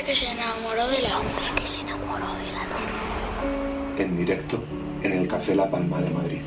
hombre que se enamoró de la hombre que se enamoró de la luna. En directo en el Café La Palma de Madrid.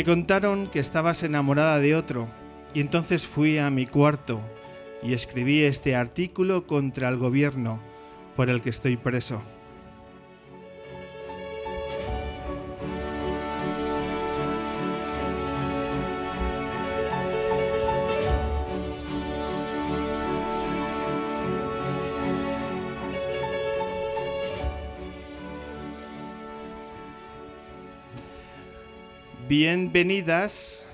Me contaron que estabas enamorada de otro y entonces fui a mi cuarto y escribí este artículo contra el gobierno por el que estoy preso. Bienvenidas,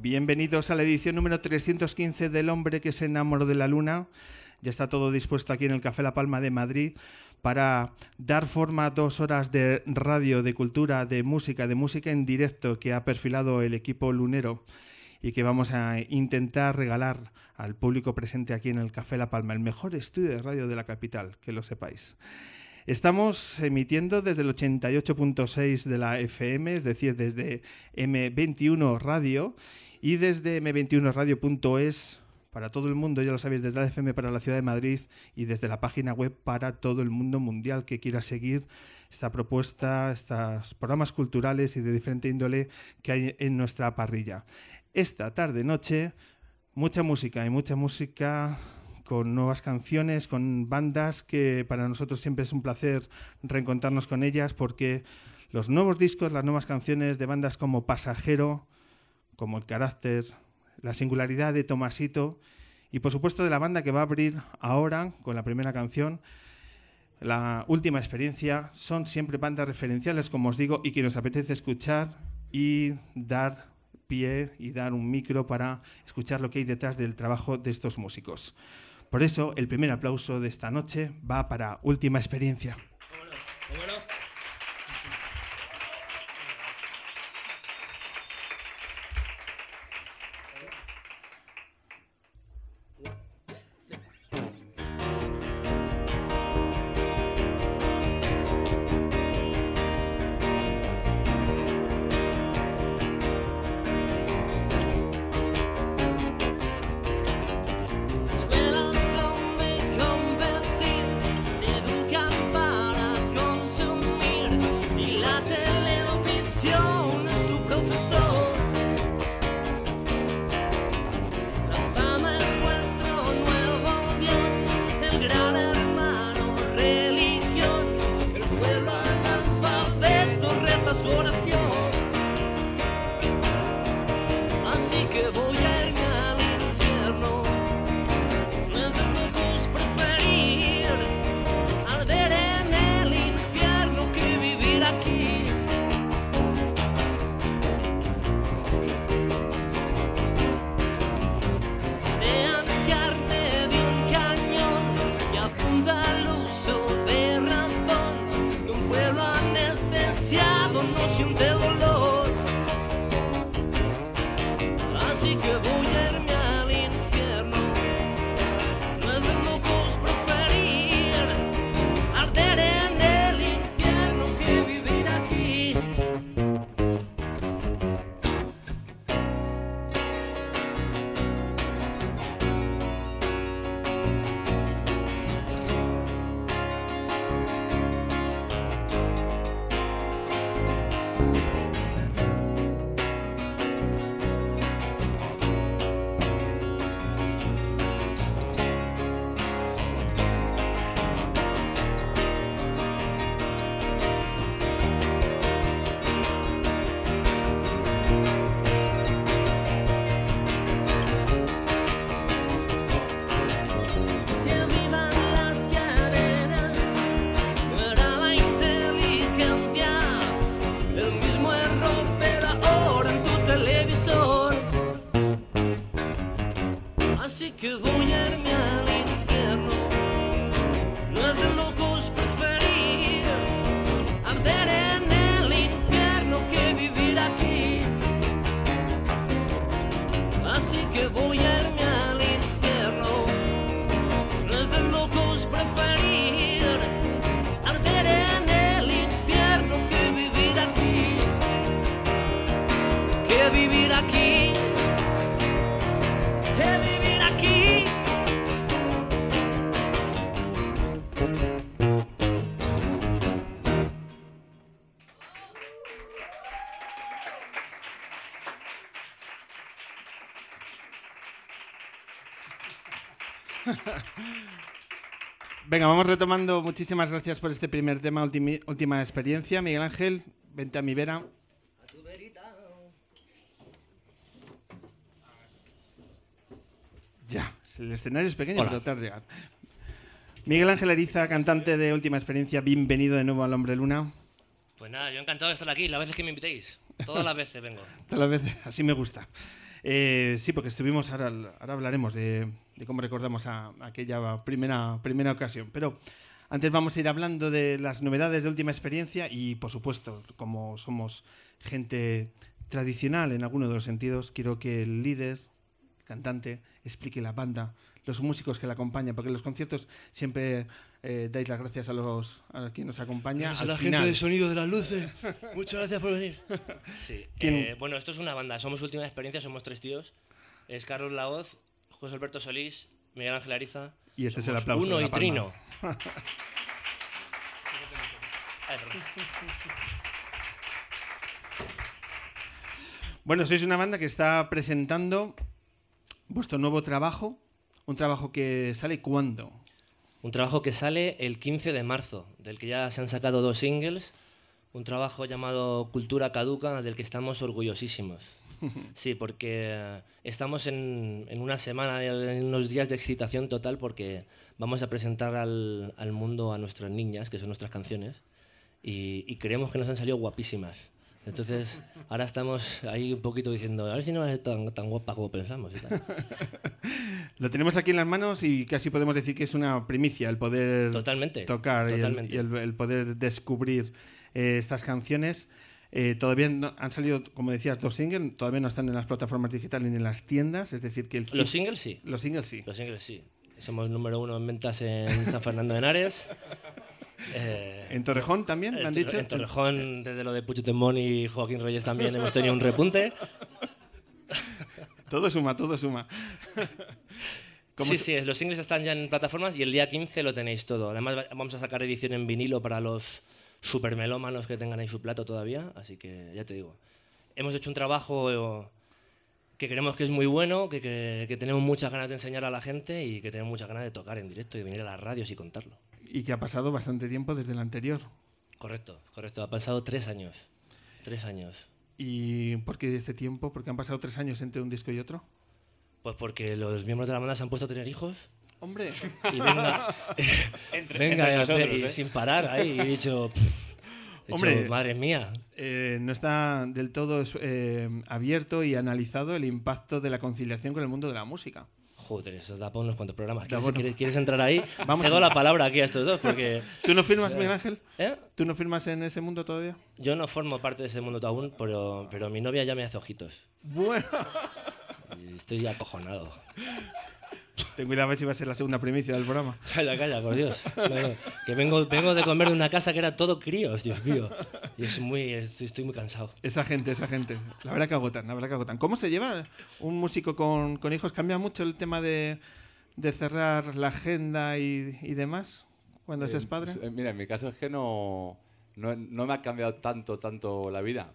bienvenidos a la edición número 315 del hombre que se enamoró de la luna. Ya está todo dispuesto aquí en el Café La Palma de Madrid para dar forma a dos horas de radio, de cultura, de música, de música en directo que ha perfilado el equipo lunero y que vamos a intentar regalar al público presente aquí en el Café La Palma, el mejor estudio de radio de la capital, que lo sepáis. Estamos emitiendo desde el 88.6 de la FM, es decir, desde M21 Radio y desde m21radio.es para todo el mundo, ya lo sabéis, desde la FM para la ciudad de Madrid y desde la página web para todo el mundo mundial que quiera seguir esta propuesta, estos programas culturales y de diferente índole que hay en nuestra parrilla. Esta tarde noche, mucha música y mucha música con nuevas canciones, con bandas que para nosotros siempre es un placer reencontrarnos con ellas porque los nuevos discos, las nuevas canciones de bandas como Pasajero, como El Carácter, La Singularidad de Tomasito y por supuesto de la banda que va a abrir ahora con la primera canción, la última experiencia, son siempre bandas referenciales, como os digo, y que nos apetece escuchar y dar pie y dar un micro para escuchar lo que hay detrás del trabajo de estos músicos. Por eso, el primer aplauso de esta noche va para Última Experiencia. Venga, vamos retomando. Muchísimas gracias por este primer tema, ultimi- última experiencia. Miguel Ángel, vente a mi vera. Ya, el escenario es pequeño, Hola. pero tarde llegar. Miguel Ángel Ariza, cantante de Última Experiencia, bienvenido de nuevo al Hombre Luna. Pues nada, yo encantado de estar aquí, las veces que me invitéis. Todas las veces vengo. Todas las veces, así me gusta. Eh, sí, porque estuvimos, ahora, hablaremos de, cómo recordamos a, aquella primera, primera ocasión. Pero antes vamos a ir hablando de las novedades de última experiencia y, por supuesto, como somos gente tradicional en alguno de los sentidos, quiero que el líder, el cantante, explique la banda, los músicos que la acompañan, porque los conciertos siempre eh, dais las gracias a los a quien nos acompaña. Gracias a la final. gente de sonido de las luces. Muchas gracias por venir. Sí. ¿Quién- eh, bueno, esto es una banda. Somos Última Experiencia, somos tres tíos. Es Carlos Laoz, José Alberto Solís, Miguel Ángel Ariza. Y este es el aplauso Uno de la y palma. Trino. Ay, perdón. Bueno, sois una banda que está presentando vuestro nuevo trabajo, un trabajo que sale cuándo. Un trabajo que sale el 15 de marzo, del que ya se han sacado dos singles. Un trabajo llamado Cultura Caduca, del que estamos orgullosísimos. Sí, porque estamos en, en una semana, en unos días de excitación total, porque vamos a presentar al, al mundo a nuestras niñas, que son nuestras canciones, y, y creemos que nos han salido guapísimas. Entonces, ahora estamos ahí un poquito diciendo, a ver si no es tan, tan guapa como pensamos. y tal. Lo tenemos aquí en las manos y casi podemos decir que es una primicia el poder Totalmente. tocar y el- totalmente. y el, el poder descubrir eh, estas canciones. Eh, todavía no- han salido, como decías, dos singles, todavía no están en las plataformas digitales ni en las tiendas, es decir, que el Los singles sí. los singles sí. Los singles sí. Somos número uno en ventas en San Fernando de Henares. Eh, En Torrejón también, me han dicho. En Torrejón, desde lo de Puigdemont y Joaquín Reyes también hemos tenido un repunte. Todo suma, todo suma. ¿Cómo Sí, sí, los singles están ya en plataformas y el día 15 lo tenéis todo. Además va- vamos a sacar edición en vinilo para los supermelómanos que tengan ahí su plato todavía, así que ya te digo. Hemos hecho un trabajo eh, que creemos que es muy bueno, que, que- que tenemos muchas ganas de enseñar a la gente y que tenemos muchas ganas de tocar en directo y venir a las radios y contarlo. Y que ha pasado bastante tiempo desde el anterior. Correcto, correcto. Ha pasado tres años. Tres años. ¿Y por qué este tiempo? Porque han pasado tres años entre un disco y otro. Pues porque los miembros de la banda se han puesto a tener hijos Hombre, y venga, Entre, venga entre y- nosotros, y ¿eh? sin parar ahí. Y he dicho, pff, he Hombre. dicho, madre mía. eh, no está del todo eh, abierto y analizado el impacto de la conciliación con el mundo de la música. Joder, eso da para unos cuantos programas. ¿Quieres, bueno. quieres- quieres entrar ahí? Vamos Cedo la palabra aquí a estos dos porque ¿Tú no firmas, Miguel Ángel? ¿eh? ¿Tú no firmas en ese mundo todavía? yo no formo parte de ese mundo aún, pero, pero mi novia ya me hace ojitos. Bueno. Estoy acojonado. Ten cuidado a ver si va a ser la segunda primicia del programa. Calla, calla, por Dios. Que vengo, vengo de comer de una casa que era todo críos, Dios mío. Y es muy, estoy, muy cansado. Esa gente, esa gente. La verdad que agotan, la verdad que agotan. ¿Cómo se lleva un músico con, con hijos? ¿Cambia mucho el tema de, de cerrar la agenda y, y demás cuando se es padre? Eh, mira, en mi caso es que no, no, no me ha cambiado tanto, tanto la vida.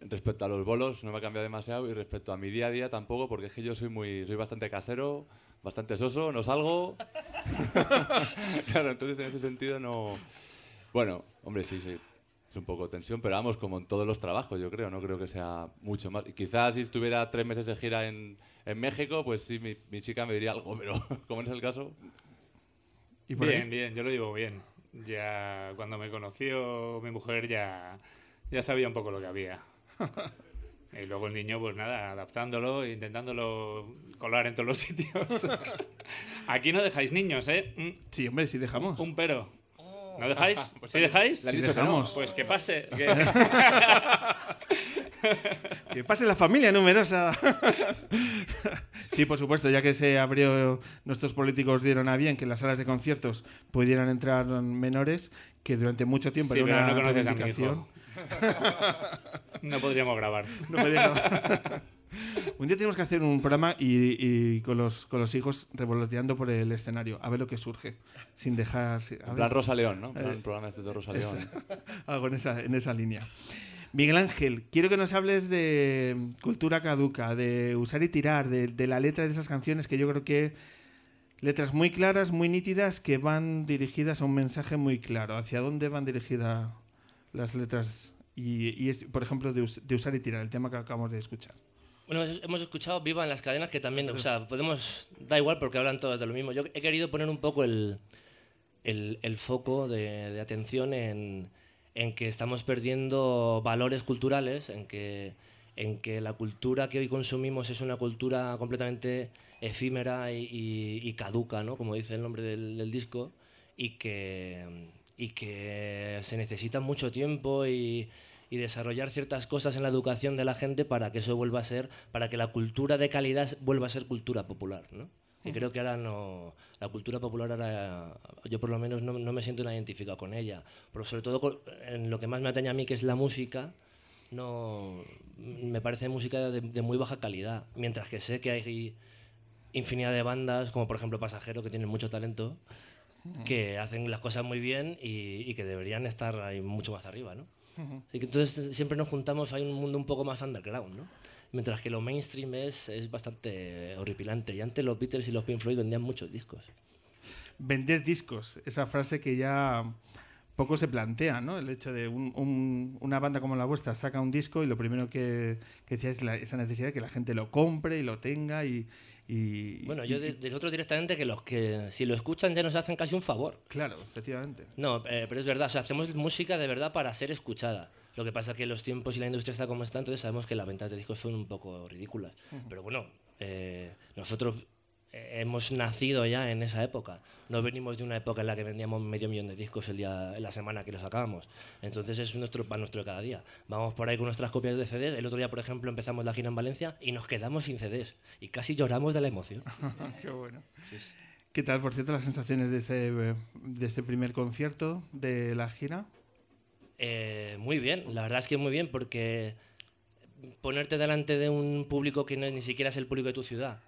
Respecto a los bolos no me ha cambiado demasiado y respecto a mi día a día tampoco, porque es que yo soy muy, soy bastante casero, bastante soso, no salgo. claro, entonces en ese sentido no. Bueno, hombre, sí, sí. Es un poco tensión, pero vamos, como en todos los trabajos, yo creo, no creo que sea mucho más. Y quizás si estuviera tres meses de gira en, en México, pues sí, mi, mi chica me diría algo, pero como no es el caso, ¿Y Bien, ahí? bien, yo lo llevo bien. Ya cuando me conoció mi mujer ya, ya sabía un poco lo que había. Y luego el niño, pues nada, adaptándolo, intentándolo colar en todos los sitios. Aquí no dejáis niños, ¿eh? Mm, Sí, hombre, sí dejamos. Un pero. ¿No dejáis? ¿Sí dejáis? le han Sí dicho que no. dejamos. Pues que pase. que- Que pase la familia numerosa. sí, por supuesto, ya que se abrió, nuestros políticos dieron a bien que en las salas de conciertos pudieran entrar menores, que durante mucho tiempo Sí, era pero una no conoces a mi reivindicación. hijo. No podríamos grabar. No podía- un día tenemos que hacer un programa y, y con, los, con los hijos revoloteando por el escenario, a ver lo que surge, sin dejar... sí, a en ver, plan Rosa León, ¿no? En Eh, plan programa este de Rosa León. algo en esa, en esa línea. Miguel Ángel, quiero que nos hables de cultura caduca, de usar y tirar, de, de la letra de esas canciones que yo creo que letras muy claras, muy nítidas, que van dirigidas a un mensaje muy claro. ¿Hacia dónde van dirigidas las letras? Y, y es, por ejemplo, de, us- de usar y tirar, el tema que acabamos de escuchar. Bueno, hemos escuchado Viva en las cadenas, que también, o sea, podemos, da igual porque hablan todas de lo mismo. Yo he querido poner un poco el, el, el foco de, de atención en, en que estamos perdiendo valores culturales, en que, en que la cultura que hoy consumimos es una cultura completamente efímera y, y- y caduca, ¿no? como dice el nombre del, del disco, y que, y que se necesita mucho tiempo y, y desarrollar ciertas cosas en la educación de la gente para que eso vuelva a ser, para que la cultura de calidad vuelva a ser cultura popular, ¿no? Y creo que ahora no, la cultura popular ahora, yo por lo menos no, no me siento identificado con ella, pero sobre todo en lo que más me atañe a mí, que es la música, no, me parece música de, de muy baja calidad, mientras que sé que hay infinidad de bandas, como por ejemplo Pasajero, que tienen mucho talento, que hacen las cosas muy bien y, y que deberían estar ahí mucho más arriba, ¿no? Así que entonces siempre nos juntamos, hay un mundo un poco más underground, ¿no? Mientras que lo mainstream es, es bastante horripilante. Y antes los Beatles y los Pink Floyd vendían muchos discos. Vender discos, esa frase que ya poco se plantea, ¿no? El hecho de un- un- una banda como la vuestra saca un disco y lo primero que, que decía es la- esa necesidad de que la gente lo compre y lo tenga y... y- Bueno, y- yo de, de nosotros directamente que los que si lo escuchan ya nos hacen casi un favor. Claro, efectivamente. No, eh, pero es verdad, o sea, hacemos música de verdad para ser escuchada. Lo que pasa es que los tiempos y la industria está como está, entonces sabemos que las ventas de discos son un poco ridículas. Pero bueno, eh, nosotros hemos nacido ya en esa época. No venimos de una época en la que vendíamos medio millón de discos el día, en la semana que los sacábamos. Entonces es nuestro pan nuestro de cada día. Vamos por ahí con nuestras copias de CDs. El otro día, por ejemplo, empezamos la gira en Valencia y nos quedamos sin CDs. Y casi lloramos de la emoción. Qué bueno. ¿Qué tal, por cierto, las sensaciones de este, eh, de este primer concierto de la gira? Eh, muy bien, la verdad es que muy bien, porque ponerte delante de un público que no, ni siquiera es el público de tu ciudad,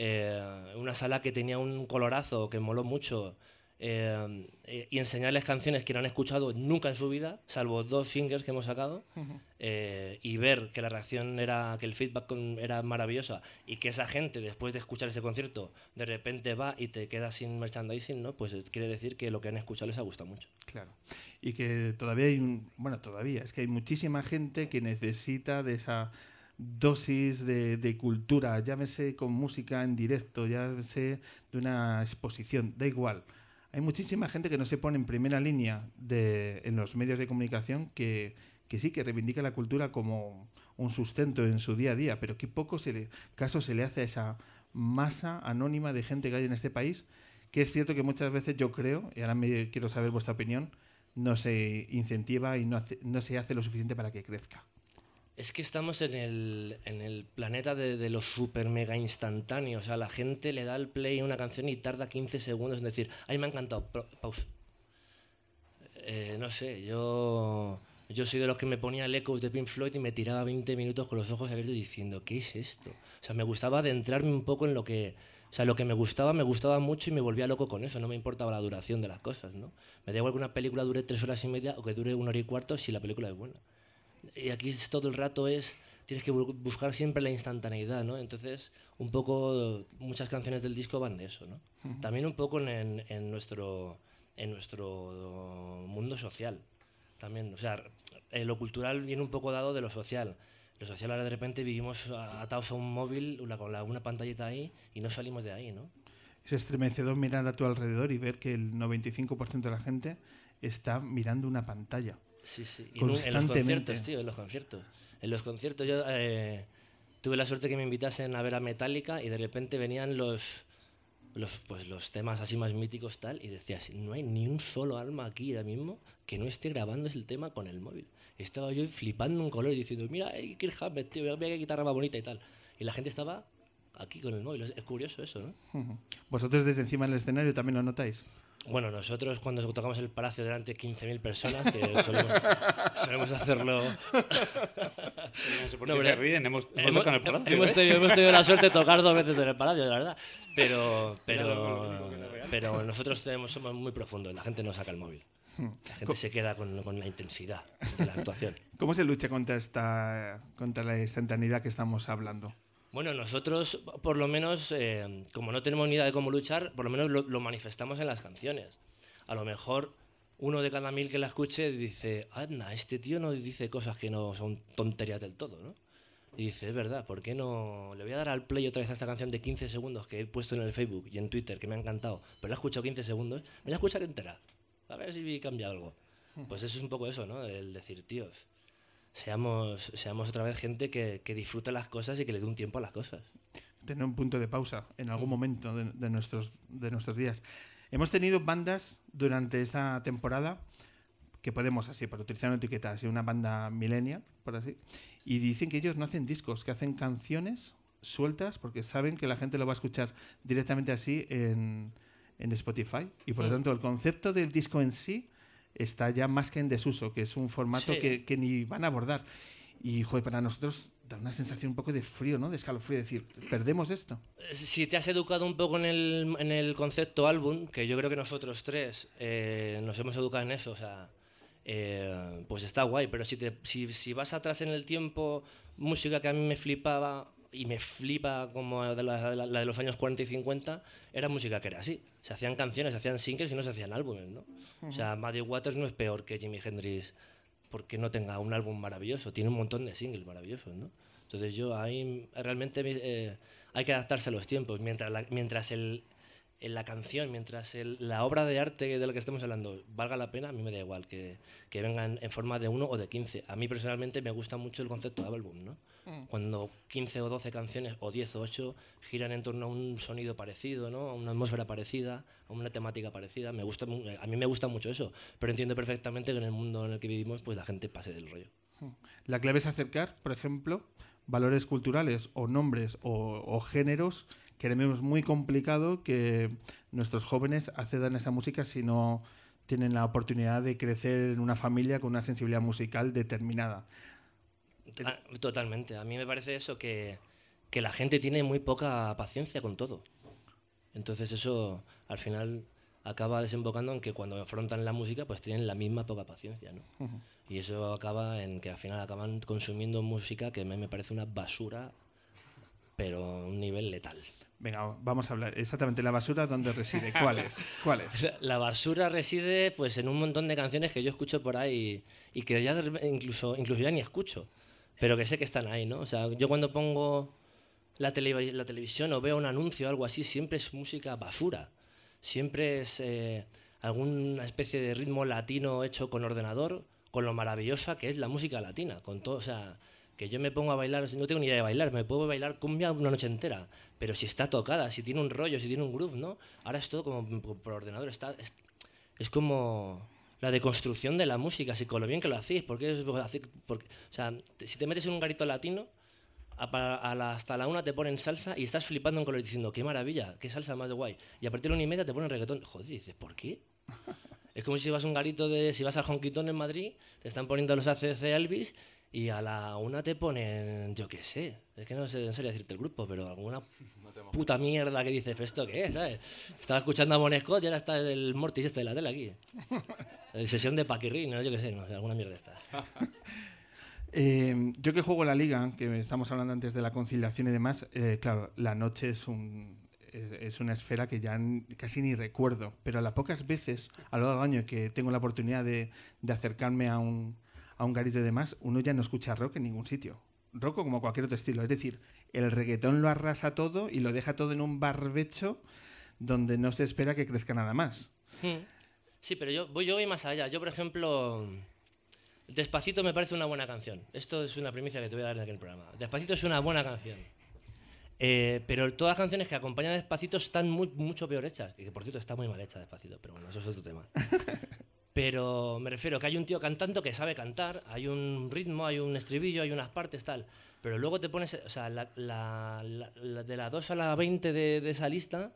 eh, una sala que tenía un colorazo, que moló mucho, eh, y enseñarles canciones que no han escuchado nunca en su vida, salvo dos singles que hemos sacado, eh, y ver que la reacción era, que el feedback con- era maravillosa, y que esa gente, después de escuchar ese concierto, de repente va y te queda sin merchandising, ¿no? Pues quiere decir que lo que han escuchado les ha gustado mucho. Claro. Y que todavía hay, un- bueno, todavía, es que hay muchísima gente que necesita de esa dosis de, cultura, llámese con música en directo, llámese de una exposición, da igual. Hay muchísima gente que no se pone en primera línea de, en los medios de comunicación que, que sí, que reivindica la cultura como un sustento en su día a día, pero qué poco se le, caso se le hace a esa masa anónima de gente que hay en este país, que es cierto que muchas veces yo creo, y ahora me quiero saber vuestra opinión, no se incentiva y no, no se hace lo suficiente para que crezca. Es que estamos en el, en el planeta de, de lo super mega instantáneo. O sea, la gente le da el play a una canción y tarda 15 segundos en decir, ay, me ha encantado, pausa. Eh, no sé, yo, yo soy de los que me ponía el Echoes de Pink Floyd y me tiraba 20 minutos con los ojos abiertos diciendo, ¿qué es esto? O sea, me gustaba adentrarme un poco en lo que... O sea, lo que me gustaba, me gustaba mucho y me volvía loco con eso. No me importaba la duración de las cosas, ¿no? Me da igual que una película dure tres horas y media o que dure una hora y cuarto si la película es buena. Y aquí es todo el rato es tienes que bu- buscar siempre la instantaneidad, ¿no? Entonces, un poco muchas canciones del disco van de eso, ¿no? También un poco en, en- nuestro en nuestro mundo social. También, o sea, eh, lo cultural viene un poco dado de lo social. Lo social ahora de repente vivimos a- atados a un móvil, una, con la- una pantallita ahí y no salimos de ahí, ¿no? Es estremecedor mirar a tu alrededor y ver que el 95% de la gente está mirando una pantalla. Sí, sí. Y en, los Constantemente. conciertos, tío, en los conciertos. En los conciertos yo eh, tuve la suerte que me invitasen a ver a Metallica y de repente venían los, los, pues, los temas así más míticos tal y decías, no hay ni un solo alma aquí ahora mismo que no esté grabando el tema con el móvil. Estaba yo flipando un color y diciendo, mira, hey, Kirk Hammett, tío, mira qué guitarra más bonita y tal. Y la gente estaba aquí con el móvil. Es, curioso eso, ¿no? Vosotros desde encima del escenario también lo notáis. Bueno, nosotros cuando tocamos el Palacio delante de 15.000 personas, que solemos, solemos hacerlo No sé por No, qué hombre, se ríen. Hemos, hemos Hemos, tocado en el palacio. hemos ¿eh? tenido, hemos tenido la suerte de tocar dos veces en el palacio, la verdad. Pero, pero, no pero nosotros tenemos, somos muy profundos. La gente no saca el móvil. La gente se queda con, con la intensidad de la actuación. ¿Cómo se lucha contra esta contra la instantaneidad que estamos hablando? Bueno, nosotros, por lo menos, eh, como no tenemos ni idea de cómo luchar, por lo menos lo, lo manifestamos en las canciones. A lo mejor uno de cada mil que la escuche dice, anda, este tío no dice cosas que no son tonterías del todo, ¿no? Y dice, es verdad, ¿por qué no le voy a dar al play otra vez a esta canción de 15 segundos que he puesto en el Facebook y en Twitter, que me ha encantado, pero la he escuchado 15 segundos, me voy a escuchar entera, a ver si cambia algo. Pues eso es un poco eso, ¿no? El decir, tíos, seamos, seamos otra vez gente que, que disfrute las cosas y que le dé un tiempo a las cosas. tener un punto de pausa en algún momento de, de nuestros, de nuestros días. Hemos tenido bandas durante esta temporada que podemos así, para utilizar una etiqueta, así una banda millennial, por así, y dicen que ellos no hacen discos, que hacen canciones sueltas porque saben que la gente lo va a escuchar directamente así en, en Spotify. Y por lo Mm. tanto, el concepto del disco en sí está ya más que en desuso, que es un formato Sí. que, que ni van a abordar. Y, joder, para nosotros da una sensación un poco de frío, ¿no? De escalofrío, decir, perdemos esto. Si te has educado un poco en el, en el concepto álbum, que yo creo que nosotros tres eh, nos hemos educado en eso, o sea, eh, pues está guay, pero si, te, si, si vas atrás en el tiempo, música que a mí me flipaba y me flipa como de la, de la- la de los años 40 y 50, era música que era así. Se hacían canciones, se hacían singles y no se hacían álbumes, ¿no? O sea, Muddy Waters no es peor que Jimi Hendrix porque no tenga un álbum maravilloso, tiene un montón de singles maravillosos, ¿no? Entonces yo ahí realmente eh, hay que adaptarse a los tiempos, mientras, la- mientras el, en la canción, mientras el- la obra de arte de la que estamos hablando valga la pena, a mí me da igual que, que vengan en forma de uno o de 15. A mí personalmente me gusta mucho el concepto de álbum, ¿no? Cuando 15 o 12 canciones, o 10 o 8, giran en torno a un sonido parecido, ¿no? A una atmósfera parecida, a una temática parecida. Me gusta, a mí me gusta mucho eso, pero entiendo perfectamente que en el mundo en el que vivimos, pues la gente pase del rollo. La clave es acercar, por ejemplo, valores culturales o nombres o, o géneros que muy complicado que nuestros jóvenes accedan a esa música si no tienen la oportunidad de crecer en una familia con una sensibilidad musical determinada. Ah, totalmente. A mí me parece eso que, que la gente tiene muy poca paciencia con todo. Entonces eso al final acaba desembocando en que cuando afrontan la música pues tienen la misma poca paciencia, ¿no? Y eso acaba en que al final acaban consumiendo música que a mí me parece una basura, pero a un nivel letal. Venga, vamos a hablar exactamente la basura dónde reside. ¿Cuál es? La- basura reside pues en un montón de canciones que yo escucho por ahí y que ya incluso, incluso ya ni escucho, pero que sé que están ahí, ¿no? O sea, yo cuando pongo la, televi- la televisión o veo un anuncio o algo así, siempre es música basura. Siempre es eh, alguna especie de ritmo latino hecho con ordenador, con lo maravillosa que es la música latina, con todo, o sea, que yo me pongo a bailar, no tengo ni idea de bailar, me puedo bailar cumbia una noche entera, pero si está tocada, si tiene un rollo, si tiene un groove, ¿no? Ahora es todo como por- ordenador, está, es, es como la deconstrucción de la música, si con lo bien que lo hacéis, porque es porque, o sea, si te metes en un garito latino, a a la- hasta la una te ponen salsa y estás flipando en color diciendo, qué maravilla, qué salsa más de guay. Y a partir de la una y media te ponen reggaetón. Joder, dices, ¿por qué? Es como si vas a un garito de. Si vas al Honquitón en Madrid, te están poniendo los ACC Elvis y a la una te ponen. Yo qué sé. Es que no sé en serio decirte el grupo, pero alguna puta mierda que dices, ¿pero esto qué es? ¿sabes? Estaba escuchando a Bon Scott y ahora está el Mortis este de la tele aquí. Eh, Sesión de Paquirri, no, yo qué sé, no alguna mierda está. Eh, yo que juego la liga, que estamos hablando antes de la conciliación y demás, eh, claro, la noche es un es una esfera que ya casi ni recuerdo, pero a las pocas veces a lo largo del año que tengo la oportunidad de, de acercarme a un, a un garito y demás, uno ya no escucha rock en ningún sitio. Rock o como cualquier otro estilo. Es decir, el reggaetón lo arrasa todo y lo deja todo en un barbecho donde no se espera que crezca nada más. Hmm. Sí, pero yo voy, yo voy más allá. Yo, por ejemplo, Despacito me parece una buena canción. Esto es una primicia que te voy a dar en aquel programa. Despacito es una buena canción. Eh, pero todas las canciones que acompañan a Despacito están muy, mucho peor hechas. Y que por cierto está muy mal hecha Despacito, pero bueno, eso es otro tema. Pero me refiero que hay un tío cantando que sabe cantar, hay un ritmo, hay un estribillo, hay unas partes, tal. Pero luego te pones, o sea, la, la- la- de la 2 a la 20 de, de esa lista,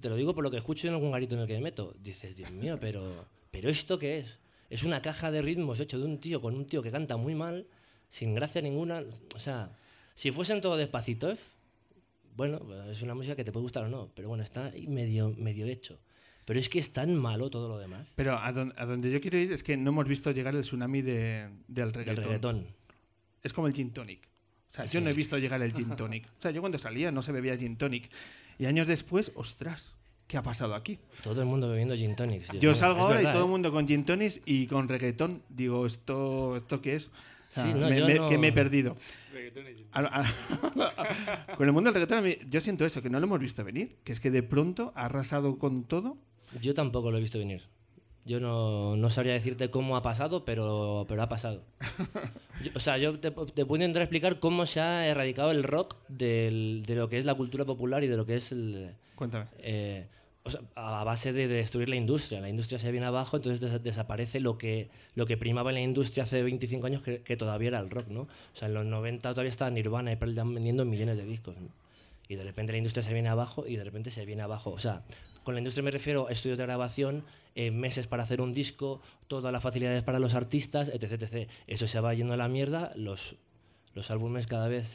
te lo digo por lo que escucho en algún garito en el que me meto. Dices, Dios mío, pero, pero ¿esto qué es? Es una caja de ritmos hecho de un tío con un tío que canta muy mal, sin gracia ninguna. O sea, si fuesen todos despacitos, bueno, es una música que te puede gustar o no, pero bueno, está medio, medio hecho. Pero es que es tan malo todo lo demás. Pero a, don- a donde yo quiero ir es que no hemos visto llegar el tsunami de- del Del reggaetón. reggaetón. Es como el gin tonic. O sea, yo no he visto llegar el gin tonic. O sea, yo cuando salía no se bebía gin tonic. Y años después, ostras, ¿qué ha pasado aquí? Todo el mundo bebiendo gin tonics. Dios Yo salgo ahora y todo el ¿eh? mundo con gin tonics y con reggaetón. Digo, ¿esto, esto qué es? O sea, Sí, no, me- yo me- no- que me he perdido. Reggaetón y- A- a- con el mundo del reggaetón, yo siento eso, que no lo hemos visto venir. Que es que de pronto ha arrasado con todo. Yo tampoco lo he visto venir. Yo no, no sabría decirte cómo ha pasado, pero, pero ha pasado. Yo- o sea, yo te, te puedo intentar explicar cómo se ha erradicado el rock del- de lo que es la cultura popular y de lo que es el... Cuéntame. eh, o sea, a base de destruir la industria. La industria se viene abajo, entonces des- desaparece lo que, lo que primaba en la industria hace 25 años, que, que todavía era el rock, ¿no? O sea, en los 90 todavía estaba Nirvana y Pearl Jam vendiendo millones de discos, ¿no? Y de repente la industria se viene abajo y de repente se viene abajo. O sea, con la industria me refiero a estudios de grabación, eh, meses para hacer un disco, todas las facilidades para los artistas, etc, etc. Eso se va yendo a la mierda, los, los álbumes cada vez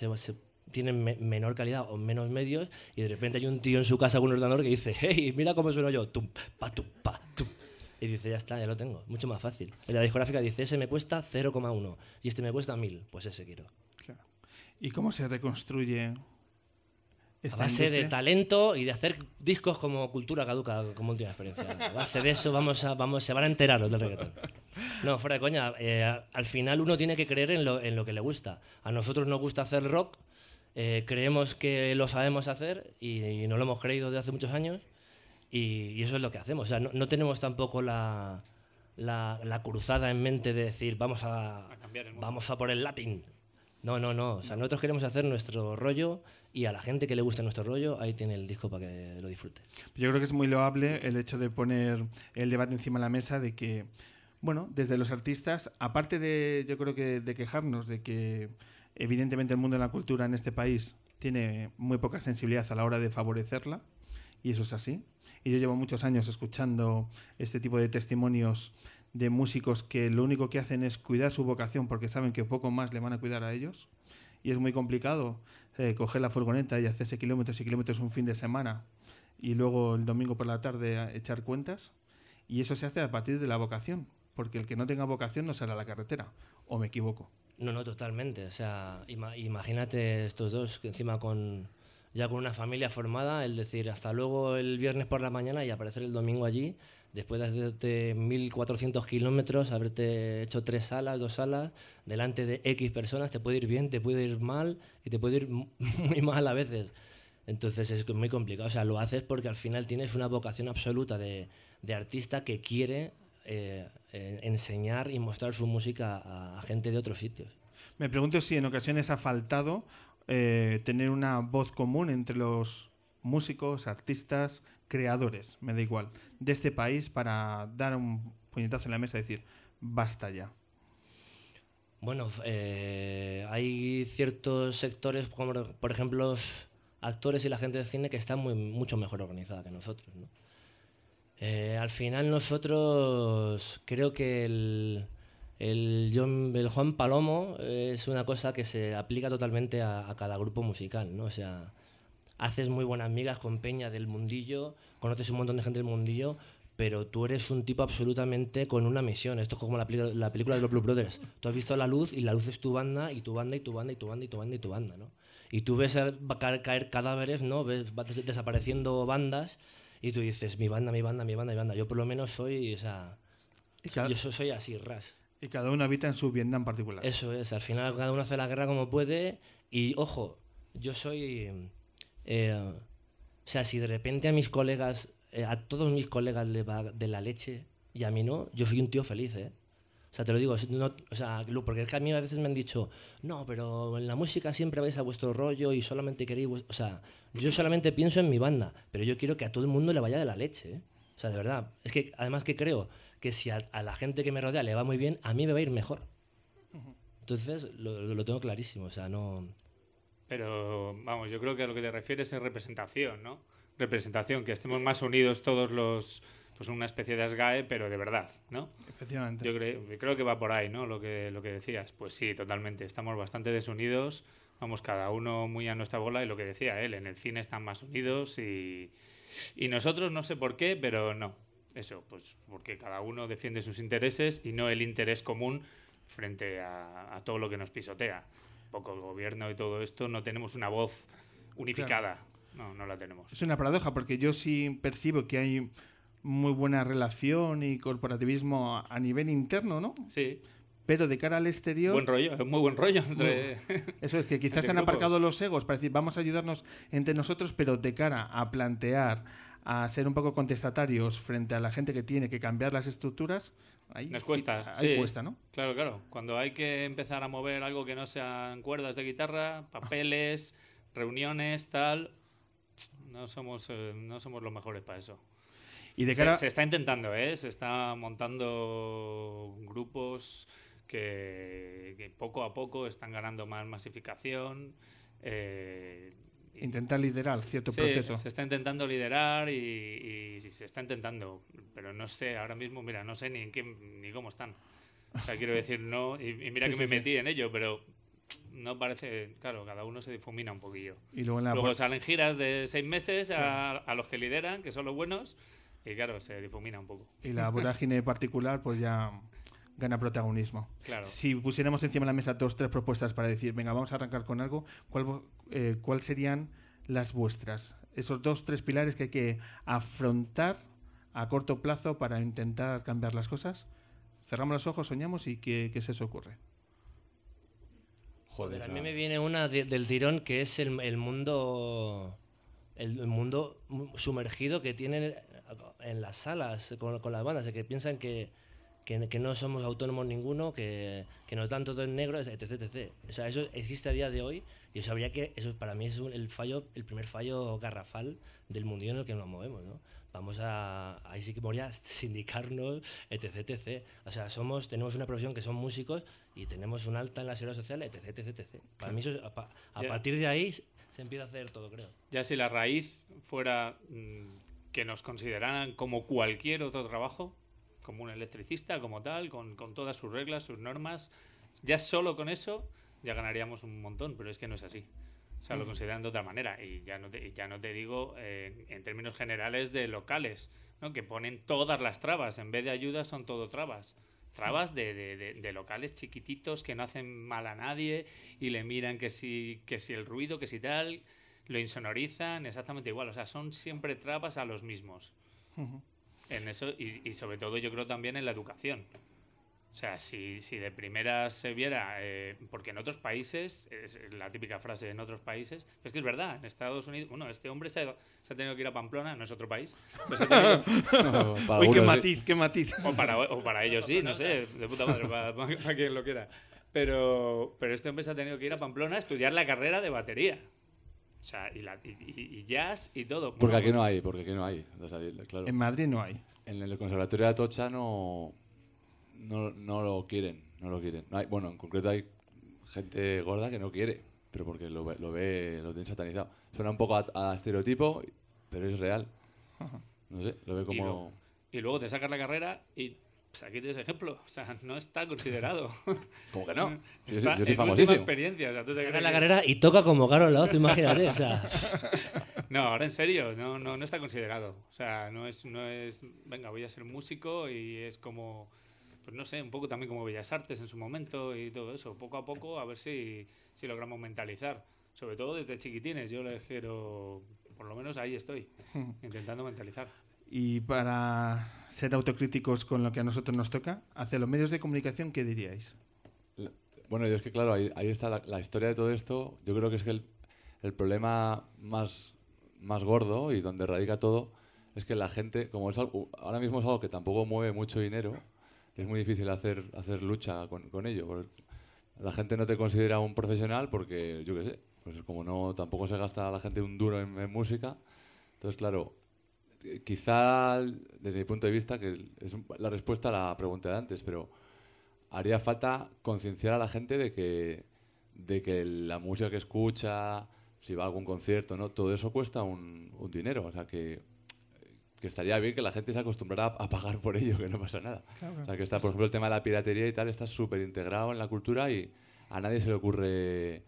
tienen me- menor calidad o menos medios y de repente hay un tío en su casa con un ordenador que dice, hey, mira cómo sueno yo, tum, pa, tum, pa, tum. Y dice, ya está, ya lo tengo, mucho más fácil. En la discográfica dice, ese me cuesta 0,1 y este me cuesta 1000, pues ese quiero. ¿Y cómo se reconstruye A base de industria? talento y de hacer discos como cultura caduca, como última experiencia. A base de eso vamos a, vamos, se van a enterar los del reggaetón. No, fuera de coña. eh, al final uno tiene que creer en lo, en lo que le gusta. A nosotros nos gusta hacer rock, eh, creemos que lo sabemos hacer y, y no lo hemos creído desde hace muchos años y, y eso es lo que hacemos. O sea, no, no tenemos tampoco la, la, la cruzada en mente de decir vamos a, A cambiar el mundo. vamos a por el latín. No, no, no. O sea, nosotros queremos hacer nuestro rollo y a la gente que le guste nuestro rollo, ahí tiene el disco para que lo disfrute. Yo creo que es muy loable el hecho de poner el debate encima de la mesa de que, bueno, desde los artistas, aparte de, yo creo que de quejarnos de que evidentemente el mundo de la cultura en este país tiene muy poca sensibilidad a la hora de favorecerla, y eso es así. Y yo llevo muchos años escuchando este tipo de testimonios de músicos que lo único que hacen es cuidar su vocación porque saben que poco más le van a cuidar a ellos. Y es muy complicado eh, coger la furgoneta y hacerse kilómetros y kilómetros un fin de semana y luego el domingo por la tarde echar cuentas. Y eso se hace a partir de la vocación, porque el que no tenga vocación no sale a la carretera. ¿O me equivoco? No, no, totalmente. O sea, ima- imagínate estos dos que encima con ya con una familia formada, el decir hasta luego el viernes por la mañana y aparecer el domingo allí, después de hacerte 1400 kilómetros, haberte hecho tres salas, dos salas, delante de X personas, te puede ir bien, te puede ir mal y te puede ir mu- muy mal a veces. Entonces es muy complicado. O sea, lo haces porque al final tienes una vocación absoluta de, artista que quiere eh, enseñar y mostrar su música a, a gente de otros sitios. Me pregunto si en ocasiones ha faltado eh, tener una voz común entre los músicos, artistas, creadores, me da igual, de este país para dar un puñetazo en la mesa y decir, basta ya. Bueno, eh, hay ciertos sectores, como por ejemplo los actores y la gente de cine, que están muy, mucho mejor organizada que nosotros. ¿no? Eh, al final nosotros creo que el, el, John- el Juan Palomo es una cosa que se aplica totalmente a, a cada grupo musical. ¿no? O sea, haces muy buenas amigas con Peña del mundillo, conoces un montón de gente del mundillo, pero tú eres un tipo absolutamente con una misión. Esto es como la, película de los Blue Brothers. Tú has visto la luz y la luz es tu banda y tu banda y tu banda y tu banda y tu banda y tu banda, ¿no? Y tú ves caer, caer cadáveres, ¿no? Ves va des- desapareciendo bandas y tú dices, mi banda, mi banda, mi banda, mi banda. Yo por lo menos soy, o sea, cada, yo so- soy así, ras. y cada uno habita en su Vietnam particular. Eso es, al final cada uno hace la guerra como puede y ojo, yo soy... eh, o sea, si de repente a mis colegas, eh, a todos mis colegas le va de la leche y a mí no, yo soy un tío feliz, ¿eh? O sea, te lo digo, no- o sea, porque es que a mí a veces me han dicho, no, pero en la música siempre vais a vuestro rollo y solamente queréis... vues-". O sea, yo solamente pienso en mi banda, pero yo quiero que a todo el mundo le vaya de la leche, ¿eh? O sea, de verdad. Es que además que creo que si a, a la gente que me rodea le va muy bien, a mí me va a ir mejor. Entonces, lo- lo tengo clarísimo, o sea, no... Pero vamos, yo creo que a lo que te refieres es representación, ¿no? Representación, que estemos más unidos todos los, pues una especie de ASGAE, pero de verdad, ¿no? Efectivamente. Yo creo, yo creo que va por ahí, ¿no? Lo que, lo que decías. Pues sí, totalmente. Estamos bastante desunidos. Vamos, cada uno muy a nuestra bola. Y lo que decía él, en el cine están más unidos. Y, y nosotros no sé por qué, pero no. Eso, pues porque cada uno defiende sus intereses y no el interés común frente a, a todo lo que nos pisotea. Tampoco el gobierno y todo esto no tenemos una voz unificada. No, no la tenemos. Es una paradoja porque yo sí percibo que hay muy buena relación y corporativismo a nivel interno, ¿no? Sí, Pero de cara al exterior, buen rollo, muy buen rollo entre... eso es que quizás se han aparcado los egos para decir vamos a ayudarnos entre nosotros, pero de cara a plantear, a ser un poco contestatarios frente a la gente que tiene que cambiar las estructuras, ahí, Nos cuesta, ahí sí. cuesta, ¿no? Claro, claro. Cuando hay que empezar a mover algo que no sean cuerdas de guitarra, papeles, reuniones, tal, no somos, eh, no somos los mejores para eso. Y de cara, Se, está intentando, ¿eh? Se está montando grupos que, que poco a poco están ganando más masificación. eh, intentar liderar cierto Sí, proceso. se está intentando liderar y, y se está intentando, pero no sé, ahora mismo, mira, no sé ni en qué, ni cómo están. O sea, quiero decir, no, y, y mira Sí, que sí, me metí en ello, pero no parece, claro, cada uno se difumina un poquillo. Y luego en la Luego salen giras de seis meses a, a los que lideran, que son los buenos, y claro, se difumina un poco. y la vorágine particular pues ya gana protagonismo. Claro. Si pusiéramos encima de la mesa dos, tres propuestas para decir, venga, vamos a arrancar con algo, ¿cuál, eh, cuál serían las vuestras? Esos dos, tres pilares que hay que afrontar a corto plazo para intentar cambiar las cosas. Cerramos los ojos, soñamos y ¿qué, qué se os ocurre? Joder, a mí me viene una de- del tirón que es el, el mundo el, el mundo sumergido que tienen en las salas con, con las bandas, que piensan que, que, que no somos autónomos ninguno, que, que nos dan todo en negro, etc, etc. O sea, eso existe a día de hoy y eso habría que, eso para mí es un- el fallo, el primer fallo garrafal del mundillo en el que nos movemos, ¿no? Vamos a, ahí sí que moría sindicarnos, etc, etc. O sea, somos, tenemos una profesión que son músicos y tenemos un alta en la seguridad social, etc, etc, etc. Para mí eso, es- a, a Ya. partir de ahí se empieza a hacer todo, creo. Ya si la raíz fuera mm, que nos consideraran como cualquier otro trabajo, como un electricista, como tal, con, con todas sus reglas, sus normas, ya solo con eso ya ganaríamos un montón, pero es que no es así. O sea, lo consideran de otra manera. Y ya no te, ya no te digo eh, en términos generales de locales, ¿no? que ponen todas las trabas. En vez de ayudas son todo trabas. Trabas de, de- de- de locales chiquititos que no hacen mal a nadie y le miran que si, que si el ruido, que si tal, lo insonorizan exactamente igual. O sea, son siempre trabas a los mismos. En eso, y, y sobre todo yo creo también en la educación. O sea, si, si de primeras se viera, eh, porque en otros países, es la típica frase en otros países, es que es verdad, en Estados Unidos, bueno, este hombre se ha, se ha tenido que ir a Pamplona, no es otro país, que- No, Uy, qué matiz, qué matiz. o, para, o para ellos sí, no sé, de puta madre, para, para- para quien lo quiera. Pero, pero este hombre se ha tenido que ir a Pamplona a estudiar la carrera de batería. O sea, y, la, y, y- y jazz y todo. Porque Bueno, aquí no hay, porque aquí no hay. O sea, claro. En Madrid no hay. En el conservatorio de Atocha no, no, no lo quieren, no lo quieren. No hay, bueno, en concreto hay gente gorda que no quiere, pero porque lo, ve- lo ve, lo tiene satanizado. Suena un poco a, a estereotipo, pero es real. No sé, lo ve Y, como... luego, y luego te sacas la carrera y pues, aquí tienes ejemplo. O sea, no está considerado. ¿Cómo que no? Yo, soy- Está yo soy famosísimo. experiencia. O sea, ¿tú te Saca la que- carrera y toca como Carol Laoz, imagínate. O sea, No, ahora en serio, no, no, no está considerado. O sea, no es, no es, venga, voy a ser músico y es como, pues no sé, un poco también como Bellas Artes en su momento y todo eso. Poco a poco a ver si, si logramos mentalizar. Sobre todo desde chiquitines, yo les quiero, por lo menos ahí estoy, intentando mentalizar. Y para ser autocríticos con lo que a nosotros nos toca, hacia los medios de comunicación, ¿qué diríais? Bueno, yo es que claro, ahí, ahí está la, la historia de todo esto. Yo creo que es que el, el problema más, más gordo y donde radica todo es que la gente, como es algo, ahora mismo es algo que tampoco mueve mucho dinero, es muy difícil hacer, hacer lucha con, con ello. La gente no te considera un profesional porque, yo qué sé, pues como no tampoco se gasta la gente un duro en, en música. Entonces, claro, quizá desde mi punto de vista, que es la respuesta a la pregunta de antes, pero haría falta concienciar a la gente de que, de que la música que escucha, si va a algún concierto, ¿no? todo eso cuesta un, un dinero. O sea que, que estaría bien que la gente se acostumbrara a, a pagar por ello, que no pasa nada. O sea que está, por ejemplo, el tema de la piratería y tal, está súper integrado en la cultura y a nadie se le ocurre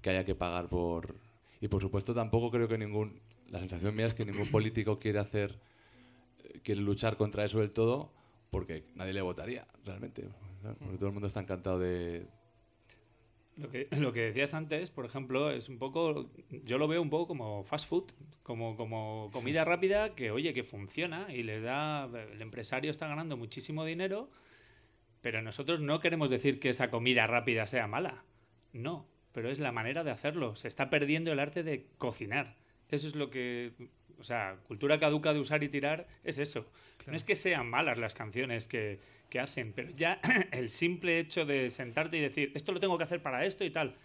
que haya que pagar por... Y por supuesto tampoco creo que ningún... La sensación mía es que ningún político quiere hacer eh, quiere luchar contra eso del todo porque nadie le votaría realmente. Porque todo el mundo está encantado de Lo que, lo que decías antes, por ejemplo, es un poco, yo lo veo un poco como fast food, como, como comida rápida que, oye, que funciona y les da, el empresario está ganando muchísimo dinero, pero nosotros no queremos decir que esa comida rápida sea mala, no, pero es la manera de hacerlo, se está perdiendo el arte de cocinar, eso es lo que, o sea, cultura caduca de usar y tirar es eso, no es que sean malas las canciones que que hacen, pero ya el simple hecho de sentarte y decir, esto lo tengo que hacer para esto y tal,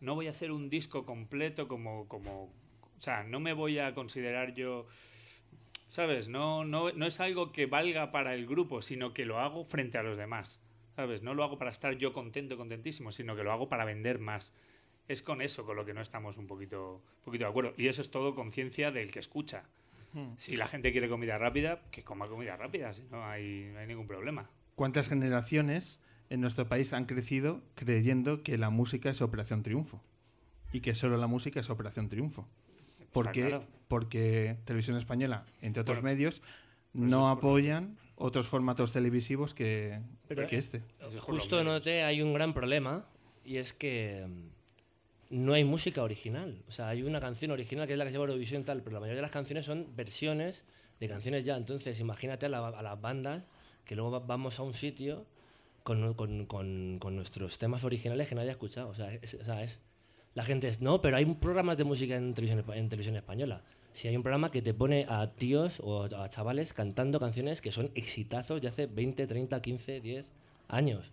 no voy a hacer un disco completo como, como o sea, no me voy a considerar yo, ¿sabes? No, no, no es algo que valga para el grupo, sino que lo hago frente a los demás, ¿sabes? No lo hago para estar yo contento, contentísimo, sino que lo hago para vender más. Es con eso con lo que no estamos un poquito, poquito de acuerdo. Y eso es todo conciencia del que escucha. Si la gente quiere comida rápida, que coma comida rápida, si no hay, no hay ningún problema. ¿Cuántas generaciones en nuestro país han crecido creyendo que la música es Operación Triunfo? Y que solo la música es Operación Triunfo. ¿Por qué? claro. Porque Televisión Española, entre otros Bueno, medios, por no apoyan otros formatos televisivos que, Pero- que este. Los Justo noté hay un gran problema y es que mm, no hay música original. O sea, hay una canción original que es la que se llama Eurovisión tal, pero la mayoría de las canciones son versiones de canciones ya. Entonces, imagínate a, la- a las bandas que luego va- vamos a un sitio con, con- con- nuestros temas originales que nadie ha escuchado. O sea, es, la gente es, no, pero hay programas de música en televisión, en televisión española. Si hay un programa que te pone a tíos o a chavales cantando canciones que son exitazos de hace 20, 30, 15, 10 años.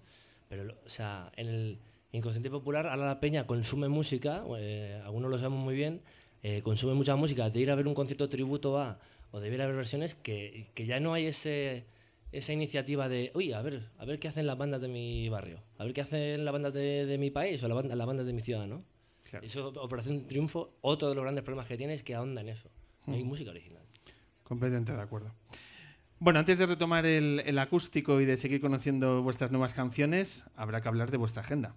Pero, o sea, en el inconsciente popular, ahora la peña consume música, eh, algunos lo sabemos muy bien, eh, consume mucha música, de ir a ver un concierto tributo a, o de ir a ver versiones, que, que ya no hay ese, esa iniciativa de, uy, a ver, a ver qué hacen las bandas de mi barrio, a ver qué hacen las bandas de, de mi país o la banda- las bandas de mi ciudad, ¿no? Claro. Eso, Operación Triunfo, otro de los grandes problemas que tiene es que ahonda en eso. No hay música original. Completamente de acuerdo. Bueno, antes de retomar el, el acústico y de seguir conociendo vuestras nuevas canciones, habrá que hablar de vuestra agenda.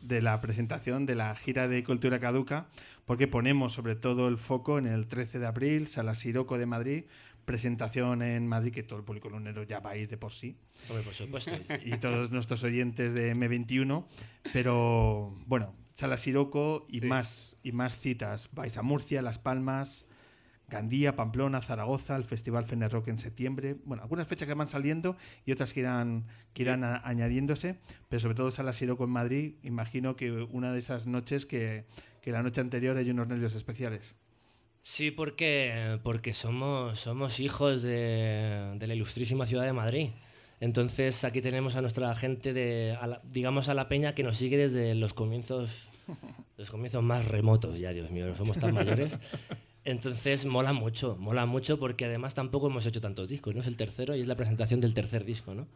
De la presentación de la gira de Cultura Caduca, porque ponemos sobre todo el foco en el 13 de abril, Sala Siroco de Madrid, presentación en Madrid, que todo el público lunero ya va a ir de por sí, Hombre, por supuesto. y todos nuestros oyentes de M21, pero bueno, Sala Siroco y, Sí. más, y más citas. Vais a Murcia, Las Palmas, Gandía, Pamplona, Zaragoza, el Festival Fener Rock en septiembre. Bueno, algunas fechas que van saliendo y otras que irán, que irán a- añadiéndose, pero sobre todo Sala Siroco en Madrid. Imagino que una de esas noches que, que la noche anterior hay unos nervios especiales. Sí, porque, porque somos, somos hijos de, de la ilustrísima ciudad de Madrid. Entonces aquí tenemos a nuestra gente, de, a la- digamos a la peña que nos sigue desde los comienzos, los comienzos más remotos ya, Dios mío, no somos tan mayores. Entonces mola mucho, mola mucho porque además tampoco hemos hecho tantos discos, ¿no? Es el tercero y es la presentación del tercer disco, ¿no?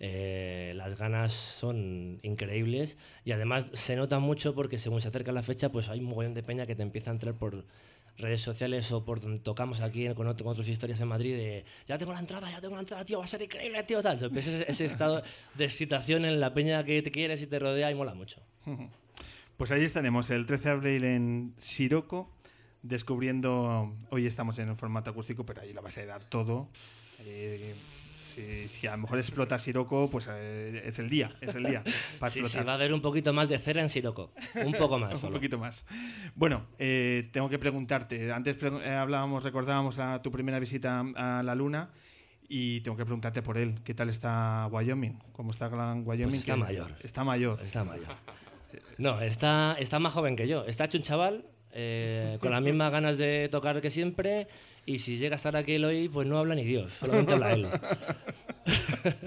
Eh, las ganas son increíbles y además se nota mucho porque según se acerca la fecha pues hay un mogollón de peña que te empieza a entrar por redes sociales o por donde tocamos aquí con, otro- con otras historias en Madrid de ya tengo la entrada, ya tengo la entrada, tío, va a ser increíble, tío, tal. Ese, ese estado de excitación en la peña que te quieres y te rodea y mola mucho. Pues ahí estaremos el 13 de abril en Siroco, descubriendo. Hoy estamos en el formato acústico, pero ahí la vas a dar todo. Eh, si, si a lo mejor explota Siroco, pues eh, es el día, es el día para Sí, sí, va a haber un poquito más de cera en Siroco. Un poco más. un solo. poquito más. Bueno, eh, tengo que preguntarte. Antes hablábamos, recordábamos a tu primera visita a la Luna. Y tengo que preguntarte por él. ¿Qué tal está Wyoming? ¿Cómo está Wyoming? Pues está mayor. Está mayor. Está mayor. No, está, está más joven que yo. Está hecho un chaval eh, con las mismas ganas de tocar que siempre. Y si llega a estar aquí él hoy, pues no habla ni Dios, solamente habla él.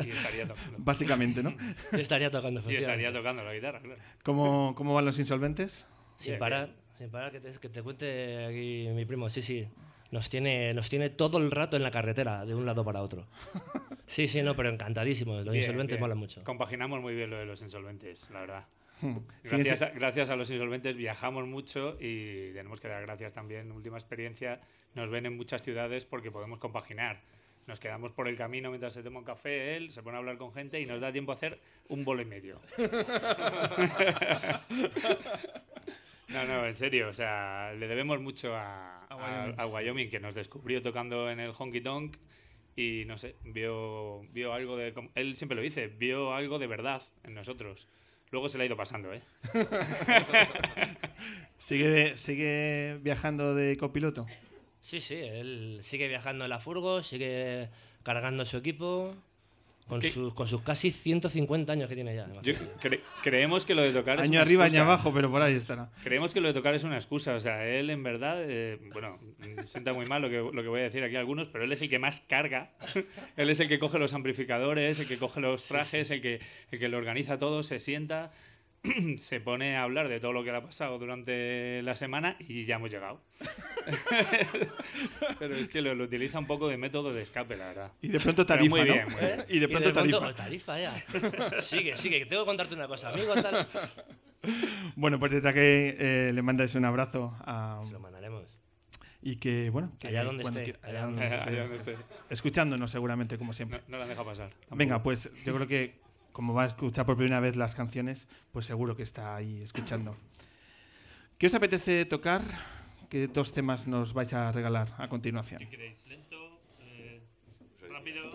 Y estaría tocando. Básicamente, ¿no? Y estaría tocando, Y estaría tocando la guitarra, claro. ¿Cómo, cómo van los insolventes? Sin parar, sin parar que te, que te cuente aquí mi primo. Sí, sí. Nos tiene, nos tiene todo el rato en la carretera, de un lado para otro. Sí, sí, no, pero encantadísimo. Los Bien, insolventes bien. molan mucho. Compaginamos muy bien lo de los insolventes, la verdad. Siguen Gracias si- a, gracias a los insolventes viajamos mucho y tenemos que dar gracias también. Última experiencia, nos ven en muchas ciudades porque podemos compaginar. Nos quedamos por el camino mientras se toma un café, él se pone a hablar con gente y nos da tiempo a hacer un bolo y medio. No, no, en serio, o sea, le debemos mucho a, a- a Wyoming, que nos descubrió tocando en el Honky Tonk y no sé, vio, vio algo de. Él siempre lo dice, vio algo de verdad en nosotros. Luego se le ha ido pasando, ¿eh? ¿Sigue, ¿Sigue viajando de copiloto? Sí, sí, él sigue viajando en la furgo, sigue cargando su equipo con, sus, con sus casi 150 años que tiene ya. Yo cre- creemos que lo de tocar es Año una arriba, año excusa. abajo, pero por ahí estará. Creemos que lo de tocar es una excusa. O sea, él en verdad, eh, bueno, sienta muy mal lo que, lo que voy a decir aquí a algunos, pero él es el que más carga. él es el que coge los amplificadores, el que coge los trajes, El, que, el que lo organiza todo, se sienta, se pone a hablar de todo lo que le ha pasado durante la semana y ya hemos llegado. pero es que lo, lo utiliza un poco de método de escape, la verdad. Y de pronto tarifa, muy ¿no? bien, muy bien. Y de pronto tarifa. tarifa ya. sigue, sigue, que tengo que contarte una cosa, amigo. Tal. Bueno, pues desde aquí eh, le mandáis un abrazo a- Se lo mandaremos. y que, bueno, que Allá donde cuando esté, quiera- allá donde esté, Allá donde esté. escuchándonos seguramente, como No, siempre. no la han dejado pasar. tampoco. Venga, pues yo creo que como va a escuchar por primera vez las canciones, pues seguro que está ahí escuchando. ¿Qué os apetece tocar? ¿Qué dos temas nos vais a regalar a continuación? ¿Qué queréis? ¿Lento? Eh, ¿Rápido?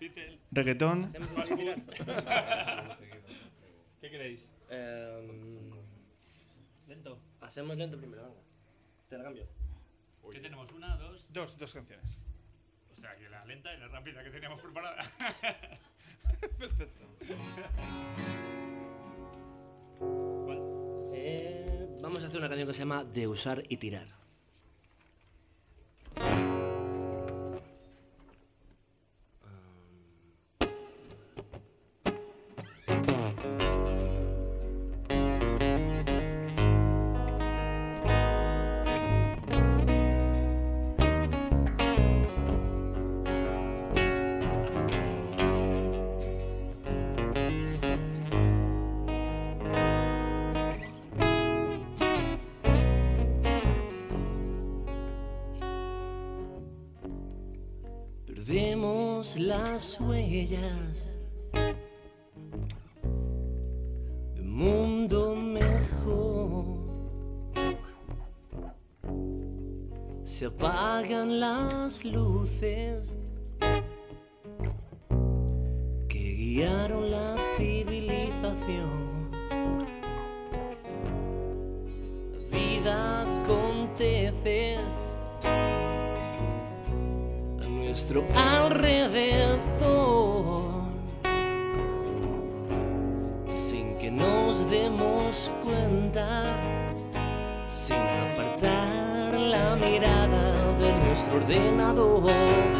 ¿Beatle? ¿Reggaetón? ¿Qué queréis? Em, ¿Lento? hacemos lento primero, venga. Te la cambio. ¿Qué tenemos? ¿Una, dos? Dos, dos canciones. O sea, que la lenta y la rápida que teníamos preparada. ¿Cuál? Eh, vamos a hacer una canción que se llama De usar y tirar. Las huellas de un mundo mejor. Se apagan las luces que guiaron la civilización. La vida acontece nuestro alrededor sin que nos demos cuenta, sin apartar la mirada de nuestro ordenador.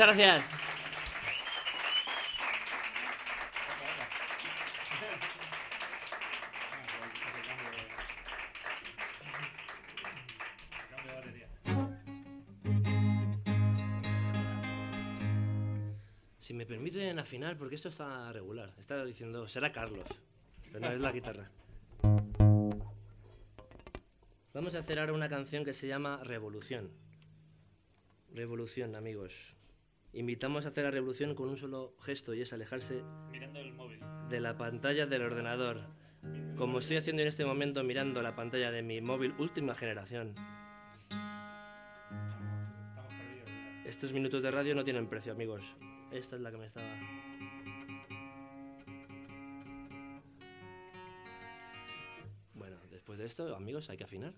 Muchas gracias. Si me permiten afinar, porque esto está regular. Estaba diciendo, será Carlos, pero no es la guitarra. Vamos a hacer ahora una canción que se llama Revolución. Revolución, amigos. Invitamos a hacer la revolución con un solo gesto y es alejarse Mirando el móvil. de la pantalla del ordenador. Como estoy haciendo en este momento mirando la pantalla de mi móvil última generación. Estos minutos de radio no tienen precio, amigos. Esta es la que me estaba... Bueno, después de esto, amigos, hay que afinar.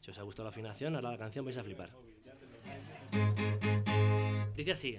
Si os ha gustado la afinación, ahora la canción vais a flipar. Dice así.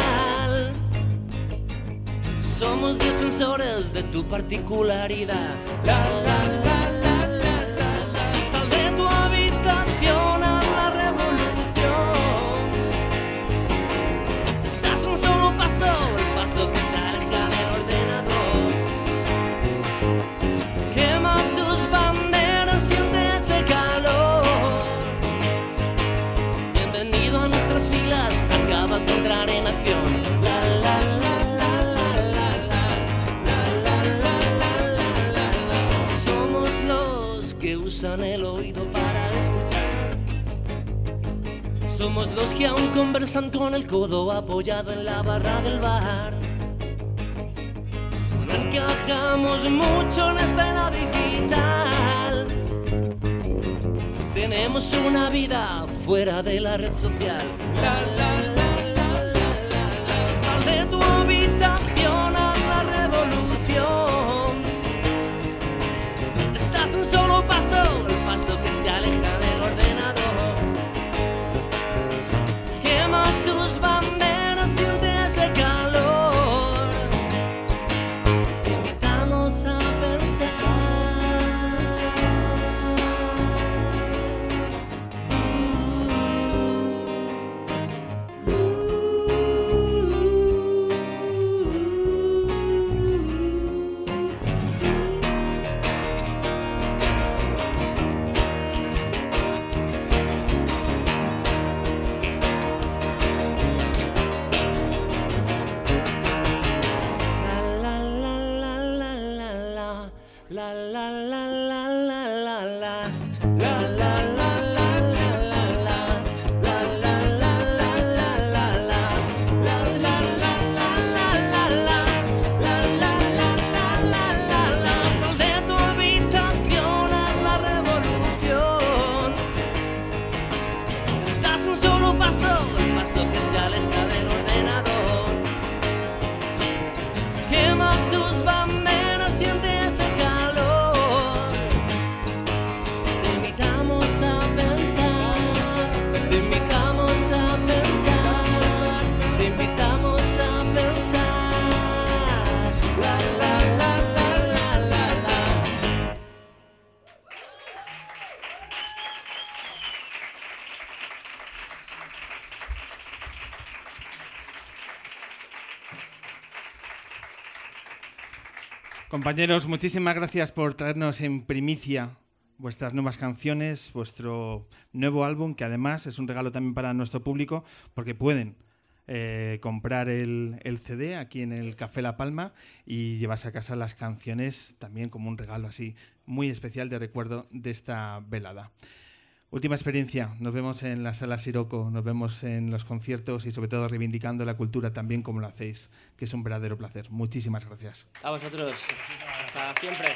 Somos defensores de tu particularidad. La, la, la, los que aún conversan con el codo apoyado en la barra del bar. No encajamos mucho en esta era digital. Tenemos una vida fuera de la red social. La, la, la, la, la, la, la. Sal de tu habitación Compañeros, muchísimas gracias por traernos en primicia vuestras nuevas canciones, vuestro nuevo álbum, que además es un regalo también para nuestro público, porque pueden eh, comprar el, el CD aquí en el Café La Palma y llevarse a casa las canciones también como un regalo así muy especial de recuerdo de esta velada. Última experiencia, nos vemos en la sala Siroco, nos vemos en los conciertos y sobre todo reivindicando la cultura también como lo hacéis, que es un verdadero placer. Muchísimas gracias. A vosotros. Hasta siempre.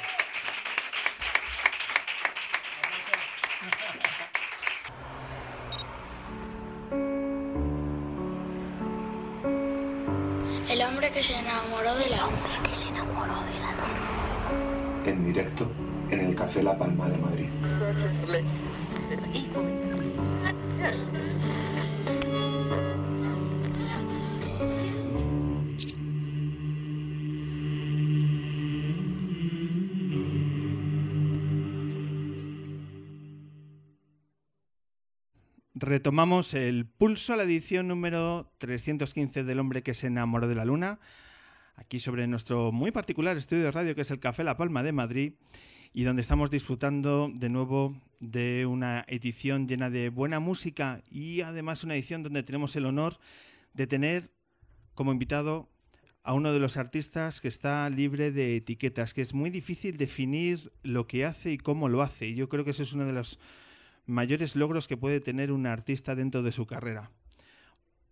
El hombre que se enamoró de la hombre que se enamoró de la luna. En directo en el Café La Palma de Madrid. Retomamos el pulso a la edición número 315 del hombre que se enamoró de la luna, aquí sobre nuestro muy particular estudio de radio que es el Café La Palma de Madrid y donde estamos disfrutando de nuevo de una edición llena de buena música y además una edición donde tenemos el honor de tener como invitado a uno de los artistas que está libre de etiquetas, que es muy difícil definir lo que hace y cómo lo hace. Y yo creo que eso es uno de los mayores logros que puede tener un artista dentro de su carrera.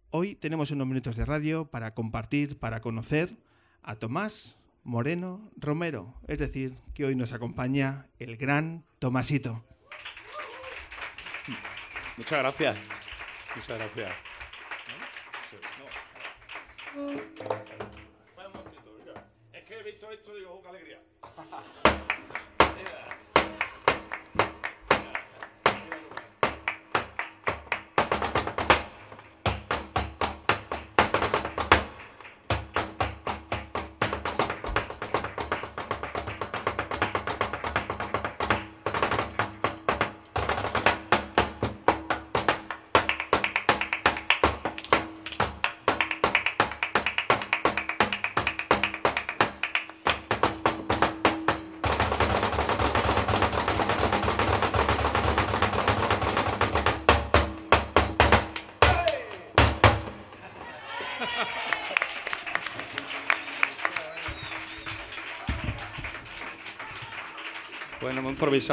Hoy tenemos unos minutos de radio para compartir, para conocer a Tomás Moreno Romero, es decir, que hoy nos acompaña el gran Tomasito. Muchas gracias. Muchas gracias. Es que he visto esto y digo, qué alegría.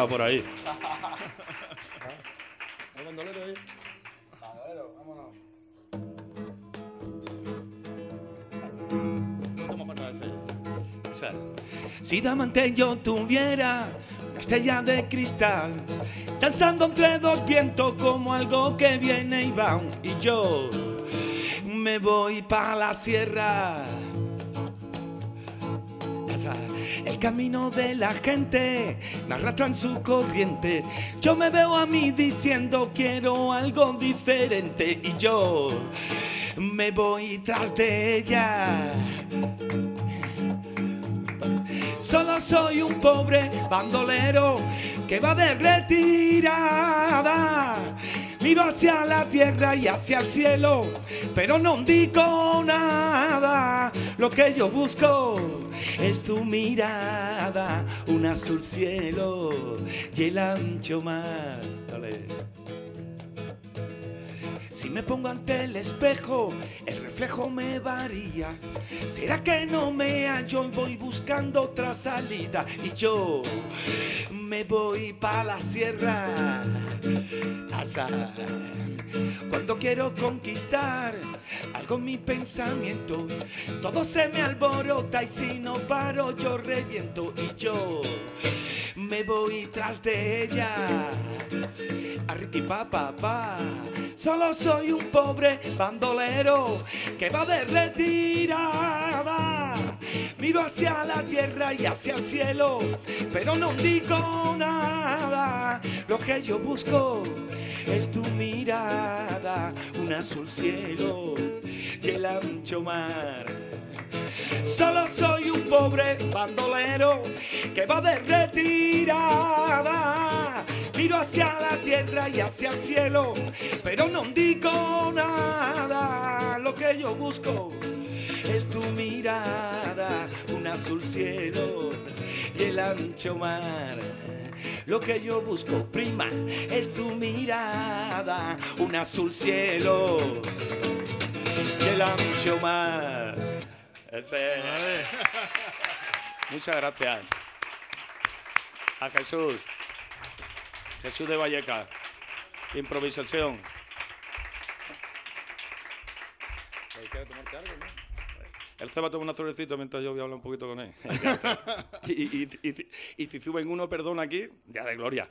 Por ahí. Si diamante yo tuviera una estrella de cristal, danzando entre dos vientos como algo que viene y va, y yo me voy para la sierra. Camino de la gente me arrastra en su corriente. Yo me veo a mí diciendo quiero algo diferente y yo me voy tras de ella. Solo soy un pobre bandolero que va de retirada. Miro hacia la tierra y hacia el cielo, pero no digo nada. Lo que yo busco es tu mirada, un azul cielo y el ancho mar. Si me pongo ante el espejo, el reflejo me varía. ¿Será que no me hallo y voy buscando otra salida? Y yo me voy para la sierra. Cuando quiero conquistar algo en mi pensamiento, todo se me alborota y si no paro yo reviento y yo me voy tras de ella. Arriqui pa pa pa. Solo soy un pobre bandolero que va de retirada. Miro hacia la tierra y hacia el cielo, pero no digo nada. Lo que yo busco es tu mirada, un azul cielo y el ancho mar. Solo soy un pobre bandolero que va de retirada. Miro hacia la tierra y hacia el cielo, pero no digo nada. Lo que yo busco es tu mirada, un azul cielo y el ancho mar. Lo que yo busco, prima, es tu mirada, un azul cielo y el ancho mar. Ese. Muchas gracias. A Jesús. Jesús de Vallecas. Improvisación. Él se va a tomar una cervecita mientras yo voy a hablar un poquito con él. y, y, y, y si suben uno, perdón, aquí, ya de gloria.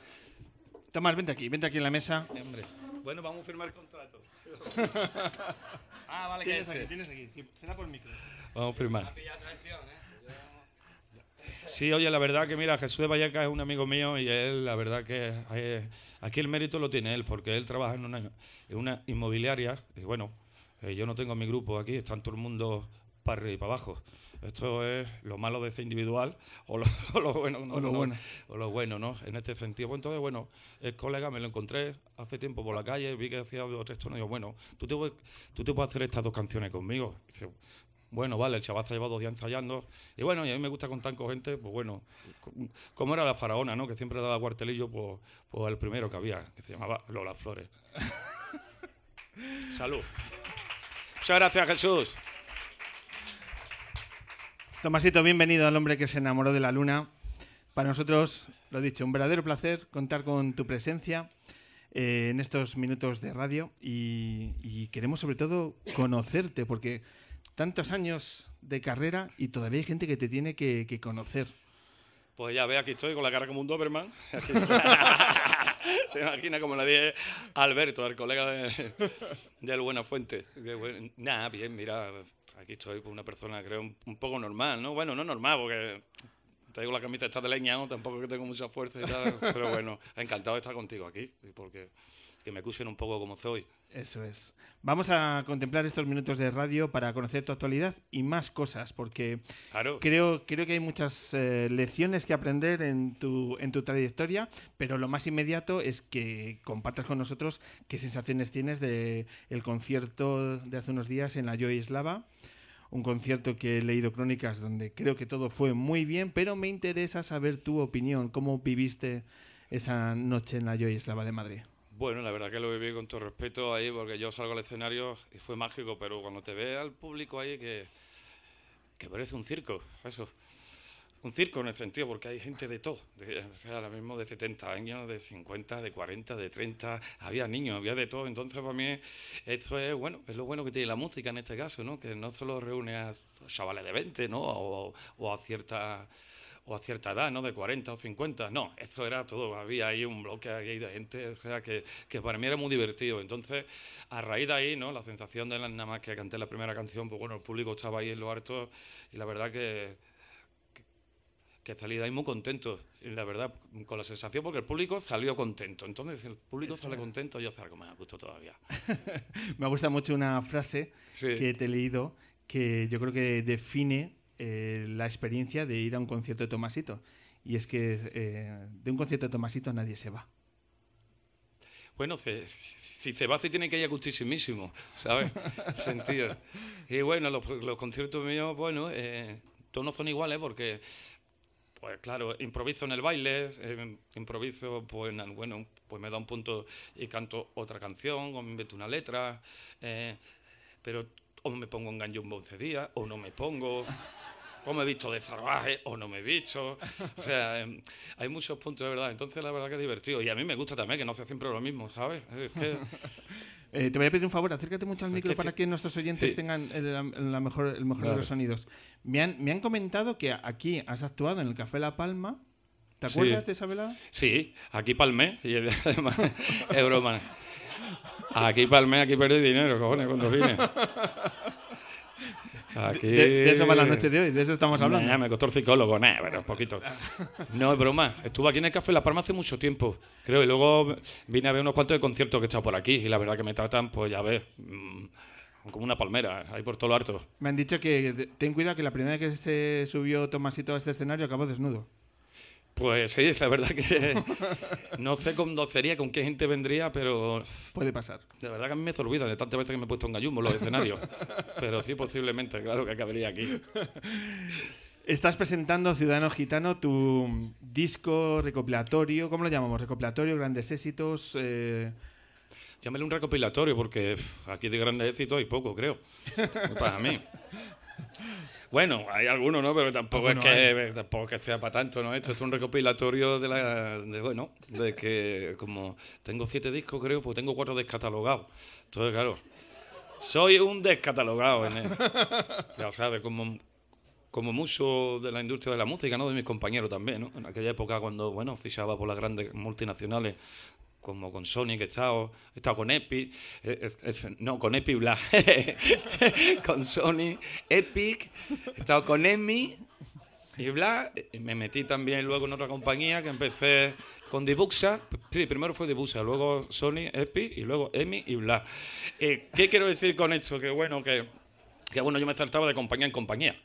Tomás, vente aquí, vente aquí en la mesa. Hombre. Bueno, vamos a firmar el contrato. ah, vale, Tienes aquí, tienes aquí. Sí, será por micro. Vamos a firmar. Sí, oye, la verdad que mira, Jesús de Valleca es un amigo mío y él, la verdad que eh, aquí el mérito lo tiene él, porque él trabaja en una, en una inmobiliaria y bueno, eh, yo no tengo mi grupo aquí, está todo el mundo para arriba y para abajo. Esto es lo malo de ese individual o lo, o lo bueno, no, O lo no, bueno. o lo bueno, ¿no? En este sentido. Pues entonces, bueno, el colega me lo encontré hace tiempo por la calle, vi que hacía dos tres tonos y digo, bueno, ¿tú te, puedes- tú te puedes hacer estas dos canciones conmigo. Dice, bueno, vale, el chaval se ha llevado dos días ensayando. Y bueno, y a mí me gusta contar con gente, pues bueno, co- como era la faraona, ¿no? Que siempre daba cuartelillo, pues el primero que había, que se llamaba Lola Flores. Salud. Muchas gracias, Jesús. Tomasito, bienvenido al hombre que se enamoró de la luna. Para nosotros, lo dicho, un verdadero placer contar con tu presencia eh, en estos minutos de radio y, y queremos sobre todo conocerte porque tantos años de carrera y todavía hay gente que te tiene que, que conocer. Pues ya ve, aquí estoy con la cara como un Doberman. Te imaginas como la dije Alberto, el colega de, del Buenafuente. Que buen- Nada, bien, mira, aquí estoy con una persona, creo, un, poco normal, ¿no? Bueno, no normal, porque traigo la camisa esta de leña, ¿no? Tampoco que tengo mucha fuerza y tal. Pero bueno, encantado de estar contigo aquí, porque que me acusen un poco como soy. Eso es. Vamos a contemplar estos minutos de radio para conocer tu actualidad y más cosas, porque Claro. creo, creo que hay muchas eh, lecciones que aprender en tu, en tu trayectoria, pero lo más inmediato es que compartas con nosotros qué sensaciones tienes de el concierto de hace unos días en la Joy Eslava. Un concierto que he leído crónicas donde creo que todo fue muy bien, pero me interesa saber tu opinión. ¿Cómo viviste esa noche en la Joy Eslava de Madrid? Bueno, la verdad que lo viví con todo respeto ahí, porque yo salgo al escenario y fue mágico, pero cuando te ve al público ahí que, que parece un circo, eso. Un circo en el sentido, porque hay gente de todo, de, o sea, ahora mismo de 70 años, de 50, de 40, de 30, había niños, había de todo, entonces para mí esto es, bueno, es lo bueno que tiene la música en este caso, ¿no? Que no solo reúne a chavales de 20, ¿no? O, o a cierta o a cierta edad, ¿no? De 40 o 50. No, esto era todo. Había ahí un bloque ahí de gente, o sea, que, que para mí era muy divertido. Entonces, a raíz de ahí, ¿no? La sensación de la- nada más que canté la primera canción, pues bueno, el público estaba ahí en lo harto y la verdad que, que, que salí de ahí muy contento. Y la verdad, con la sensación, porque el público salió contento. Entonces, si el público sale contento, yo salgo más a gusto todavía. Me gusta mucho una frase Sí. que te he leído que yo creo que define eh, la experiencia de ir a un concierto de Tomasito. Y es que eh, de un concierto de Tomasito nadie se va. Bueno, se- si se va, se tiene que ir a gustísimísimo, ¿sabes? Sentido. Y bueno, los, los conciertos míos, bueno, eh, todos no son iguales porque, pues claro, improviso en el baile, eh, improviso, pues en- bueno, pues me da un punto y canto otra canción, o me invento una letra, eh, pero o me pongo en ganjumbo 11 días, o no me pongo, o me he visto de salvaje, o no me he visto. O sea, em, hay muchos puntos de verdad. Entonces, la verdad que es divertido. Y a mí me gusta también que no sea siempre lo mismo, ¿sabes? Es que, Eh, te voy a pedir un favor, acércate mucho al micro para sí. que nuestros oyentes Sí. tengan el, la mejor, el mejor de Claro. los sonidos. Me han, me han comentado que aquí has actuado en el Café La Palma. ¿Te Sí. acuerdas de esa velada? sí, aquí palmé. Y además, es broma. Aquí palmé, aquí perdí dinero, cojones, cuando vine. Aquí... De, de eso va la noche de hoy, de eso estamos hablando. Nah, me costó el psicólogo, nah, pero un poquito. No, es broma. Estuve aquí en el Café La Palma hace mucho tiempo, creo, y luego vine a ver unos cuantos de conciertos que he estado por aquí, y la verdad que me tratan, pues ya ves, mm, como una palmera, ahí por todo lo harto. Me han dicho que ten cuidado que la primera vez que se subió Tomasito a este escenario acabó desnudo. Pues sí, la verdad que no sé cómo sería, con qué gente vendría, pero Puede pasar. de verdad que a mí me olvida de tantas veces que me he puesto en gallumbo en los escenarios. Pero sí, posiblemente, claro que acabaría aquí. Estás presentando Ciudadano Gitano, tu disco recopilatorio, ¿cómo lo llamamos? Recopilatorio, grandes éxitos. eh, Llámale un recopilatorio, porque pff, aquí de grandes éxitos hay poco, creo. Para mí. Bueno, hay algunos, ¿no? Pero tampoco es que tampoco es que sea para tanto, ¿no? Esto es un recopilatorio de la de, bueno, de que como tengo siete discos, creo, pues tengo cuatro descatalogados. Entonces, claro, soy un descatalogado en el- ya sabes, como como mucho de la industria de la música, ¿no? De mis compañeros también, ¿no? En aquella época cuando, bueno, fichaba por las grandes multinacionales como con Sony, que he estado, he estado con Epic, eh, no, con Epic Bla, con Sony, Epic, he estado con Emi y Bla, y me metí también luego en otra compañía que empecé con Dibuxa, sí, primero fue Dibuxa, luego Sony, Epic y luego Emi y Bla. Eh, ¿Qué quiero decir con esto? Que bueno, que, que bueno, yo me saltaba de compañía en compañía,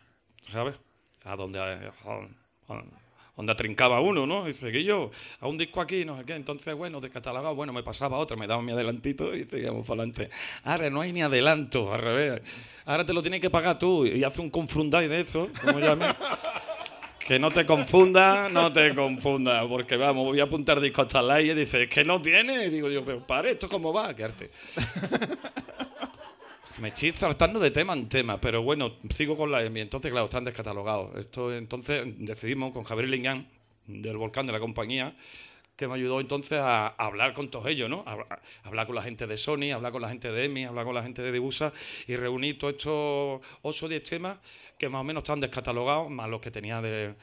¿sabes? A donde... donde atrincaba uno, ¿no? Y seguía a un disco aquí, no sé qué. Entonces, bueno, descatalogado, bueno, me pasaba otro, me daba mi adelantito y seguíamos para adelante. Ahora no hay ni adelanto, al revés. Ahora te lo tienes que pagar tú y hace un confundai de eso, como llame. Que no te confunda, no te confunda, porque vamos, voy a apuntar discos hasta y dice, es que no tiene. Y digo yo, pero pare, ¿esto cómo va? ¿Qué arte? Me estoy saltando de tema en tema, pero bueno, sigo con la EMI. Entonces, claro, están descatalogados. Esto, entonces decidimos con Javier Liñán, del Volcán de la compañía, que me ayudó entonces a, hablar con todos ellos, ¿no? Hablar con la gente de Sony, hablar con la gente de EMI, hablar con la gente de Dibusa y reunir todos estos 8 o 10 temas que más o menos están descatalogados, más los que tenía de,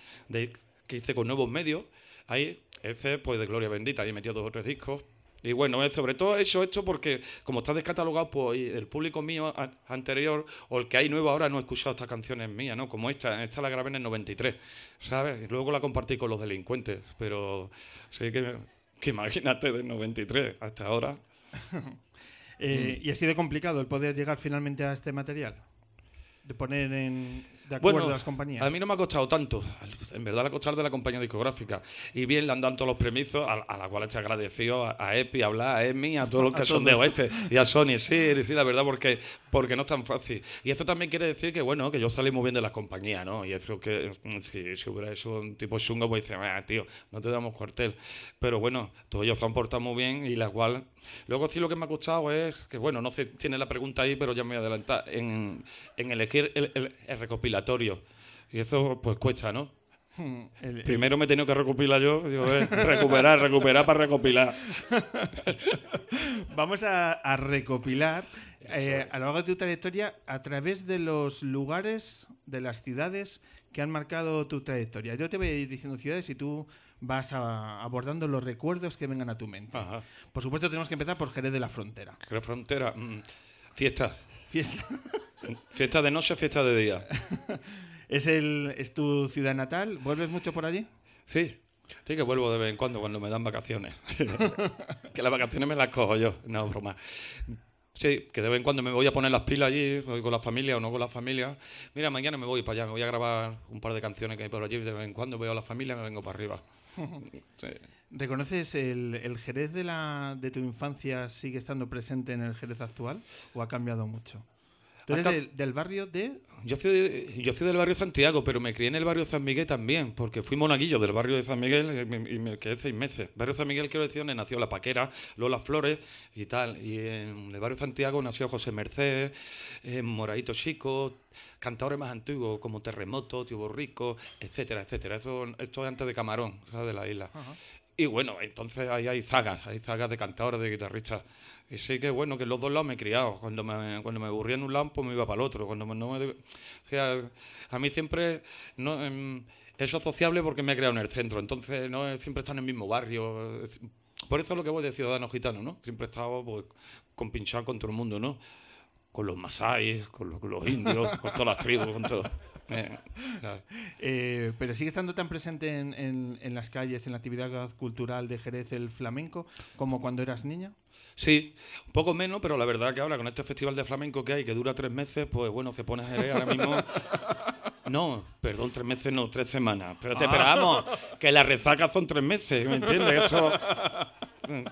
que hice con nuevos medios. Ahí, ese, pues de Gloria Bendita, ahí he metido dos o tres discos. Y bueno, eh, sobre todo eso hecho porque como está descatalogado, pues el público mío anterior o el que hay nuevo ahora no ha escuchado estas canciones mías, ¿no? Como esta, esta la grabé en el 93, ¿sabes? Y luego la compartí con los delincuentes, pero sí que, que imagínate del 93 hasta ahora. Eh. ¿Y ha sido complicado el poder llegar finalmente a este material? De poner en, de acuerdo Bueno, a las compañías. A mí no me ha costado tanto. En verdad, le ha costado de la compañía discográfica. Y bien, le han dado todos los permisos, a, a la cual estoy agradecido a, a Epi, a Blas, a Emi, a todos los que son de oeste. Y a Sony, sí, sí, la verdad, porque, porque no es tan fácil. Y esto también quiere decir que, bueno, que yo salí muy bien de las compañías, ¿no? Y eso que, si, si hubiera hecho un tipo chungo, pues dice, ah, tío, no te damos cuartel. Pero bueno, todos ellos se han portado muy bien y la cual. Luego, sí, lo que me ha costado es que, bueno, no sé, tiene la pregunta ahí, pero ya me voy a adelantar, en, en elegir el, el- el recopilatorio. Y eso, pues cuesta, ¿no? Hmm, el- el- Primero me he tenido que recopilar yo, digo, eh, recuperar, recuperar para recopilar. Vamos a, a recopilar eh, a lo largo de tu trayectoria a través de los lugares, de las ciudades que han marcado tu trayectoria. Yo te voy a ir diciendo ciudades y tú vas a- abordando los recuerdos que vengan a tu mente. Ajá. Por supuesto, tenemos que empezar por Jerez de la Frontera. ¿Qué frontera? Mm, Fiesta. Fiesta. Fiesta de noche, fiesta de día. ¿Es, el, ¿Es tu ciudad natal? ¿Vuelves mucho por allí? Sí. Sí que vuelvo de vez en cuando cuando me dan vacaciones. que las vacaciones me las cojo yo, no broma. Sí, que de vez en cuando me voy a poner las pilas allí, voy con la familia o no con la familia. Mira, mañana me voy para allá, me voy a grabar un par de canciones que hay por allí, de vez en cuando veo a la familia y me vengo para arriba. Sí. ¿Reconoces el, el Jerez de, la, de tu infancia sigue estando presente en el Jerez actual o ha cambiado mucho? ¿Tú eres del, del barrio de...? Yo soy, de- yo soy del barrio Santiago, pero me crié en el barrio San Miguel también, porque fui monaguillo del barrio de San Miguel y me, y me quedé seis meses. Barrio San Miguel, quiero decir, donde nació La Paquera, Lola Flores y tal. Y en el barrio Santiago nació José Merced, eh, Moradito Chico, cantadores más antiguos como Terremoto, Tío Borrico, etcétera, etcétera. Eso, esto es antes de Camarón, ¿sabes? de la isla. Y bueno, entonces ahí hay zagas, hay zagas de cantadores, de guitarristas. Y sí que bueno, que en los dos lados me he criado. Cuando me, cuando me aburría en un lado, pues me iba para el otro. Cuando me- no me, o sea, a mí siempre no, em, es sociable porque me he creado en el centro. Entonces no siempre están en el mismo barrio. Por eso es lo que voy de ciudadano gitano, ¿no? Siempre he estado pues, compinchado con todo el mundo, ¿no? Con los masáis, con con los indios, con todas las tribus, con todo. Eh. Eh, pero sigue estando tan presente en, en- en las calles, en la actividad cultural de Jerez el flamenco, como cuando eras niña. Sí, un poco menos, pero la verdad que ahora con este festival de flamenco que hay, que dura tres meses, pues bueno, se pone Jerez ahora mismo. No, perdón, tres meses no, tres semanas. Pero te esperamos, que las resacas son tres meses, ¿me entiendes? Esto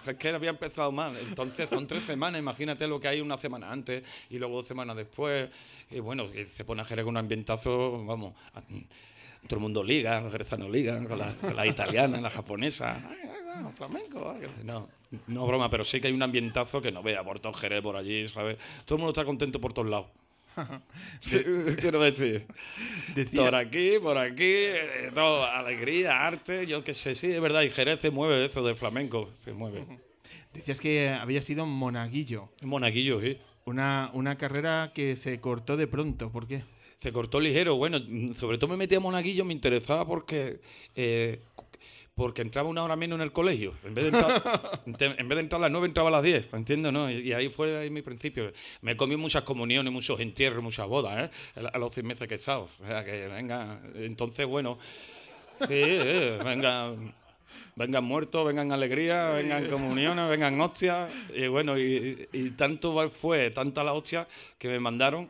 es que había empezado mal. Entonces son tres semanas, imagínate lo que hay una semana antes y luego dos semanas después. Y bueno, se pone a Jerez con un ambientazo, vamos. todo el mundo liga, los jerezanos ligan, con la. Ay, ay, ay, flamenco. No, no broma, pero sí que hay un ambientazo que no vea por todo Jerez, por allí, ¿sabes? Todo el mundo está contento por todos lados. Quiero decir. Decía- Por aquí, por aquí, eh, todo, alegría, arte, yo qué sé, sí, es verdad, y Jerez se mueve eso del flamenco, se mueve. Decías que había sido monaguillo, Monaguillo, sí. una, una carrera que se cortó de pronto. ¿Por qué? Se cortó ligero. Bueno, sobre todo me metí a Monaguillo, me interesaba porque. eh, porque entraba una hora menos en el colegio. En vez de entrar, en vez de entrar a las 9, entraba a las 10, ¿entiendes? ¿no? Y, y ahí fue ahí mi principio. Me comí muchas comuniones, muchos entierros, muchas bodas, ¿eh? A los seis meses que he estado. O sea, que venga, entonces, bueno, sí, eh, venga, vengan muertos, vengan alegría, vengan comuniones, vengan hostias. Y bueno, y, y tanto fue, tanta la hostia que me mandaron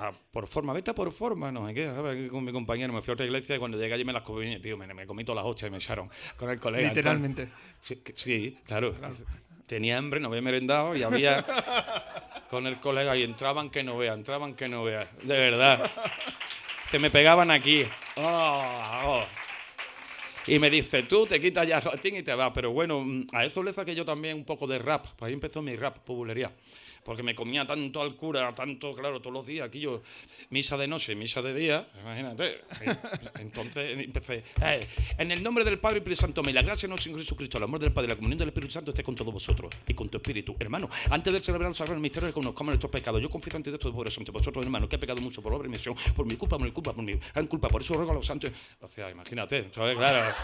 a por forma, vete a por forma, no sé qué, con mi compañero me fui a otra iglesia y cuando llegué allí me las comí, tío, me, me comí todas las hostias y me echaron con el colega. Literalmente. Sí, que- sí, claro. Tenía hambre, no había merendado y había con el colega y entraban que no vea, entraban que no vea. De verdad. Se me pegaban aquí. Oh, oh. Y me dice, tú te quitas ya el latín y te vas. Pero bueno, mm, a eso le saqué yo también un poco de rap. Pues ahí empezó mi rap, populería. Porque me comía tanto al cura, tanto, claro, todos los días. Aquí yo, misa de noche, misa de día, imagínate. Entonces empecé, eh, en el nombre del Padre y Espíritu Santo, me la gracia de nuestro Jesucristo, el amor del Padre la comunión del Espíritu Santo esté con todos vosotros y con tu espíritu. Hermano, antes de celebrar los sagrados misterios, reconozcamos nuestros pecados. Yo confieso ante por eso, ante vosotros, hermano, que he pecado mucho por obra y misión, por mi culpa, por mi culpa, por mi gran culpa. Por eso ruego a los santos. O sea, imagínate, ¿sabes? Claro.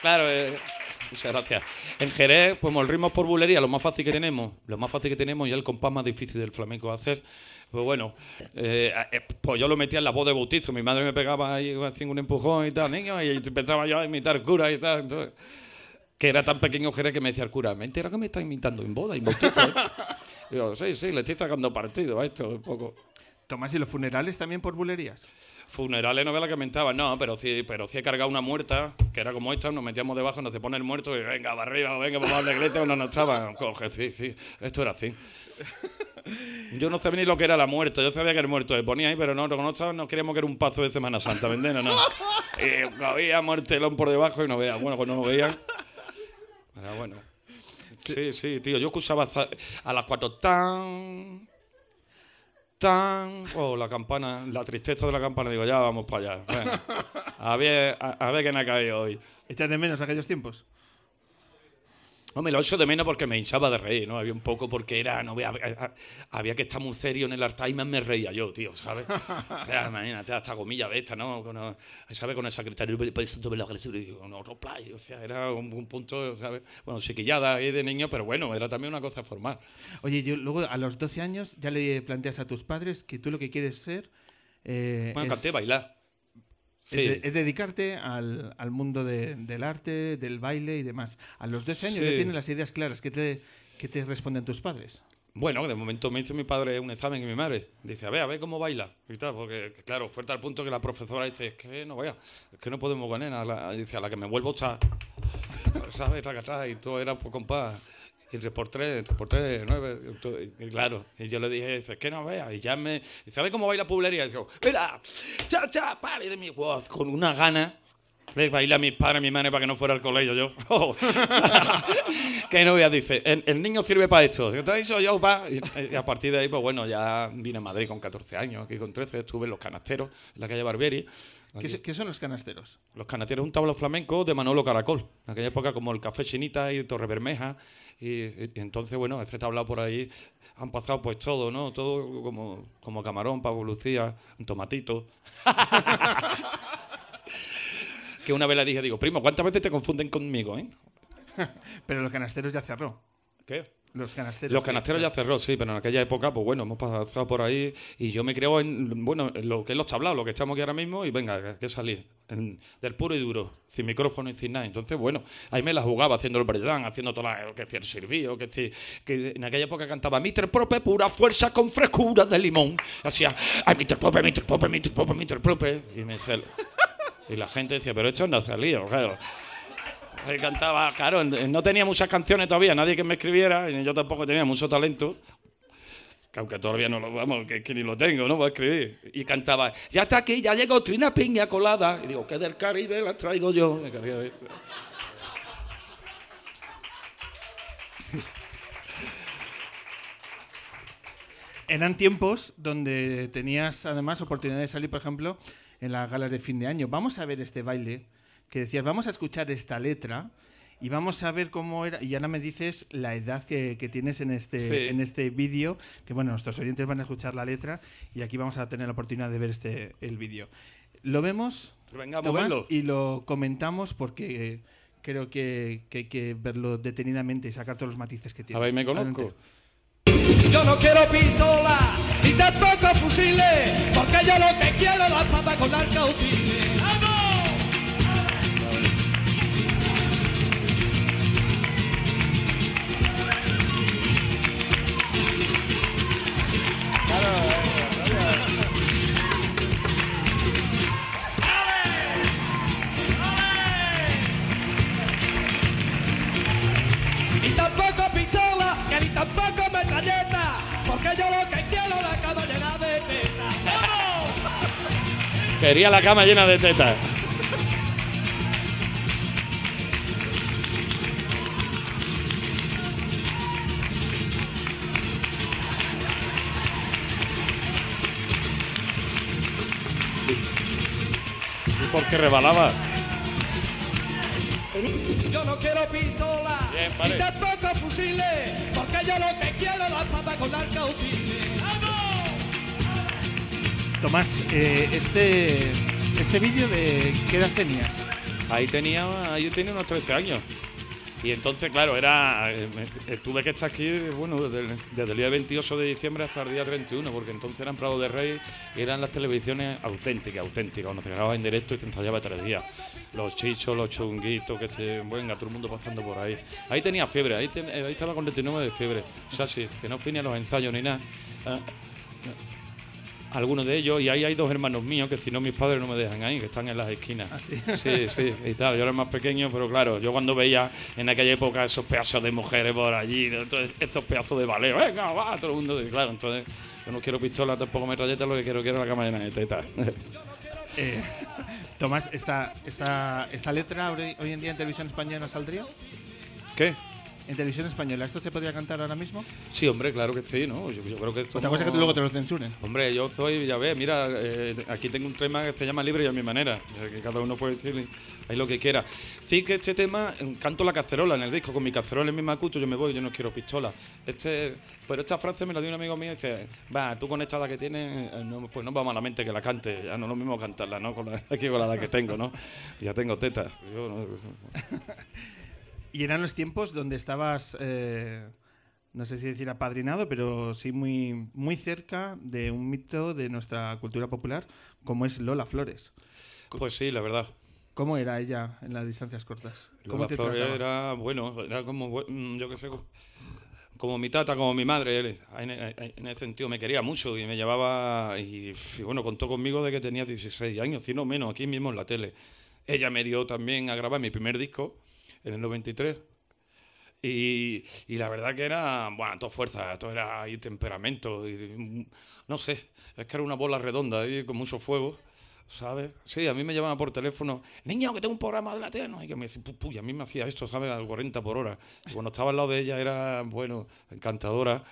Claro, eh, muchas gracias. En Jerez, pues el ritmo por bulería, lo más fácil que tenemos, lo más fácil que tenemos y el compás más difícil del flamenco de hacer. Pues bueno, eh, eh, pues yo lo metía en la voz de bautizo. Mi madre me pegaba ahí haciendo un empujón y tal, niño, y empezaba yo a imitar cura y tal. entonces, que era tan pequeño Jerez que me decía el cura, ¿me entera que me está imitando en boda, en bautizo? eh?". Y yo, sí, sí, le estoy sacando partido a esto un poco. Tomás, ¿y los funerales también por bulerías? Funerales no ve la que mentaba, no, pero sí, pero sí he cargado una muerta, que era como esta, nos metíamos debajo, nos se pone el muerto y venga, para arriba, venga, vamos a la iglesia, uno no estaba. Coge, sí, sí, esto era así. Yo no sabía ni lo que era la muerta, yo sabía que el muerto se ponía ahí, pero no, no, estaba, no queríamos que era un paso de Semana Santa, ¿me entiendes? No. Y había muertelón por debajo y no veía, bueno, cuando no veían. Era bueno. Sí, sí, tío, yo escuchaba a las cuatro tan oh la campana la tristeza de la campana digo ya vamos para allá Bueno, a ver a, a ver quién ha caído hoy ¿Echas de menos aquellos tiempos? Hombre, lo echo de menos porque me hinchaba de reír, ¿no? Había un poco porque era, no había, había que estar muy serio en el altar y más me reía yo, tío, ¿sabes? O sea, imagínate, hasta gomilla de esta, ¿no? Con, ¿Sabes? Con el secretario, pues, con otro play, o sea, era un, un punto, ¿sabes? Bueno, chiquillada ahí de niño, pero bueno, era también una cosa formal. Oye, yo luego a los 12 años ya le planteas a tus padres que tú lo que quieres ser eh, Bueno, es, canté bailar. Es de- es dedicarte al, al mundo de- del arte, del baile y demás. A los 12 años Sí. ya tienes las ideas claras. ¿Qué te, qué te responden tus padres? Bueno, de momento me hizo mi padre un examen y mi madre dice, a ver, a ver cómo baila y tal, porque claro, fue tal punto que la profesora dice, es que no vea, es que no podemos la, dice, a la que me vuelvo está, ¿sabes? Taca, y todo era por compás. Nueve, y todo, y, y claro. Y yo le dije, es que no vea. Y ya me, y ¿sabes cómo baila pueblería? Y digo, mira, cha, cha, pare de mi voz, con una gana de bailar a mis padres, a mi madre para que no fuera al colegio yo. Oh. que no veas, dice, el, el niño sirve para esto. Te hizo yo, pa. Y, y a partir de ahí, pues bueno, ya vine a Madrid con 14 años, aquí con 13, estuve en Los Canasteros, en la calle Barbieri. ¿Qué, son los canasteros? Los Canasteros es un tablo flamenco de Manolo Caracol. En aquella época como el Café Chinita y Torre Bermeja. Y, entonces, bueno, este tablado por ahí han pasado pues todo, ¿no? Todo como, como camarón, pavo lucía, un tomatito. que una vez le dije, digo, primo, ¿cuántas veces te confunden conmigo, eh? Pero los canasteros ya cerró. ¿Qué? Los canasteros. Los canasteros ya cerró, sí, pero en aquella época, pues bueno, hemos pasado por ahí y yo me creo en, bueno, en lo que es los tablados, lo que estamos aquí ahora mismo y venga, que- salir en- del puro y duro, sin micrófono y sin nada. Entonces, bueno, ahí me la jugaba haciendo el breakdown, haciendo toda la, que decía el sirvío, que, que en aquella época cantaba Mr. Prope, pura fuerza con frescura de limón. Hacía, ay, Mr. Prope, Mr. Prope, Mr. Prope, Mr. Prope. Y me decía, y la gente decía, pero esto no ha salido, claro. Cantaba, claro, no tenía muchas canciones todavía, nadie que me escribiera, y yo tampoco tenía mucho talento. Que aunque todavía no lo vamos, que, que ni lo tengo, ¿no? Para escribir. Y cantaba, ya está aquí, ya llegó Trina Piña colada. Y digo, que del Caribe la traigo yo. Eran tiempos donde tenías además oportunidad de salir, por ejemplo, en las galas de fin de año. Vamos a ver este baile que decías, vamos a escuchar esta letra y vamos a ver cómo era. Y ahora me dices la edad que, que tienes en este, Sí. en este vídeo, que bueno, nuestros oyentes van a escuchar la letra y aquí vamos a tener la oportunidad de ver este, el vídeo. Lo vemos, Pero venga, Tomás, y lo comentamos porque creo que, que hay que verlo detenidamente y sacar todos los matices que tiene. A ver, me conozco. Yo no quiero pistola ni tampoco fusiles, porque yo lo que quiero es la papa con arcauciles. ¡Vamos! Metralleta, porque yo lo que quiero la cama llena de tetas. ¡Vamos! Quería la cama llena de tetas. ¿Y por qué rebalaba? Yo no quiero Bien, vale. ni tampoco fusiles, porque yo lo que quiero es la papa con arcauciles. ¡Vamos! Tomás, eh, este, este vídeo de qué edad tenías? Ahí tenía, ahí tenía unos 13 años. Y entonces, claro, era. eh, eh, tuve que estar aquí, bueno, desde el, día 28 de diciembre hasta el día 31, porque entonces eran Prado de Rey y eran las televisiones auténticas, auténticas, donde se grababa en directo y se ensayaba tres días. Los chichos, los chunguitos, que se. Venga, todo el mundo pasando por ahí. Ahí tenía fiebre, ahí, ten- eh, ahí estaba con 39 de fiebre. O sea, sí, que no fui ni a los ensayos ni nada. Ah, algunos de ellos, y ahí hay dos hermanos míos que si no mis padres no me dejan ahí, que están en las esquinas. sí? sí, y tal. Yo era más pequeño, pero claro, yo cuando veía en aquella época esos pedazos de mujeres por allí, entonces, esos pedazos de baleo, venga, va, todo el mundo, y claro, entonces yo no quiero pistola, tampoco metralleta, lo que quiero quiero la cama llena de tetas. Eh, Tomás, ¿esta, esta, ¿esta letra hoy en día en televisión española saldría? ¿Qué? ¿En televisión española esto se podría cantar ahora mismo? Sí, hombre, claro que sí, ¿no? Yo, yo creo que esto Otra cosa es que no- luego te lo censuren. Hombre, yo soy, ya ves, mira, eh, aquí tengo un tema que se llama Libre y a mi manera, que cada uno puede decir ahí lo que quiera. Sí que este tema, eh, canto la cacerola en el disco, con mi cacerola en mi macuto, yo me voy, yo no quiero pistola. Este, pero esta frase me la dio un amigo mío y dice, va, tú con esta edad que tienes, eh, no, pues no va malamente que la cante, ya no es lo mismo cantarla, ¿no? Con la, aquí con la edad que tengo, ¿no? Ya tengo tetas. Yo no- Y eran los tiempos donde estabas, eh, no sé si decir apadrinado, pero sí muy, muy cerca de un mito de nuestra cultura popular, como es Lola Flores. pues sí, la verdad. ¿Cómo era ella en las distancias cortas? ¿Cómo Lola te Flores trataba? era, bueno, era como, mm, yo qué sé, co- como mi tata, como mi madre. En, ese sentido me quería mucho y me llevaba, y, y bueno, contó conmigo de que tenía 16 años, si no menos, aquí mismo en la tele. Ella me dio también a grabar mi primer disco en el 93. Y, y la verdad que era, bueno, todo fuerza, todo era ahí temperamento, y, no sé, es que era una bola redonda ahí con mucho fuego, ¿sabes? Sí, a mí me llamaban por teléfono, niño, que tengo un programa de la tele, ¿no? y que me decía, pu, pu, y a mí me hacía esto, ¿sabes? Al 40 por hora. Y cuando estaba al lado de ella era, bueno, encantadora,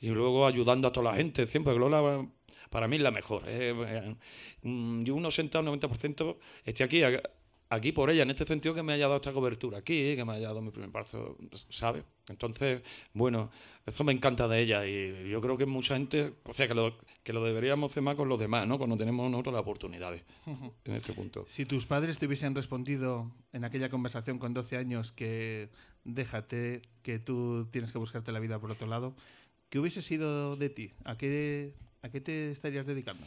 y luego ayudando a toda la gente, siempre, Lola para mí es la mejor. eh, eh, mm, yo un 80 o 90% estoy aquí, aquí por ella, en este sentido que me haya dado esta cobertura aquí, que me haya dado mi primer paso, ¿sabes? Entonces, bueno, eso me encanta de ella y yo creo que mucha gente, o sea, que lo, que lo deberíamos hacer más con los demás, ¿no? Cuando tenemos nosotros las oportunidades en este punto. Si tus padres te hubiesen respondido en aquella conversación con 12 años que déjate, que tú tienes que buscarte la vida por otro lado, ¿qué hubiese sido de ti? ¿A qué, a qué te estarías dedicando?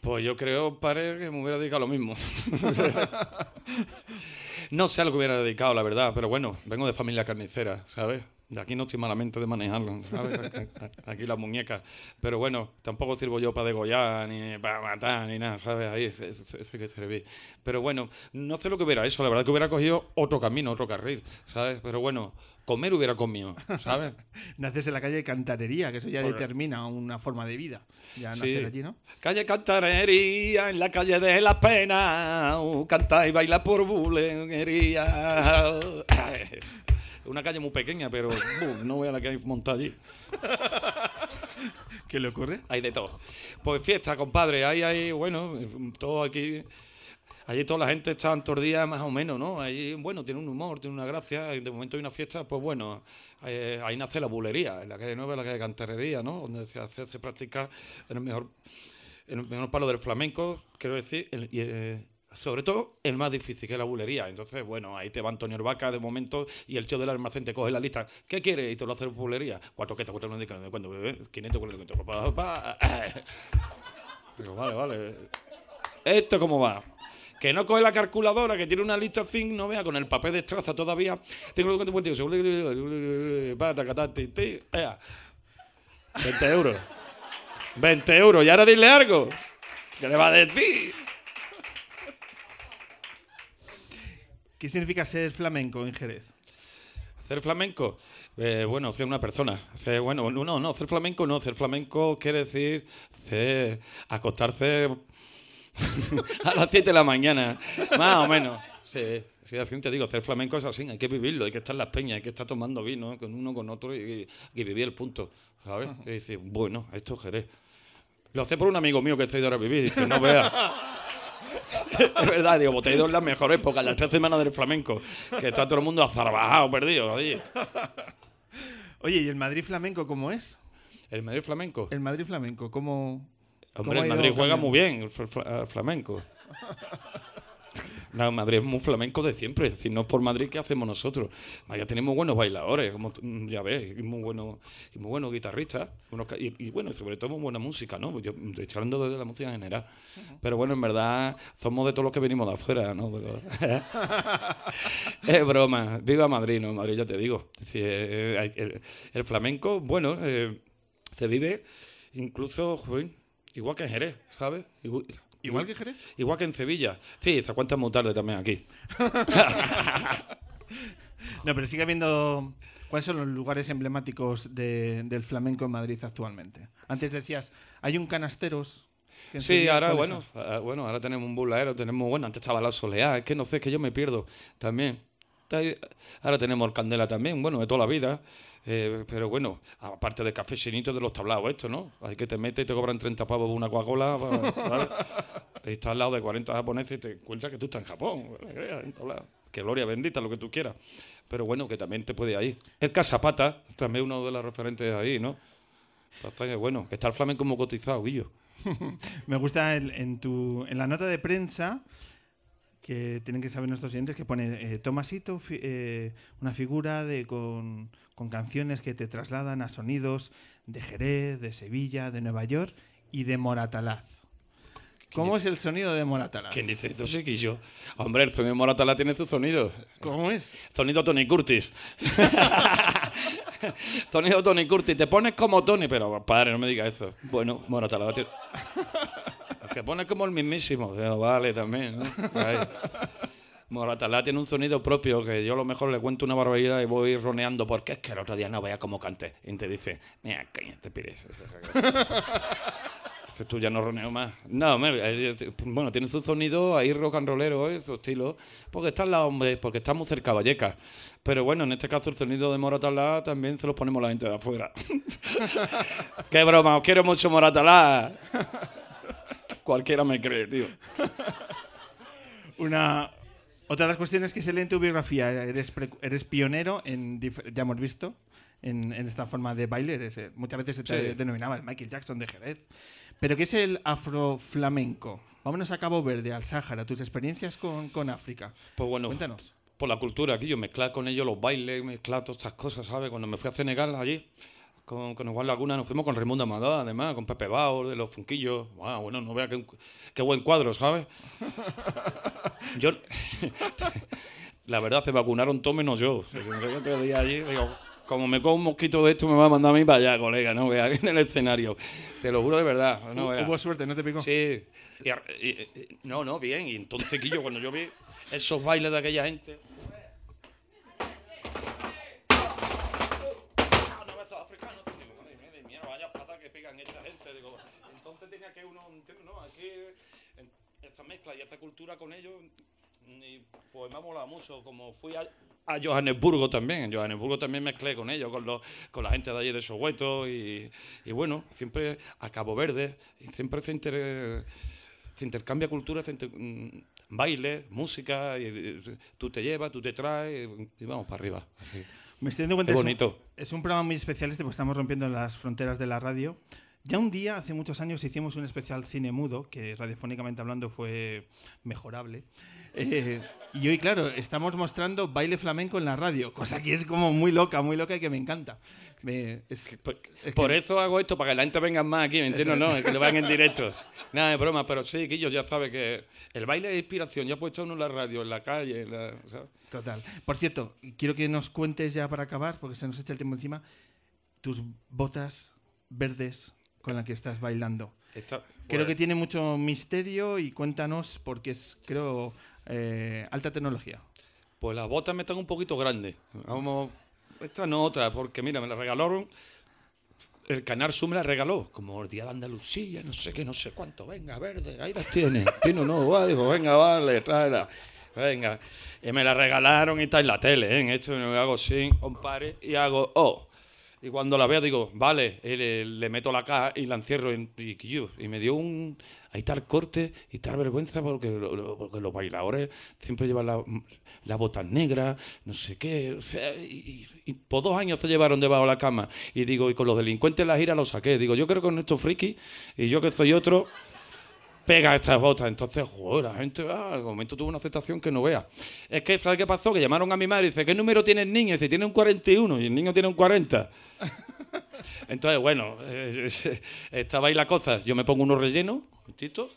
Pues yo creo, padre, que me hubiera dedicado lo mismo. no sé a lo que hubiera dedicado, la verdad, pero bueno, vengo de familia carnicera, ¿sabes? De aquí no estoy malamente de manejarlo, ¿sabes? Aquí las muñecas. Pero bueno, tampoco sirvo yo para degollar, ni para matar, ni nada, ¿sabes? Ahí ese que serví. Pero bueno, no sé lo que hubiera hecho, la verdad que hubiera cogido otro camino, otro carril, ¿sabes? Pero bueno, comer hubiera comido, ¿sabes? Naces en la calle Cantarería, que eso ya determina una forma de vida. Ya Sí. nacer allí, ¿no? Calle Cantarería, en la calle de las penas, uh, canta y baila por bulería. Una calle muy pequeña, pero uh, no vea la que hay montada allí. ¿Qué le ocurre? Hay de todo. Pues fiesta, compadre, ahí hay, bueno, todo aquí. Allí toda la gente está en días más o menos, ¿no? Ahí, bueno, tiene un humor, tiene una gracia. De momento hay una fiesta, pues bueno, eh, ahí nace la bulería, en la calle nueva, en la calle Cantarería, ¿no? Donde se hace, se practica en el mejor el menos palo del flamenco, quiero decir, el- y, eh, sobre todo el más difícil, que es la bulería. Entonces, bueno, ahí te va Antonio Orbaca de momento y el tío del almacén te coge la lista. ¿Qué quieres? Y te lo hace bulería. Cuatro quesos, cuatro no cuánto, eh, 500, 400, pa, pa, Digo, vale, vale. ¿Esto cómo va? Que no coge la calculadora, que tiene una lista zinc, no vea, con el papel de estraza todavía. Tengo que contar contigo. Pa, taca, ta, ti, ti, ea. 20 euros. 20 euros. Y ahora dile algo. ¿Qué le va a decir? ¿Qué significa ser flamenco en Jerez? Hacer flamenco, eh, bueno, ser una persona. Ser, bueno, no, no, hacer flamenco no. Hacer flamenco quiere decir ser- acostarse a las 7 de la mañana, más o menos. Sí, sí, así te digo, hacer flamenco es así, hay que vivirlo, hay que estar en las peñas, hay que estar tomando vino con uno, con otro y, y vivir el punto, ¿sabes? Y decir, bueno, esto es Jerez. Lo hace por un amigo mío que está ido ahora a vivir, dice, no veas. es verdad, digo, te he ido en las mejores épocas, las tres semanas del flamenco, que está todo el mundo azarbajado, perdido. Oye. Oye, ¿y el Madrid flamenco cómo es? ¿El Madrid flamenco? El Madrid flamenco, ¿cómo...? cómo Hombre, ha el Madrid juega muy bien, el fl- fl- flamenco. No, Madrid es muy flamenco de siempre. Es decir, no es por Madrid que hacemos nosotros. Ya tenemos buenos bailadores, como mm, ya ves, y muy buenos, y muy buenos guitarristas. unos y, y bueno, sobre todo muy buena música, ¿no? Yo mm, estoy hablando de la música en general. Pero bueno, en verdad, somos de todos los que venimos de afuera, ¿no? Es broma. Viva Madrid, ¿no? Madrid, ya te digo. Eh, hay- el, el flamenco, bueno, eh, se vive incluso, igual que en Jerez, ¿sabes? Igual, ¿Igual que Jerez? Igual que en Sevilla. Sí, se cuenta muy tarde también aquí. No, pero sigue habiendo... ¿Cuáles son los lugares emblemáticos de- del flamenco en Madrid actualmente? Antes decías, hay un canasteros... Sí, ahora, ¿cuáles bueno, son? ah, bueno, ahora tenemos un burlaero, tenemos, bueno, antes estaba la soleá, es que no sé, es que yo me pierdo también. Ahí- Ahora tenemos el Candela también, bueno, de toda la vida. eh, pero bueno, aparte de café chinito de los tablados, esto, ¿no? Hay que te metes y te cobran 30 pavos una Coca-Cola. ¿vale? Ahí estás al lado de 40 japoneses y te encuentras que tú estás en Japón. Que gloria bendita, lo que tú quieras. Pero bueno, que también te puede ir. El Casapata, también uno de los referentes ahí, ¿no? Entonces, bueno, que está el flamenco como cotizado, Guillo. Me gusta el- en, tu, en la nota de prensa que tienen que saber nuestros oyentes que pone eh, Tomasito, fi- eh, una figura de con, con canciones que te trasladan a sonidos de Jerez, de Sevilla, de Nueva York y de Moratalaz. ¿Cómo es el sonido de Moratalaz? ¿Quién dice eso, chiquillo? Hombre, el sonido de Moratala tiene su sonido. ¿Cómo es? Sonido Tony Curtis. sonido Tony Curtis. Te pones como Tony, pero padre, no me digas eso. Bueno, Moratala tiene... Te pones como el mismísimo. Pero vale, también. Moratalá tiene un sonido propio que yo a lo mejor le cuento una barbaridad y voy roneando porque es que el otro día no veía cómo canté. Y te dice, mira, cállate, pires. Dices tú ya no roneo más. No, hombre, eh, bueno, tiene su sonido ahí rock and rollero, ¿eh? su estilo. Porque está al lado, hombre, porque está muy cerca Vallecas. Pero bueno, en este caso el sonido de Moratalá también se lo ponemos a la gente de afuera. ¡Qué broma! Os quiero mucho, Moratalá. Cualquiera me cree, tío. Una, otra de las cuestiones que se lee en tu biografía, eres, pre- eres pionero en, ya hemos visto, en, en esta forma de baile. eres, eh, muchas veces se te Sí. denominaba el Michael Jackson de Jerez. Pero ¿qué es el afroflamenco? Vámonos a Cabo Verde, al Sáhara, tus experiencias con, con África. Pues bueno, Cuéntanos. por la cultura aquí, yo mezclar con ellos los bailes, mezclar todas estas cosas, ¿sabes? Cuando me fui a Senegal allí, con, con Juan Laguna, nos fuimos con Raimundo Amador, además, con Pepe Bauer, de los Funquillos. Ah, bueno, no vea qué, qué buen cuadro, ¿sabes? Yo, la verdad, se vacunaron todos menos yo. Allí, digo, como me cojo un mosquito de esto, me va a mandar a mí para allá, colega, no vea, en el escenario. Te lo juro de verdad. No vea. Hubo suerte, ¿no te picó? Sí. Y ar- y- y- no, no, bien. Y entonces, Quillo, cuando yo vi esos bailes de aquella gente. Ah, no, esos africanos, digo, madre mía, de mierda, vaya pata que pegan esta gente. Digo, tenía que uno. No, aquí, esa mezcla y esa cultura con ellos, y pues me ha molado mucho. Como fui a, a Johannesburgo también, en Johannesburgo también mezclé con ellos, con, los, con la gente de allí de Soweto, y, y bueno, siempre a Cabo Verde, y siempre se, inter- se intercambia cultura, se inter- mm, baile, música, y, y tú te llevas, tú te traes, y, vamos para arriba. así. Me estoy dando cuenta es un- bonito. Es un programa muy especial este porque estamos rompiendo las fronteras de la radio. Ya un día, hace muchos años, hicimos un especial cine mudo, que radiofónicamente hablando fue mejorable. Eh, y hoy, claro, estamos mostrando baile flamenco en la radio, cosa que es como muy loca, muy loca y que me encanta. Me- es- Por, es por que- eso hago esto, para que la gente venga más aquí, ¿me entiendes? No, que lo vean en directo. Nada de broma, pero sí, Guillo ya sabe que el baile es inspiración. Ya ha puesto uno en la radio, en la calle, en la- ¿sabes? Total. Por cierto, quiero que nos cuentes ya para acabar, porque se nos echa el tiempo encima, tus botas verdes con las que estás bailando. Creo pues, que tiene mucho misterio y cuéntanos porque es, creo, eh, alta tecnología. Pues las botas me están un poquito grandes. Vamos, esta no otra, porque mira, me la regalaron. El Canal Sur me la regaló, como el día de Andalucía, no sé qué, no sé cuánto. Venga, verde, ahí las tienes. Tiene no, va, digo, venga, vale, tráela. Venga. Y me la regalaron y está en la tele, ¿eh? En esto me hago sin, compare, y hago, oh. Y cuando la veo digo, vale, y le, meto la caja y la encierro en y, y- me dio un... Ahí tal corte y tal vergüenza porque, lo- lo- porque los bailadores siempre llevan la- las botas negras, no sé qué. o sea, y, por dos años se llevaron debajo de la cama. Y digo, y con los delincuentes en la gira los saqué. Digo, yo creo que con estos frikis y yo que soy otro pega estas botas. Entonces, joder, la gente, ah, al momento tuvo una aceptación que no vea. Es que, ¿sabes qué pasó? Que llamaron a mi madre y dice, ¿qué número tiene el niño? Y dice, tiene un 41 y el niño tiene un 40. Entonces, bueno, eh, eh, estaba ahí la cosa. Yo me pongo unos rellenos, momentito,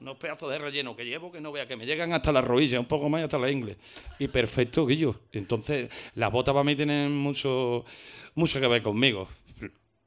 unos pedazos de relleno que llevo que no vea, que me llegan hasta las rodillas, un poco más y hasta la ingle. Y perfecto, Guillo. Entonces, las botas para mí tienen mucho, mucho que ver conmigo.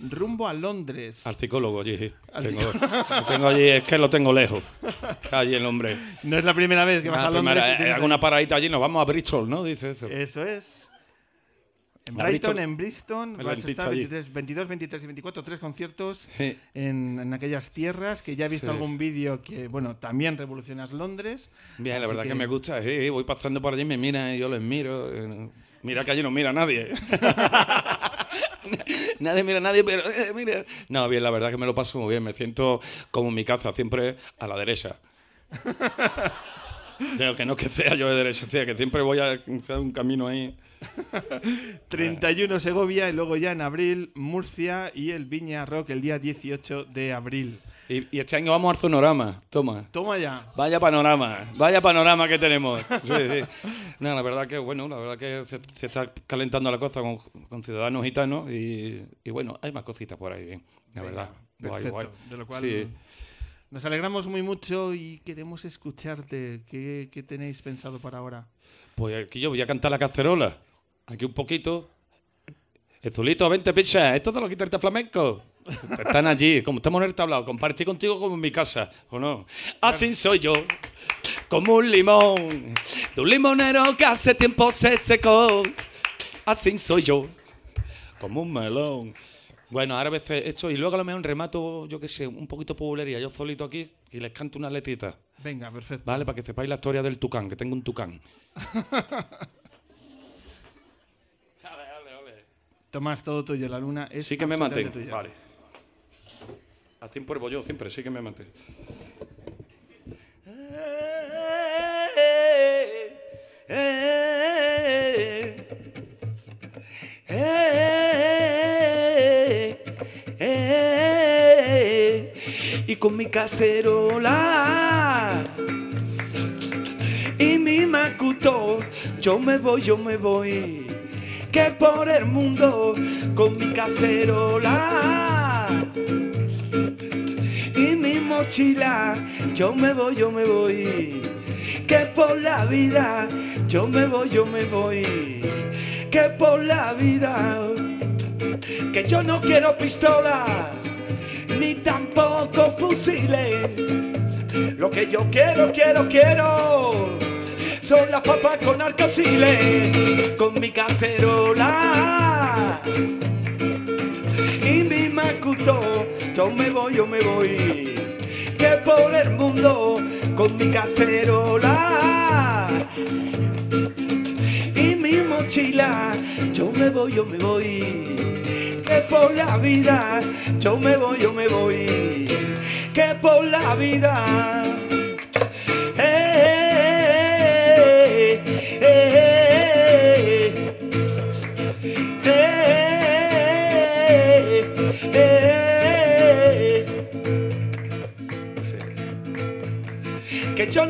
rumbo a Londres. Al psicólogo allí. Al Tengo, lo tengo allí, es que lo tengo lejos. Está allí el hombre. No es la primera vez que vas Ah, a Londres. primera, y eh, tienes hago una ahí- paradita allí, nos vamos a Bristol, ¿no? Dice eso. Eso es. En A Brighton, Bristol. en Bristol, vas a estar allí. 23, 22, 23 y 24, tres conciertos Sí. en, en aquellas tierras que ya he visto Sí. algún vídeo que, bueno, también revolucionas Londres. Bien, la verdad que... me gusta, sí, voy pasando por allí, me miran y yo les miro. eh, Mira que allí no mira nadie. nadie mira a nadie, pero eh, mira. No, bien, la verdad que me lo paso muy bien, me siento como en mi casa, siempre a la derecha. Creo que no que sea yo de derecha, sea que siempre voy a hacer un camino ahí. 31 Segovia y luego ya en abril Murcia y el Viña Rock el día 18 de abril. Y, y este año vamos al Sonorama, toma. Toma ya. Vaya panorama, vaya panorama que tenemos. Sí, sí. No, la verdad que, bueno, la verdad que se, se está calentando la cosa con, con ciudadanos gitanos y, y, bueno, hay más cositas por ahí, bien, la verdad. Guay, Perfecto. guay. De lo cual Sí. nos alegramos muy mucho y queremos escucharte. ¿Qué, qué tenéis pensado para ahora? Pues aquí yo voy a cantar la cacerola. Aquí un poquito. Ezulito, vente, picha. Esto te lo quita el flamenco. Están allí, como estamos en el tablado. Compartí contigo como en mi casa, ¿o no? Así soy yo, como un limón. De un limonero que hace tiempo se secó. Así soy yo, como un melón. Bueno, ahora a veces esto y luego a lo mejor remato, yo qué sé, un poquito populería, yo solito aquí y les canto una letrita. Venga, perfecto. Vale, para que sepáis la historia del tucán, que tengo un tucán. Tomás, todo tuyo. La luna es Sí que me maté. tuya. Vale. Así pruebo yo siempre, sí que me maté. Y con mi cacerola y mi macuto, yo me voy, yo me voy, que por el mundo con mi cacerola yo me voy, yo me voy, que por la vida, yo me voy, yo me voy, que por la vida, que yo no quiero pistola, ni tampoco fusiles, lo que yo quiero, quiero, quiero, son las papas con arcosiles, con mi cacerola. Y mi macuto, yo me voy, yo me voy, que por el con mi cacerola y mi mochila. Yo me voy, yo me voy, que por la vida. Yo me voy, yo me voy, que por la vida.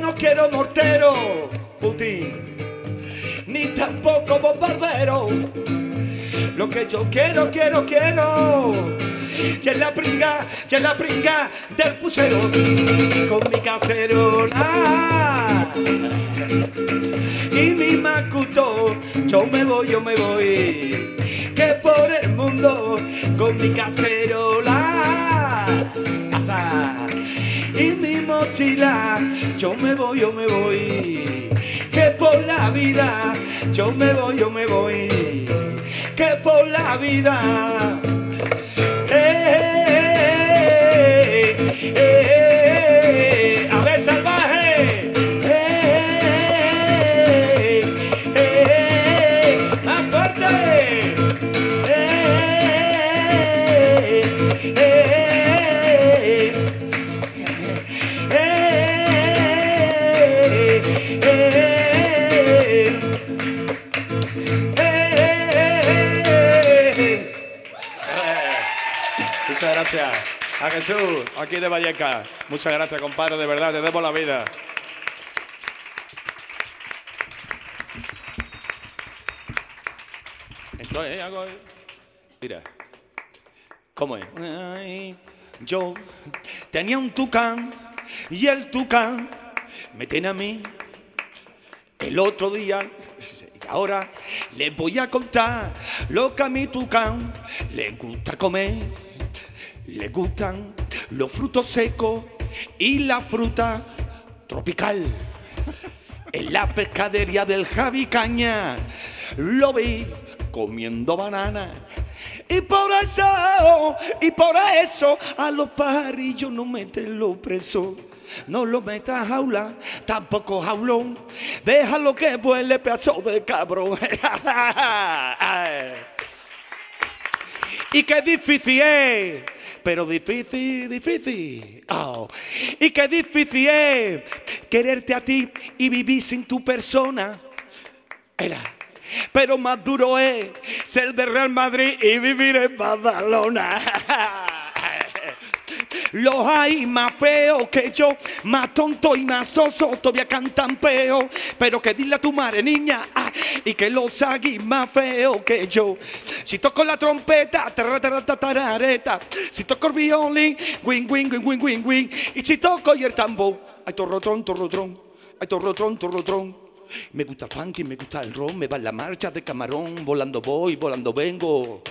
No quiero mortero, Putin, ni tampoco bombardero. Lo que yo quiero, quiero, quiero. Ya es la pringa, ya es la pringa del pusero con mi cacerola y mi macuto. Yo me voy, yo me voy, que por el mundo con mi cacerola asa, y mi Yo me voy, yo me voy, que por la vida. Yo me voy, yo me voy, que por la vida. Gracias. A Jesús, aquí de Valleca. Muchas gracias, compadre, de verdad, te debo la vida. Esto es algo. Mira. ¿Cómo es? Yo tenía un tucán y el tucán me tiene a mí. El otro día, y ahora les voy a contar lo que a mi tucán le gusta comer. Le gustan los frutos secos y la fruta tropical. En la pescadería del Javi Caña lo vi comiendo banana. Y por eso, y por eso a los pajarillos no metenlo preso. No lo metas jaula, tampoco jaulón. Déjalo que vuele pedazo de cabrón. Y qué difícil es, pero difícil, difícil. Oh. Y qué difícil es quererte a ti y vivir sin tu persona. Era. Pero más duro es ser de Real Madrid y vivir en Badalona. Los hay más feos que yo, más tonto y más soso, todavía cantan peo. Pero que dile a tu madre, niña, ah, y que los hay más feos que yo. Si toco la trompeta, tarareta. Si toco el violín, wing, wing, wing, wing, wing, wing. Y si toco y el tambor, ay, torrotrón, torrotrón, ay, torrotrón, torrotrón. Me gusta funky, me gusta el ron, me va la marcha de camarón, volando voy, volando vengo.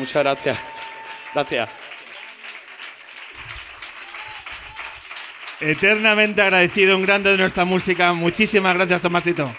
Muchas gracias. Gracias. Eternamente agradecido, un grande de nuestra música. Muchísimas gracias, Tomasito.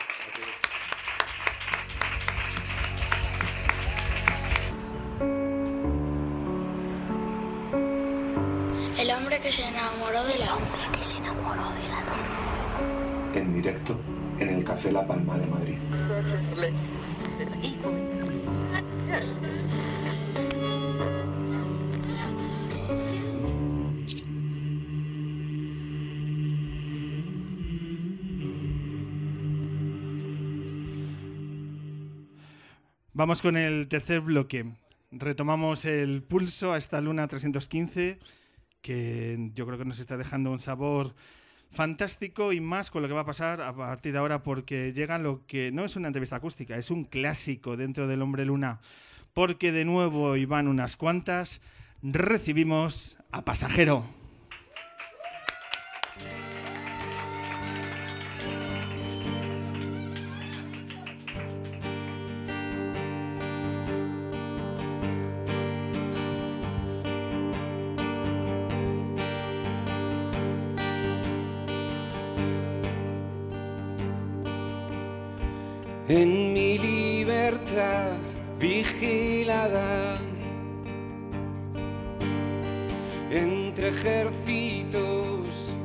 Vamos con el tercer bloque. Retomamos el pulso a esta luna 315 que yo creo que nos está dejando un sabor fantástico y más con lo que va a pasar a partir de ahora porque llega lo que no es una entrevista acústica, es un clásico dentro del Hombre Luna. Porque de nuevo y van unas cuantas, recibimos a Pasajero. En mi libertad vigilada. Entre ejércitos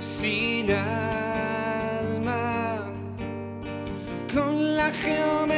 sin alma con la geometría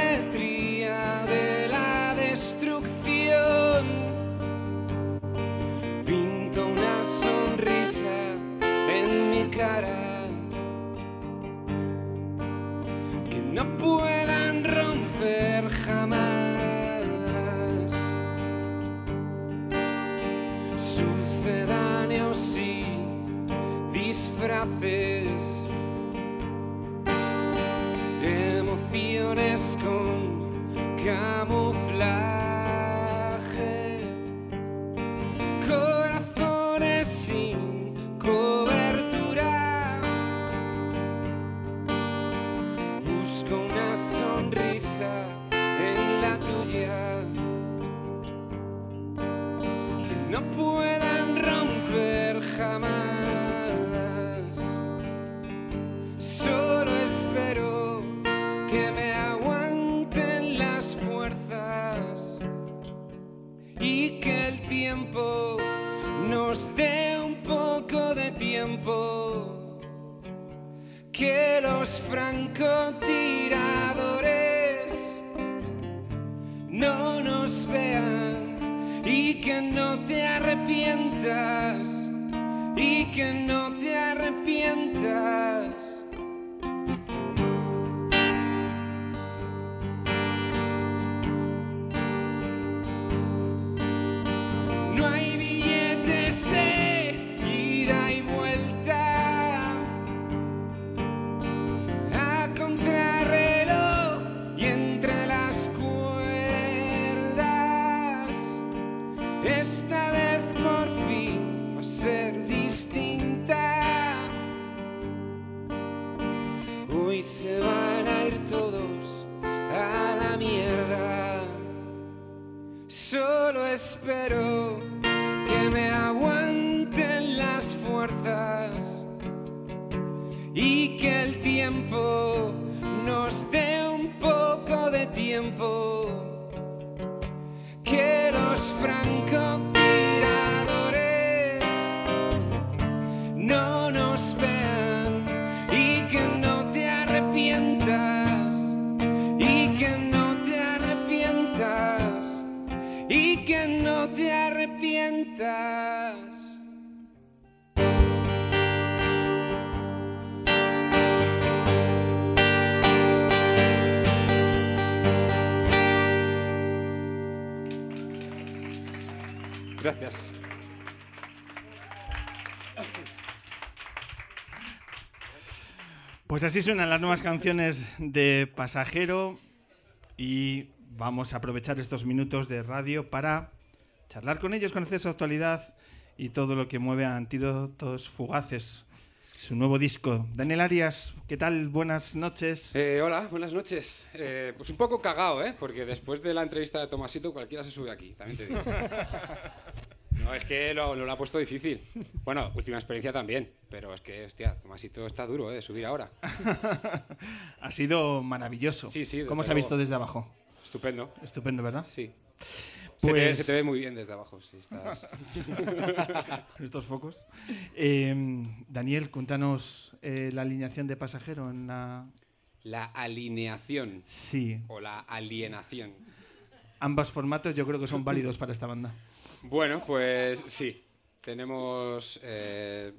Pues así suenan las nuevas canciones de Pasajero y vamos a aprovechar estos minutos de radio para charlar con ellos, conocer su actualidad y todo lo que mueve a Antídotos Fugaces, su nuevo disco. Daniel Arias, ¿qué tal? Buenas noches. Eh, hola, buenas noches. Eh, pues un poco cagado, ¿eh? Porque después de la entrevista de Tomasito cualquiera se sube aquí, también te digo. No, es que lo, lo, ha puesto difícil. Bueno, última experiencia también, pero es que, hostia, Tomasito está duro, ¿eh? De subir ahora. ha sido maravilloso. Sí, sí. ¿Cómo se ha visto desde abajo? Estupendo. Estupendo, ¿verdad? Sí. Se, te, Pues- se te ve muy bien desde abajo. Sí, estás... Estos focos. Eh, Daniel, cuéntanos eh, la alineación de pasajero en la. La alineación. Sí. O la alienación. Ambos formatos yo creo que son válidos para esta banda. Bueno, pues sí. Tenemos eh,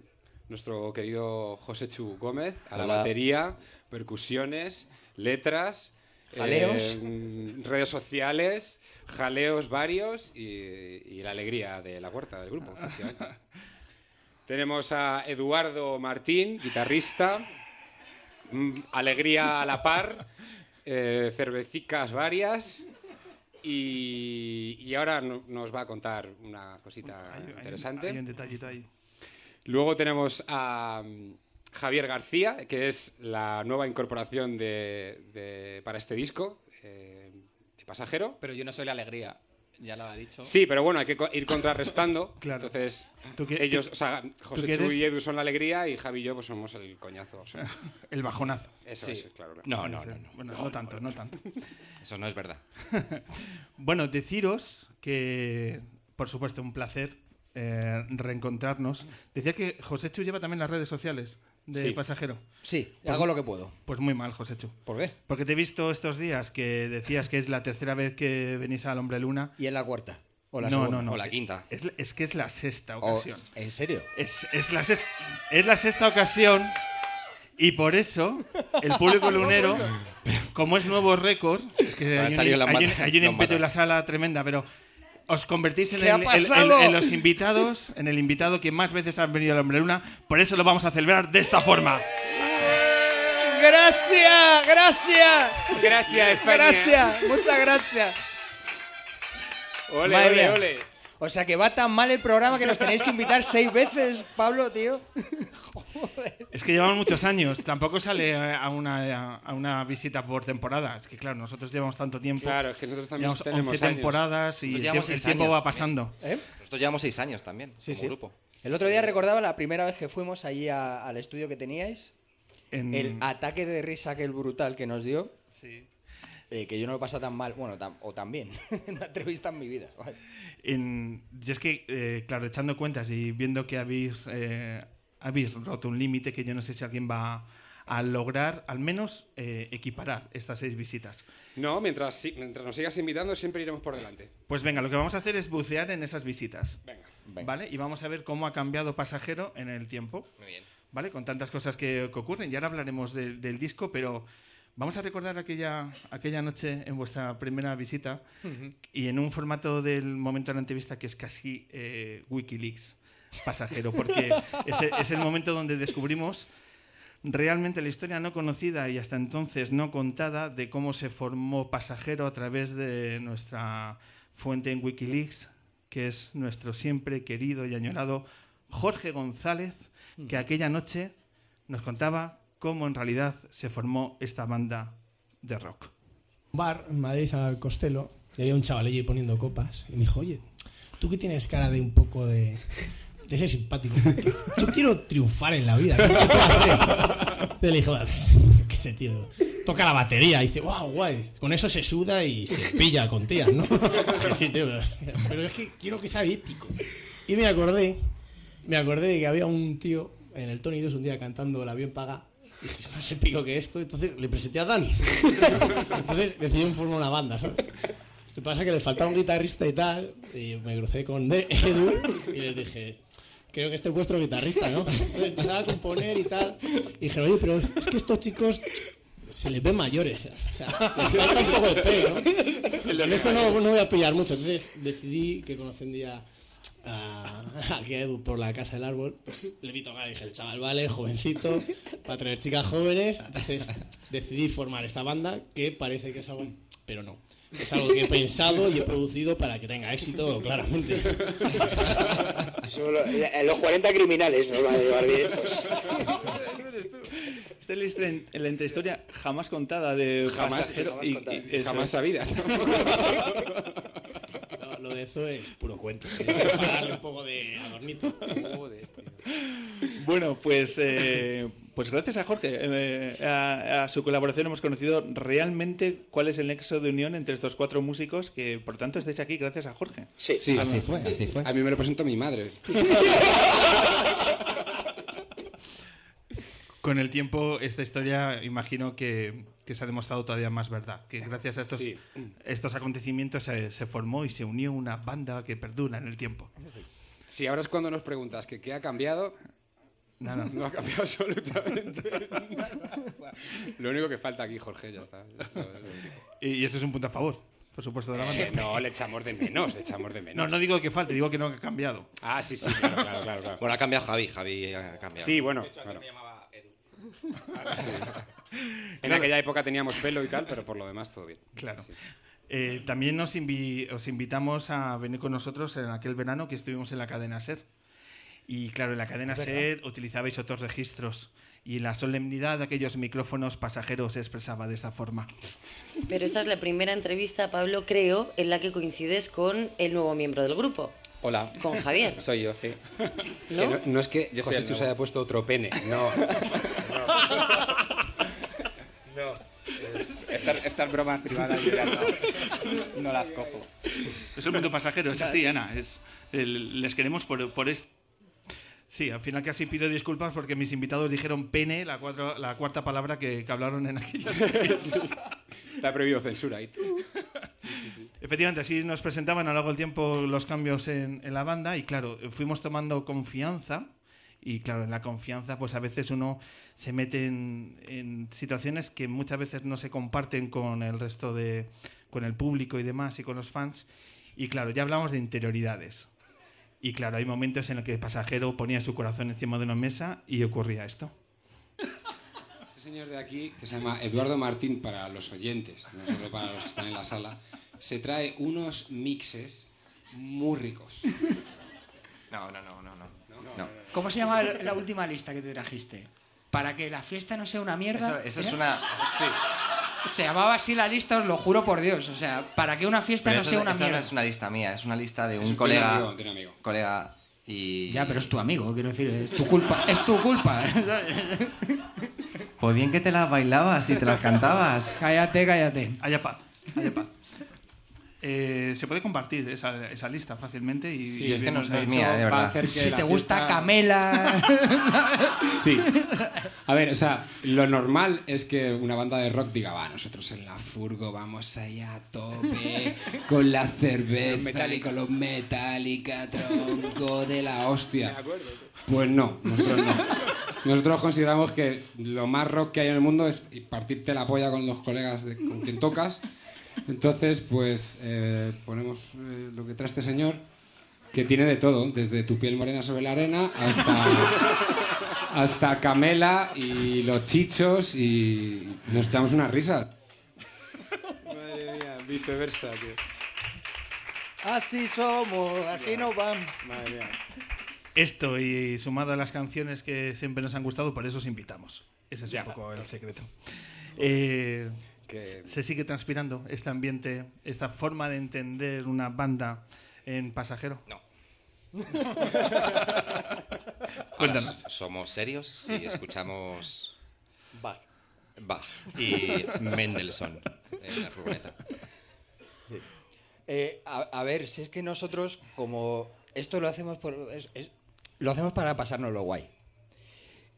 nuestro querido José Chu Gómez a la Hola. batería, percusiones, letras, Jaleos. eh, redes sociales, jaleos varios y, y la alegría de la huerta del grupo, efectivamente. Tenemos a Eduardo Martín, guitarrista, mm, alegría a la par, eh, cervecicas varias. Y, y ahora no- nos va a contar una cosita Hay- hay interesante. hay un detallito ahí. Luego tenemos a mm, Javier García, que es la nueva incorporación de, de- para este disco, eh, de Pasajero. Pero yo no soy la alegría. Ya lo ha dicho. Sí, pero bueno, hay que ir contrarrestando. Claro. Entonces, ¿Tú qué- ellos, tú- o sea, José Chu y Edu son la alegría y Javi y yo pues somos el coñazo. o sea. El bajonazo. Eso, Sí. eso, claro. claro. No, no, no. no. Bueno, no tanto, no tanto. Eso no es verdad. Bueno, deciros que, por supuesto, un placer eh, reencontrarnos. Decía que José Chu lleva también las redes sociales de Sí. pasajero. Sí, Pues- hago lo que puedo. Pues muy mal, José Chu. ¿Por qué? Porque te he visto estos días que decías que es la tercera vez que venís al Hombre Luna. ¿Y en la cuarta? ¿O la no, segunda? no, no. O la quinta. Es, es que es la sexta O- ocasión. ¿En serio? Es, es la sexta, es la sexta ocasión y por eso el público lunero, como es nuevo récord, es que hay un, hay un- hay un ímpetu en la sala tremenda, pero os convertís en, ¿Qué ha el- el- el- pasado? en los invitados, en el invitado que más veces han venido al Hombre Luna, por eso lo vamos a celebrar de esta forma. ¡Gracias! ¡Gracias! Gracias, España. ¡Gracias! ¡Muchas gracias! Ole, ole, ole. O sea que va tan mal el programa que nos tenéis que invitar seis veces, Pablo, tío. Es que llevamos muchos años, tampoco sale a una, a una visita por temporada. Es que claro, nosotros llevamos tanto tiempo. Claro, es que nosotros también llevamos tenemos 11 años. temporadas y Nosotros el, llevamos tiempo- años va también. pasando. ¿Eh? Nosotros llevamos seis años también, Sí, como sí. grupo. El otro día recordaba la primera vez que fuimos allí a- al estudio que teníais. En- El ataque de risa aquel brutal que nos dio. Eh, que yo no lo he pasado tan mal, bueno, tan- o tan bien, en una entrevista en mi vida. ¿vale? En, y es que, eh, claro, echando cuentas y viendo que habéis, eh, habéis roto un límite que yo no sé si alguien va a lograr, al menos eh, equiparar estas seis visitas. No, mientras, si- mientras nos sigas invitando, siempre iremos por delante. Pues venga, lo que vamos a hacer es bucear en esas visitas. Venga. Venga. ¿Vale? Y vamos a ver cómo ha cambiado Pasajero en el tiempo. Muy bien. ¿Vale? Con tantas cosas que, que ocurren. Y ahora hablaremos del- del disco, pero vamos a recordar aquella, aquella noche en vuestra primera visita y en un formato del momento de la entrevista que es casi eh, Wikileaks pasajero, porque es, el- es el momento donde descubrimos realmente la historia no conocida y hasta entonces no contada de cómo se formó pasajero a través de nuestra fuente en Wikileaks, que es nuestro siempre querido y añorado Jorge González, que aquella noche nos contaba cómo en realidad se formó esta banda de rock. bar en Madrid, al Costello, y había un chavalillo ahí poniendo copas. Y me dijo, oye, tú que tienes cara de un poco de, de ser simpático, yo quiero triunfar en la vida. ¿qué hacer?". Entonces le dijo, "Yo qué sé, tío. Toca la batería y dice, wow, guay. Con eso se suda y se pilla con tías, ¿no? Sí, tío, pero es que quiero que sea épico. Y me acordé, me acordé de que había un tío en el Tony 2 un día cantando La bien paga. Y dije, es más épico que esto. Entonces le presenté a Dani. Entonces decidieron formar una banda, ¿sabes? Lo que pasa es que le faltaba un guitarrista y tal. Y me crucé con Edu y les dije, creo que este es vuestro guitarrista, ¿no? Entonces empezaba a componer y tal. Y dije, oye, pero es que estos chicos se les ven mayores. O sea, les falta un poco de pelo, ¿no? Con eso no, no voy a pillar mucho. Entonces decidí que conocí un día a, aquí a Edu por la casa del árbol. Pues, le vi tocar y dije, el chaval vale, jovencito, para traer chicas jóvenes. Entonces decidí formar esta banda que parece que es algo, pero no. Es algo que he pensado y he producido para que tenga éxito, claramente. Los 40 criminales nos van a llevar directos. Esta es la historia- la intrahistoria jamás contada de Jamás- pasajero jamás y- contada. y- eso Jamás sabida. Lo, de Zoe es puro cuento. Para darle un poco de adornito. Bueno, pues, eh, pues gracias a Jorge, eh, a, a su colaboración hemos conocido realmente cuál es el nexo de unión entre estos cuatro músicos que, por tanto, estáis aquí gracias a Jorge. Sí, así fue, así fue. A mí me lo presentó mi madre. Con el tiempo, esta historia imagino que, que se ha demostrado todavía más verdad. Que gracias a estos, Sí. estos acontecimientos se, se formó y se unió una banda que perdura en el tiempo. Si ahora es cuando nos preguntas que qué ha cambiado, Nada. no ha cambiado absolutamente nada. O sea, lo único que falta aquí, Jorge, ya está. Lo- lo. Y, y eso es un punto a favor, por supuesto, de la banda. Eh, no, le echamos de menos, le echamos de menos. No, no digo que falte, digo que no ha cambiado. Ah, sí, sí, claro, claro, claro. claro. Bueno, ha cambiado Javi, Javi ha cambiado. Sí, bueno. bueno. En aquella época teníamos pelo y tal, pero por lo demás todo bien. Claro. Sí. Eh, también os, invi- os invitamos a venir con nosotros en aquel verano que estuvimos en la cadena SER. Y claro, en la cadena. SER utilizabais otros registros y la solemnidad de aquellos micrófonos pasajeros se expresaba de esta forma. Pero esta es la primera entrevista, Pablo, creo, en la que coincides con el nuevo miembro del grupo. Hola. Con Javier. Soy yo, sí. ¿No? No, no es que José Chus haya puesto otro pene, no. No. es- Estas, estas bromas privadas yo ya no, no las cojo. Es el mundo pasajero, es así, Ana. Es, el- les queremos por, por esto. Sí, al final casi pido disculpas porque mis invitados dijeron pene, la, cuatro- la cuarta palabra que, que hablaron en aquella Está prohibido censura ahí. Efectivamente, así nos presentaban a lo largo del tiempo los cambios en, en la banda y claro, fuimos tomando confianza y claro, en la confianza pues a veces uno se mete en, en situaciones que muchas veces no se comparten con el resto de, con el público y demás y con los fans y claro, ya hablamos de interioridades. Y claro, hay momentos en los que el pasajero ponía su corazón encima de una mesa y ocurría esto. Este señor de aquí, que se llama Eduardo Martín para los oyentes, no solo para los que están en la sala, se trae unos mixes muy ricos. No, no, no, no, no. ¿Cómo se llama la última lista que te trajiste? Para que la fiesta no sea una mierda. Eso, eso es ¿era? una. Sí. Se llamaba así la lista, os lo juro por Dios. O sea, para que una fiesta Pero no eso, sea una eso no mierda. es una lista mía, es una lista de un un colega. amigo, tiene amigo. Colega y. Ya, pero es tu amigo, quiero decir, es tu culpa. Es tu culpa. Pues bien que te las bailabas y te las cantabas. cállate, cállate. Haya paz, haya paz. Eh, se puede compartir esa, esa lista fácilmente y, Sí, y es que no es mía, de verdad. Si te gusta Camela. Sí. A ver, o sea, lo normal es que una banda de rock diga, va, nosotros en la furgo vamos allá a tope con la cerveza Metallica. y con los Metallica, tronco de la hostia. Pues no, nosotros no. Nosotros consideramos que lo más rock que hay en el mundo es partirte la polla con los colegas de, con quien tocas. Entonces, pues eh, ponemos eh, lo que trae este señor, que tiene de todo, desde tu piel morena sobre la arena hasta, hasta Camela y los chichos y nos echamos una risa. Madre mía, viceversa, tío. Así somos, así nos van. Madre mía. Esto y sumado a las canciones que siempre nos han gustado, por eso os invitamos. Ese es un poco el secreto. Eh, Que- Se sigue transpirando este ambiente, esta forma de entender una banda en pasajero. No. Cuéntanos. Ahora, somos serios y escuchamos Bach. Bach y Mendelssohn en la furgoneta. Eh, a, a ver, si es que nosotros, como esto lo hacemos por, es- es- lo hacemos para pasárnoslo guay.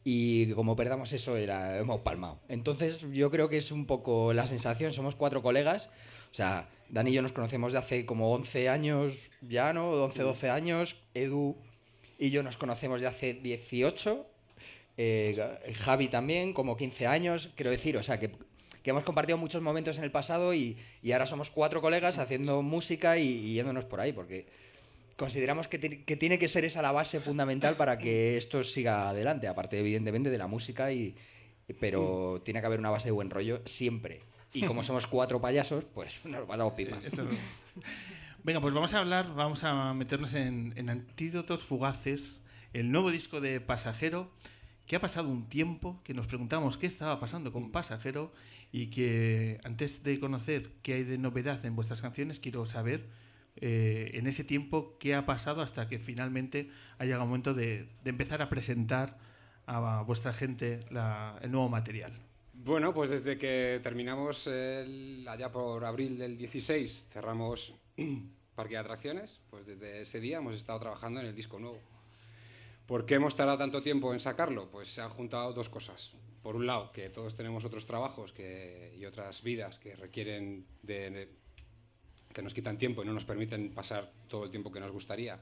Y como perdamos eso, era, hemos palmado. Entonces, yo creo que es un poco la sensación. Somos cuatro colegas. O sea, Dani y yo nos conocemos de hace como 11 años ya, ¿no? 11, 12 años. Edu y yo nos conocemos de hace 18. Eh, Javi también, como 15 años. Quiero decir, o sea, que, que hemos compartido muchos momentos en el pasado y, y ahora somos cuatro colegas haciendo música y, y yéndonos por ahí, porque consideramos que, ti- que tiene que ser esa la base fundamental para que esto siga adelante, aparte evidentemente de la música, y, pero tiene que haber una base de buen rollo siempre. Y como somos cuatro payasos, pues nos pasamos pipa. Eso- Venga, pues vamos a hablar, vamos a meternos en, en Antídotos Fugaces, el nuevo disco de Pasajero, que ha pasado un tiempo, que nos preguntamos qué estaba pasando con Pasajero y que antes de conocer qué hay de novedad en vuestras canciones, quiero saber eh, en ese tiempo qué ha pasado hasta que finalmente ha llegado el momento de, empezar a presentar a vuestra gente el nuevo material. Bueno, pues desde que terminamos el- allá por abril del 16, cerramos Parque de Atracciones, pues desde ese día hemos estado trabajando en el disco nuevo. ¿Por qué hemos tardado tanto tiempo en sacarlo? Pues se han juntado dos cosas. Por un lado, que todos tenemos otros trabajos que, y otras vidas que requieren de- que nos quitan tiempo y no nos permiten pasar todo el tiempo que nos gustaría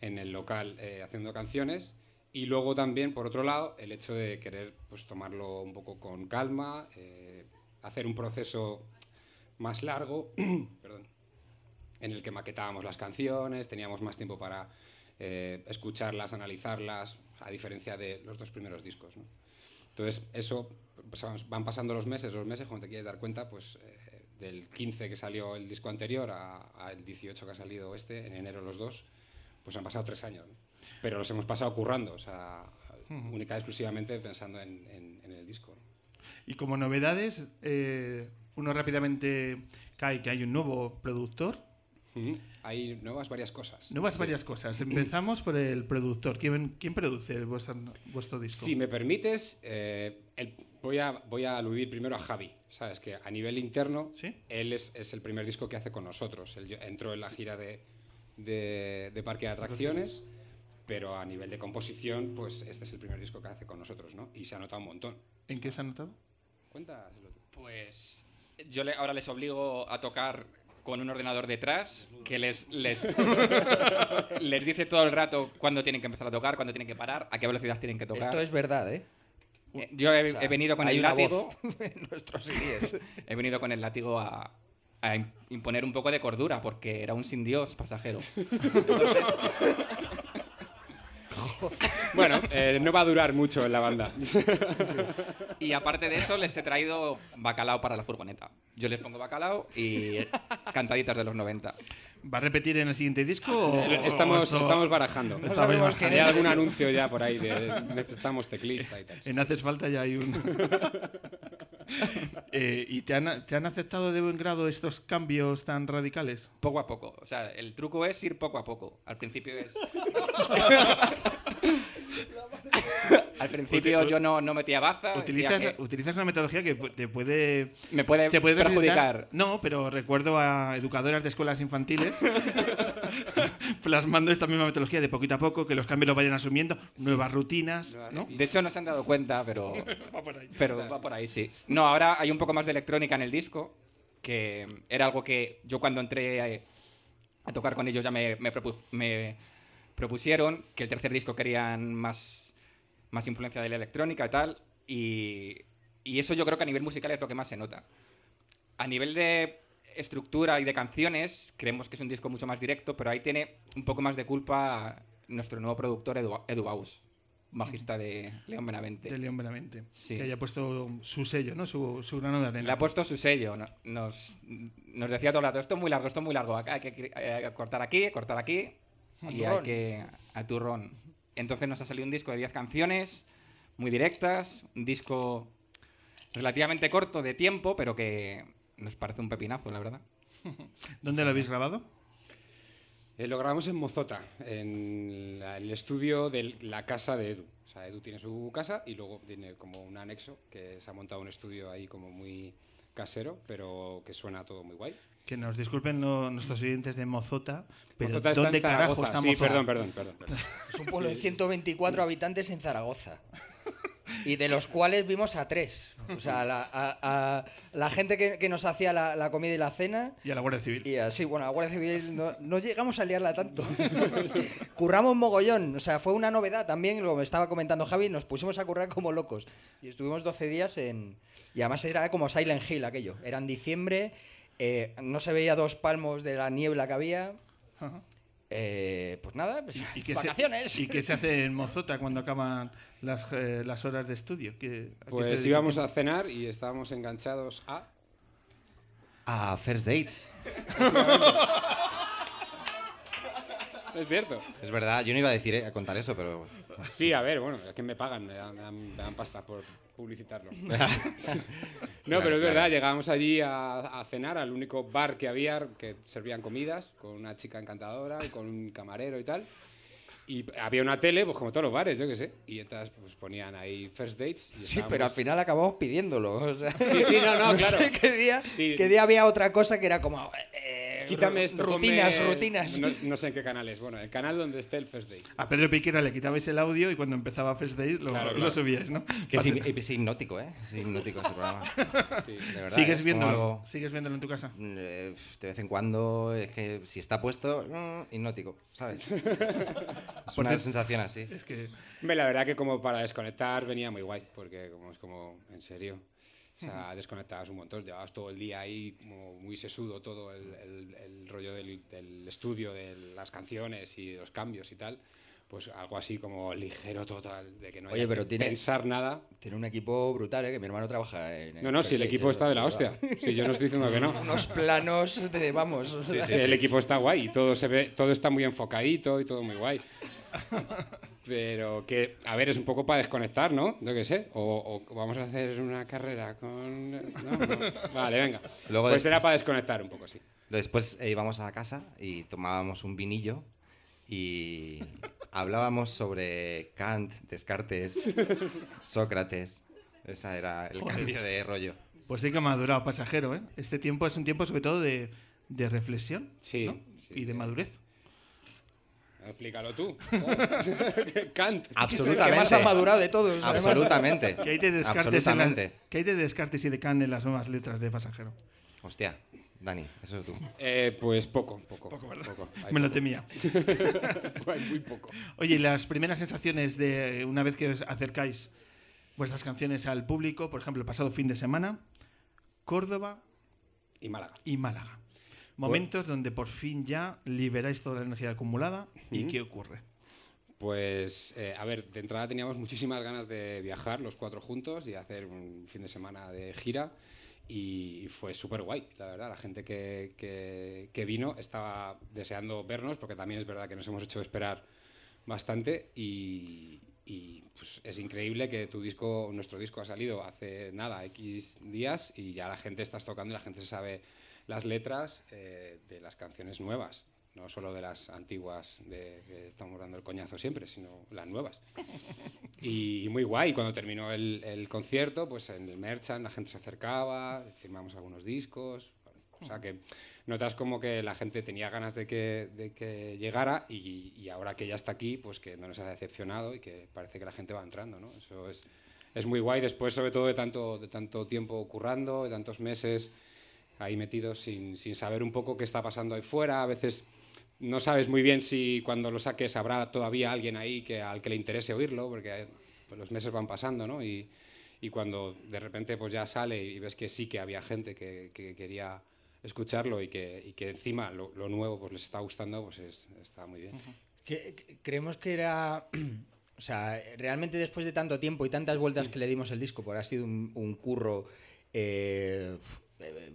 en el local eh, haciendo canciones. Y luego también, por otro lado, el hecho de querer pues, tomarlo un poco con calma, eh, hacer un proceso más largo, perdón, en el que maquetábamos las canciones, teníamos más tiempo para eh, escucharlas, analizarlas, a diferencia de los dos primeros discos. Entonces, eso, pues, van pasando los meses, los meses, cuando te quieres dar cuenta, pues del 15 que salió el disco anterior a- al 18 que ha salido este, en enero los dos, pues han pasado tres años. ¿no? pero los hemos pasado currando, o sea, Ujú. única y exclusivamente pensando en, en- en el disco. Y como novedades, eh, uno rápidamente cae que hay un nuevo productor. Hay nuevas varias cosas. Nuevas Sí. varias cosas. Empezamos por el productor. ¿Quién, quién produce vuestra- vuestro disco? Si me permites, eh, el- voy, a, voy a aludir primero a Javi. Sabes que a nivel interno, él es, es el primer disco que hace con nosotros. Él entró en la gira de, de, de Parque de Atracciones, pero a nivel de composición, pues este es el primer disco que hace con nosotros, ¿no? Y se ha notado un montón. ¿En qué se ha notado? Cuéntaselo tú. Pues yo le- ahora les obligo a tocar con un ordenador detrás que les, les, les dice todo el rato cuándo tienen que empezar a tocar, cuándo tienen que parar, a qué velocidad tienen que tocar. Esto es verdad, ¿eh? Eh, Yo he, O sea, he venido con el látigo. en nuestros he venido con el látigo a, a im- imponer un poco de cordura porque era un sin Dios pasajero. Bueno, eh, no va a durar mucho en la banda. Y aparte de eso, les he traído bacalao para la furgoneta. Yo les pongo bacalao y cantaditas de los 90. ¿Va a repetir en el siguiente disco? o- Eh, Estamos, o esto- estamos barajando. No sabemos Hay algún anuncio ya por ahí de necesitamos teclista y tal. En Haces Falta ya hay un... Eh, ¿Y te han, te han aceptado de buen grado estos cambios tan radicales? Poco a poco. O sea, el truco es ir poco a poco. Al principio es. Al principio yo no, no metía baza. Utilizas, decía que- utilizas una metodología que te puede... Me puede te perjudicar. No, pero recuerdo a educadoras de escuelas infantiles plasmando esta misma metodología de poquito a poco, que los cambios los vayan asumiendo, nuevas rutinas, ¿no? De hecho, no se han dado cuenta, pero. Va por ahí. Pero va por ahí, sí. No, ahora hay un poco más de electrónica en el disco, que era algo que yo cuando entré a, a tocar con ellos ya me, me propu- me propusieron, que el tercer disco querían más, más influencia de la electrónica y tal, y, y eso yo creo que a nivel musical es lo que más se nota. A nivel de estructura y de canciones, creemos que es un disco mucho más directo, pero ahí tiene un poco más de culpa nuestro nuevo productor Edu, Edu Baus, bajista de León Benavente. De León Benavente. Sí. Que haya puesto su sello, ¿no? Su, su grano de arena. Le ha puesto su sello. no- Nos, nos decía todo el rato, esto es muy largo, esto es muy largo. Hay que eh, cortar aquí, cortar aquí. A y hay que... A turrón. Entonces nos ha salido un disco de 10 canciones, muy directas, un disco relativamente corto de tiempo, pero que nos parece un pepinazo, la verdad. ¿Dónde lo habéis grabado? Eh, lo grabamos en Mozota, en la- el estudio de la casa de Edu. O sea, Edu tiene su casa y luego tiene como un anexo que se ha montado un estudio ahí como muy casero, pero que suena todo muy guay. Que nos disculpen lo- nuestros oyentes de Mozota, pero Mozota está en ¿dónde carajo Zaragoza. está Sí, Mozota? perdón, perdón, perdón, perdón. Es un pueblo de 124 habitantes en Zaragoza. Y de los cuales vimos a tres. O sea, la, a, a- la gente que, que nos hacía la, la comida y la cena. Y a la Guardia Civil. Y así, bueno, a la Guardia Civil no, no llegamos a liarla tanto. Curramos mogollón. O sea, fue una novedad también, lo que me estaba comentando Javi, nos pusimos a currar como locos. Y estuvimos 12 días en... Y además era como Silent Hill aquello. Era en diciembre, eh, no se veía dos palmos de la niebla que había. Eh, pues nada, pues, ¿Y qué, vacaciones. Se, ¿Y qué se hace en Mozota cuando acaban las, eh, las horas de estudio? ¿Qué- a Pues íbamos a cenar y estábamos enganchados a... A First Dates. Es cierto. Es verdad, yo no iba a decir, eh, a contar eso, pero. Sí, a ver, bueno, es que me pagan, me dan, me dan- me dan pasta por publicitarlo. no, Claro, pero es claro. verdad, llegábamos allí a, a cenar al único bar que había que servían comidas, con una chica encantadora y con un camarero y tal. Y había una tele, pues como todos los bares, yo qué sé. Y entonces pues ponían ahí first dates. y Sí, estábamos- pero al final acabamos pidiéndolo. o sea, Sí, sí, no, no, claro. sé qué día, Sí. qué día había otra cosa que era como. eh, Quítame esto. Rutinas, ponme- rutinas. No, no sé en qué canal es. Bueno, el canal donde esté el first date. A Pedro Piquera le quitabais el audio y cuando empezaba First Day lo, Claro, lo claro. subíais, ¿no? Es que es, hipnótico, ¿eh? Es hipnótico ese programa. Sí. De verdad, ¿Sigues es como viéndolo? algo- ¿Sigues viéndolo en tu casa? Eh, de vez en cuando, es que si está puesto, mm, hipnótico, ¿sabes? Es Por una cierto, sensación así. Es que la verdad que como para desconectar venía muy guay, porque como es como, en serio, o sea, desconectabas un montón, llevabas todo el día ahí como muy sesudo todo el, el- el rollo del, del estudio, de las canciones y de los cambios y tal, pues algo así como ligero total, de que no Oye, haya pero que tiene- pensar nada. Tiene un equipo brutal, ¿eh? Que mi hermano trabaja en. No, no, si el equipo está de la hostia. Si yo no estoy diciendo que no. Unos planos de. Vamos. Sí, sí, el equipo está guay y todo se ve, todo está muy enfocadito y todo muy guay. Pero que, a ver, es un poco para desconectar, ¿no? Yo qué sé. O, o vamos a hacer una carrera con. no, no. Vale, venga. Luego pues era para desconectar un poco, sí. Después eh, íbamos a casa y tomábamos un vinillo y hablábamos sobre Kant, Descartes, Sócrates. Ese era el Joder. cambio de rollo. Pues sí que ha madurado pasajero, ¿eh? Este tiempo es un tiempo sobre todo de, de reflexión Sí, ¿no? y de madurez. Explícalo tú. Kant. Absolutamente. que más ha madurado de todos. Absolutamente. ¿Qué hay de Descartes, en la- Absolutamente. ¿qué hay de Descartes y de Kant en las nuevas letras de pasajero? Hostia, Dani, eso es tú. Eh, pues poco, poco. Poco, ¿verdad? poco. Me lo temía. Hay muy poco. Oye, ¿y las primeras sensaciones de una vez que os acercáis vuestras canciones al público, por ejemplo, el pasado fin de semana, Córdoba Y Málaga. y Málaga. Momentos donde por fin ya liberáis toda la energía acumulada. ¿Y qué ocurre? Pues, eh, a ver, de entrada teníamos muchísimas ganas de viajar los cuatro juntos y hacer un fin de semana de gira. Y fue súper guay, la verdad. La gente que, que- que vino estaba deseando vernos, porque también es verdad que nos hemos hecho esperar bastante. Y, y, pues, es increíble que tu disco, nuestro disco ha salido hace nada, X días, y ya la gente estás tocando y la gente sabe las letras eh, de las canciones nuevas. No solo de las antiguas de que estamos dando el coñazo siempre, sino las nuevas. Y muy guay, cuando terminó el, el concierto, pues en el Merchant la gente se acercaba, firmamos algunos discos. O sea que notas como que la gente tenía ganas de que, de que llegara y, y ahora que ya está aquí, pues que no nos ha decepcionado y que parece que la gente va entrando, ¿no? Eso es, es muy guay. Después, sobre todo de tanto, de tanto tiempo currando, de tantos meses ahí metidos sin, sin saber un poco qué está pasando ahí fuera. A veces no sabes muy bien si cuando lo saques habrá todavía alguien ahí que, al que le interese oírlo, porque pues, los meses van pasando, ¿no? Y, y cuando de repente pues ya sale y ves que sí que había gente que, que quería escucharlo y que, y que encima lo, lo nuevo pues les está gustando, pues es- está muy bien. Que- creemos que era. O sea, realmente después de tanto tiempo y tantas vueltas que le dimos el disco, porque ha sido un, un curro eh, eh,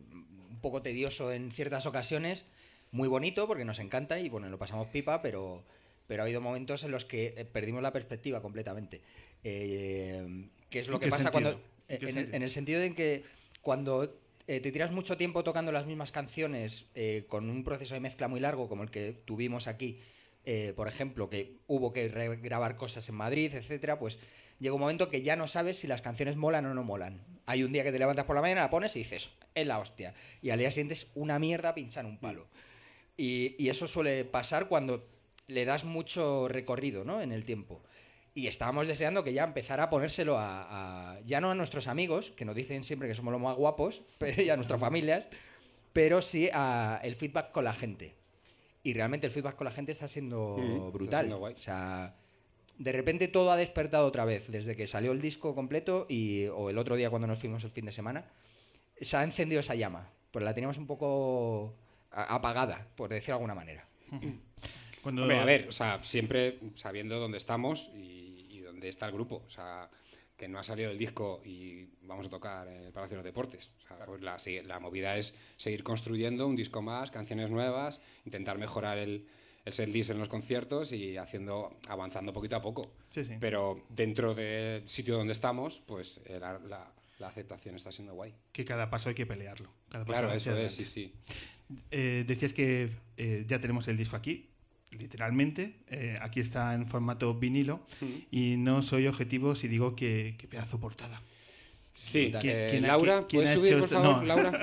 poco tedioso en ciertas ocasiones, muy bonito porque nos encanta y bueno, lo pasamos pipa, pero, pero ha habido momentos en los que eh, perdimos la perspectiva completamente. Eh, ¿Qué es lo ¿En que pasa sentido? cuando. ¿En en, el, sentido? en el sentido de que cuando eh, te tiras mucho tiempo tocando las mismas canciones eh, con un proceso de mezcla muy largo como el que tuvimos aquí, eh, por ejemplo, que hubo que grabar cosas en Madrid, etcétera, pues llega un momento que ya no sabes si las canciones molan o no molan. Hay un día que te levantas por la mañana, la pones y dices, es la hostia. Y al día siguiente es una mierda pinchar un palo. Y, eso suele pasar cuando le das mucho recorrido ¿no? en el tiempo. Y estábamos deseando que ya empezara a ponérselo a, ya no a nuestros amigos, que nos dicen siempre que somos los más guapos, pero, y a nuestras familias, pero sí a feedback con la gente. Y realmente el feedback con la gente está siendo Mm, está brutal. siendo guay. O sea, de repente todo ha despertado otra vez, desde que salió el disco completo y, o el otro día cuando nos fuimos el fin de semana, se ha encendido esa llama. Pues la teníamos un poco a- apagada, por decirlo de alguna manera. Cuando- Hombre, a ver, o sea, siempre sabiendo dónde estamos y, y dónde está el grupo. O sea, que no ha salido el disco y vamos a tocar en el Palacio de los Deportes. O sea, pues la, la movida es seguir construyendo un disco más, canciones nuevas, intentar mejorar el, el setlist en los conciertos y haciendo, avanzando poquito a poco. Sí, sí. Pero dentro del sitio donde estamos, pues eh, la, la- la aceptación está siendo guay. Que cada paso hay que pelearlo. Cada paso Claro, eso es, sí, sí. Eh, decías que eh, ya tenemos el disco aquí, literalmente. Eh, aquí está en formato vinilo. Y no soy objetivo si digo que, que pedazo portada. Sí, ¿Quién- eh, Laura, quién- quién ¿puedes ha subir, hecho por favor, no. Laura?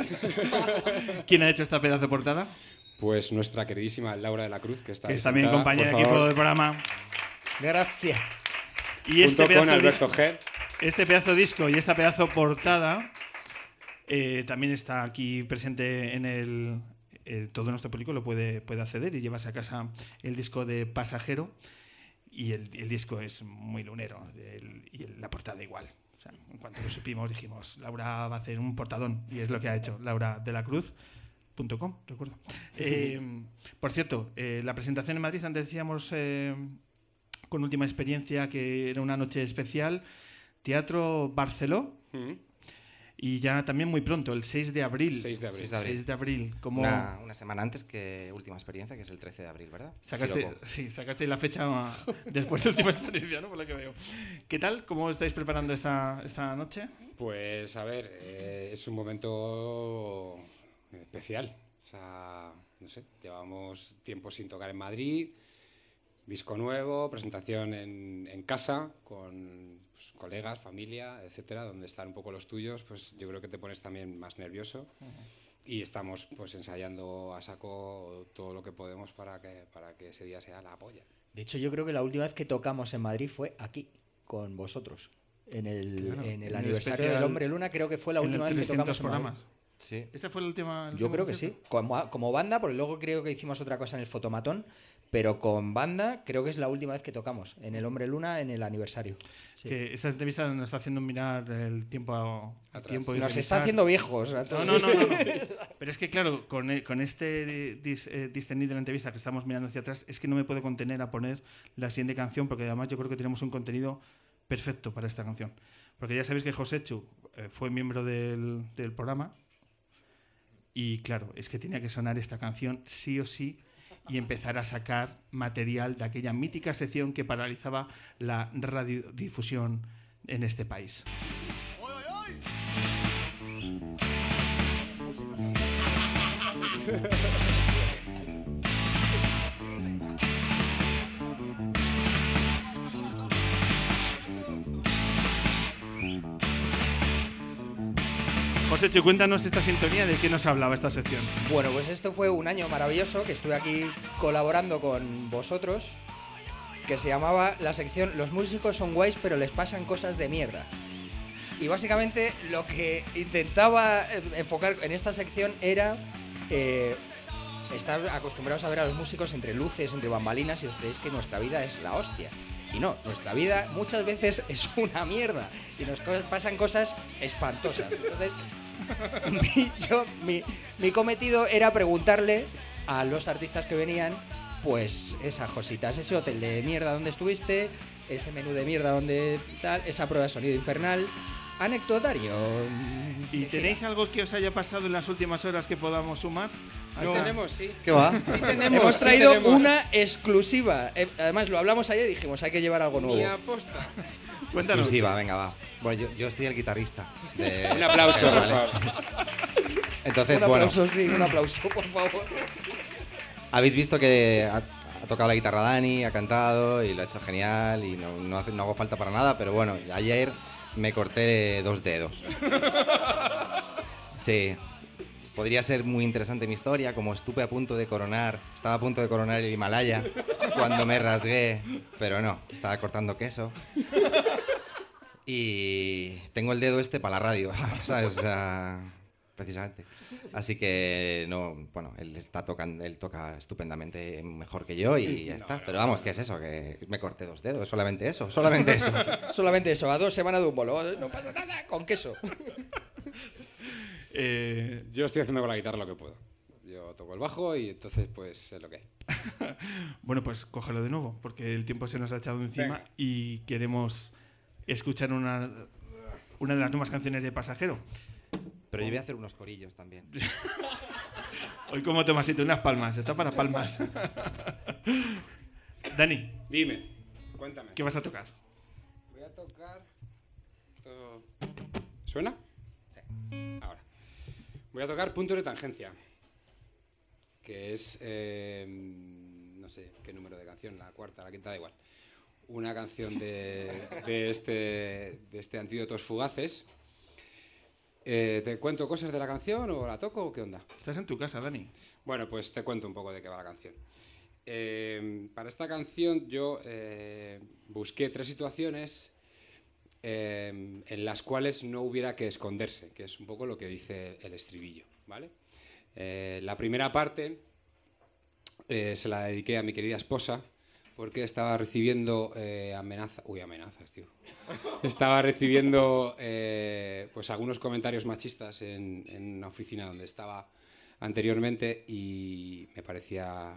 ¿Quién ha hecho esta pedazo portada? Pues nuestra queridísima Laura de la Cruz, que está que es también compañera de equipo del programa. Gracias. Y este Junto con pedazo Alberto disco- G. Este pedazo disco y esta pedazo portada eh, también está aquí presente en el. Eh, todo nuestro público lo puede, puede acceder y llevas a casa el disco de Pasajero. Y el, el disco es muy lunero. el- y la portada igual. O sea, en cuanto lo supimos, dijimos: Laura va a hacer un portadón. Y es lo que ha hecho. Laura de la Cruz. punto com, recuerdo. Eh, por cierto, eh, la presentación en Madrid, antes decíamos eh, con última experiencia que era una noche especial, Teatro Barceló. Y ya también muy pronto, el 6 de abril. 6 de abril. 6 de abril. Como... Una, una semana antes que última experiencia, que es el 13 de abril, ¿verdad? Sacaste, Sí, sí, sacaste la fecha después de última experiencia, ¿no? Por lo que veo. ¿Qué tal? ¿Cómo estáis preparando esta, esta noche? Pues a ver, eh, es un momento especial. O sea, no sé, llevamos tiempo sin tocar en Madrid, disco nuevo, presentación en, en casa con pues, colegas, familia, etcétera, donde están un poco los tuyos, pues yo creo que te pones también más nervioso. Y estamos pues ensayando a saco todo lo que podemos para que, para que ese día sea la polla. De hecho, yo creo que la última vez que tocamos en Madrid fue aquí, con vosotros. En el, Claro, en en el el aniversario especial- del Hombre Luna, creo que fue la en última vez que 300 tocamos en Madrid. programas. Sí. ¿Esa fue la última? el Yo último creo que sí. Como, como banda, porque luego creo que hicimos otra cosa en el fotomatón, pero con banda creo que es la última vez que tocamos, en el Hombre Luna, en el aniversario. Sí. Que esta entrevista nos está haciendo mirar el tiempo, Atrás. tiempo y Nos revisar. está haciendo viejos a No, no, no, no, no. Pero es que, claro, con, e- con este dis, eh, discernir de la entrevista que estamos mirando hacia atrás, es que no me puedo contener a poner la siguiente canción, porque además yo creo que tenemos un contenido perfecto para esta canción. Porque ya sabéis que José Chu eh, fue miembro del, del programa. Y claro, es que tenía que sonar esta canción sí o sí y empezar a sacar material de aquella mítica sección que paralizaba la radiodifusión en este país. José cuéntanos esta sintonía de qué nos hablaba esta sección. Bueno, pues esto fue un año maravilloso que estuve aquí colaborando con vosotros, que se llamaba la sección Los músicos son guays pero les pasan cosas de mierda. Y básicamente lo que intentaba eh, enfocar en esta sección era eh, estar acostumbrados a ver a los músicos entre luces, entre bambalinas y os creéis que nuestra vida es la hostia. Y no, nuestra vida muchas veces es una mierda y nos pasan cosas espantosas. Entonces, mi, yo- mi- mi cometido era preguntarle a los artistas que venían, pues esas cositas, ese hotel de mierda donde estuviste, ese menú de mierda donde tal, esa prueba de sonido infernal, anecdotario. ¿Y tenéis algo que os haya pasado en las últimas horas que podamos sumar? Sí ¿Algo? tenemos, sí. ¿Qué va? Sí tenemos, Hemos sí traído tenemos. una exclusiva. Eh, Además, lo hablamos ayer y dijimos, hay que llevar algo nuevo. Ni aposta. Cuéntanos. Exclusiva, venga, va. Bueno, yo, yo soy el guitarrista. de- Un aplauso, por Vale. favor. Entonces, un bueno, aplauso, sí, un aplauso, por favor. habéis visto que ha, ha tocado la guitarra Dani, ha cantado y lo ha hecho genial y no, no, hace- no hago falta para nada, pero bueno, ayer me corté dos dedos. Sí. Podría ser muy interesante mi historia, como estuve a punto de coronar, estaba a punto de coronar el Himalaya cuando me rasgué, pero no, estaba cortando queso. Y tengo el dedo este para la radio, ¿sabes? O sea, precisamente. Así que no, bueno, él está tocando, él toca estupendamente mejor que yo y ya está. Pero vamos, ¿qué es eso? Que me corté dos dedos, solamente eso, solamente eso. Solamente eso, a dos semanas de un bolo. No pasa nada, con queso. Eh, Yo estoy haciendo con la guitarra lo que puedo. Yo toco el bajo y entonces pues es lo que hay. Bueno, pues cógelo de nuevo, porque el tiempo se nos ha echado encima Venga. y queremos escuchar una, una de las nuevas canciones de Pasajero. Pero yo voy a hacer unos corillos también. Hoy como Tomasito, unas palmas, está para palmas. Dani, Dime, cuéntame. ¿qué vas a tocar? Voy a tocar. todo- ¿Suena? Voy a tocar Puntos de Tangencia. Que es. eh, no sé qué número de canción, la cuarta, la quinta, da igual. Una canción de, de este, de este Antídotos Fugaces. Eh, ¿Te cuento cosas de la canción o la toco o qué onda? Estás en tu casa, Dani. Bueno, pues te cuento un poco de qué va la canción. Eh, para esta canción yo busqué tres situaciones eh, en las cuales no hubiera que esconderse, que es un poco lo que dice el estribillo, ¿vale? Eh, la primera parte eh, se la dediqué a mi querida esposa porque estaba recibiendo eh, amenazas, uy, amenazas, tío. Estaba recibiendo pues algunos comentarios machistas en, una oficina donde estaba anteriormente y me parecía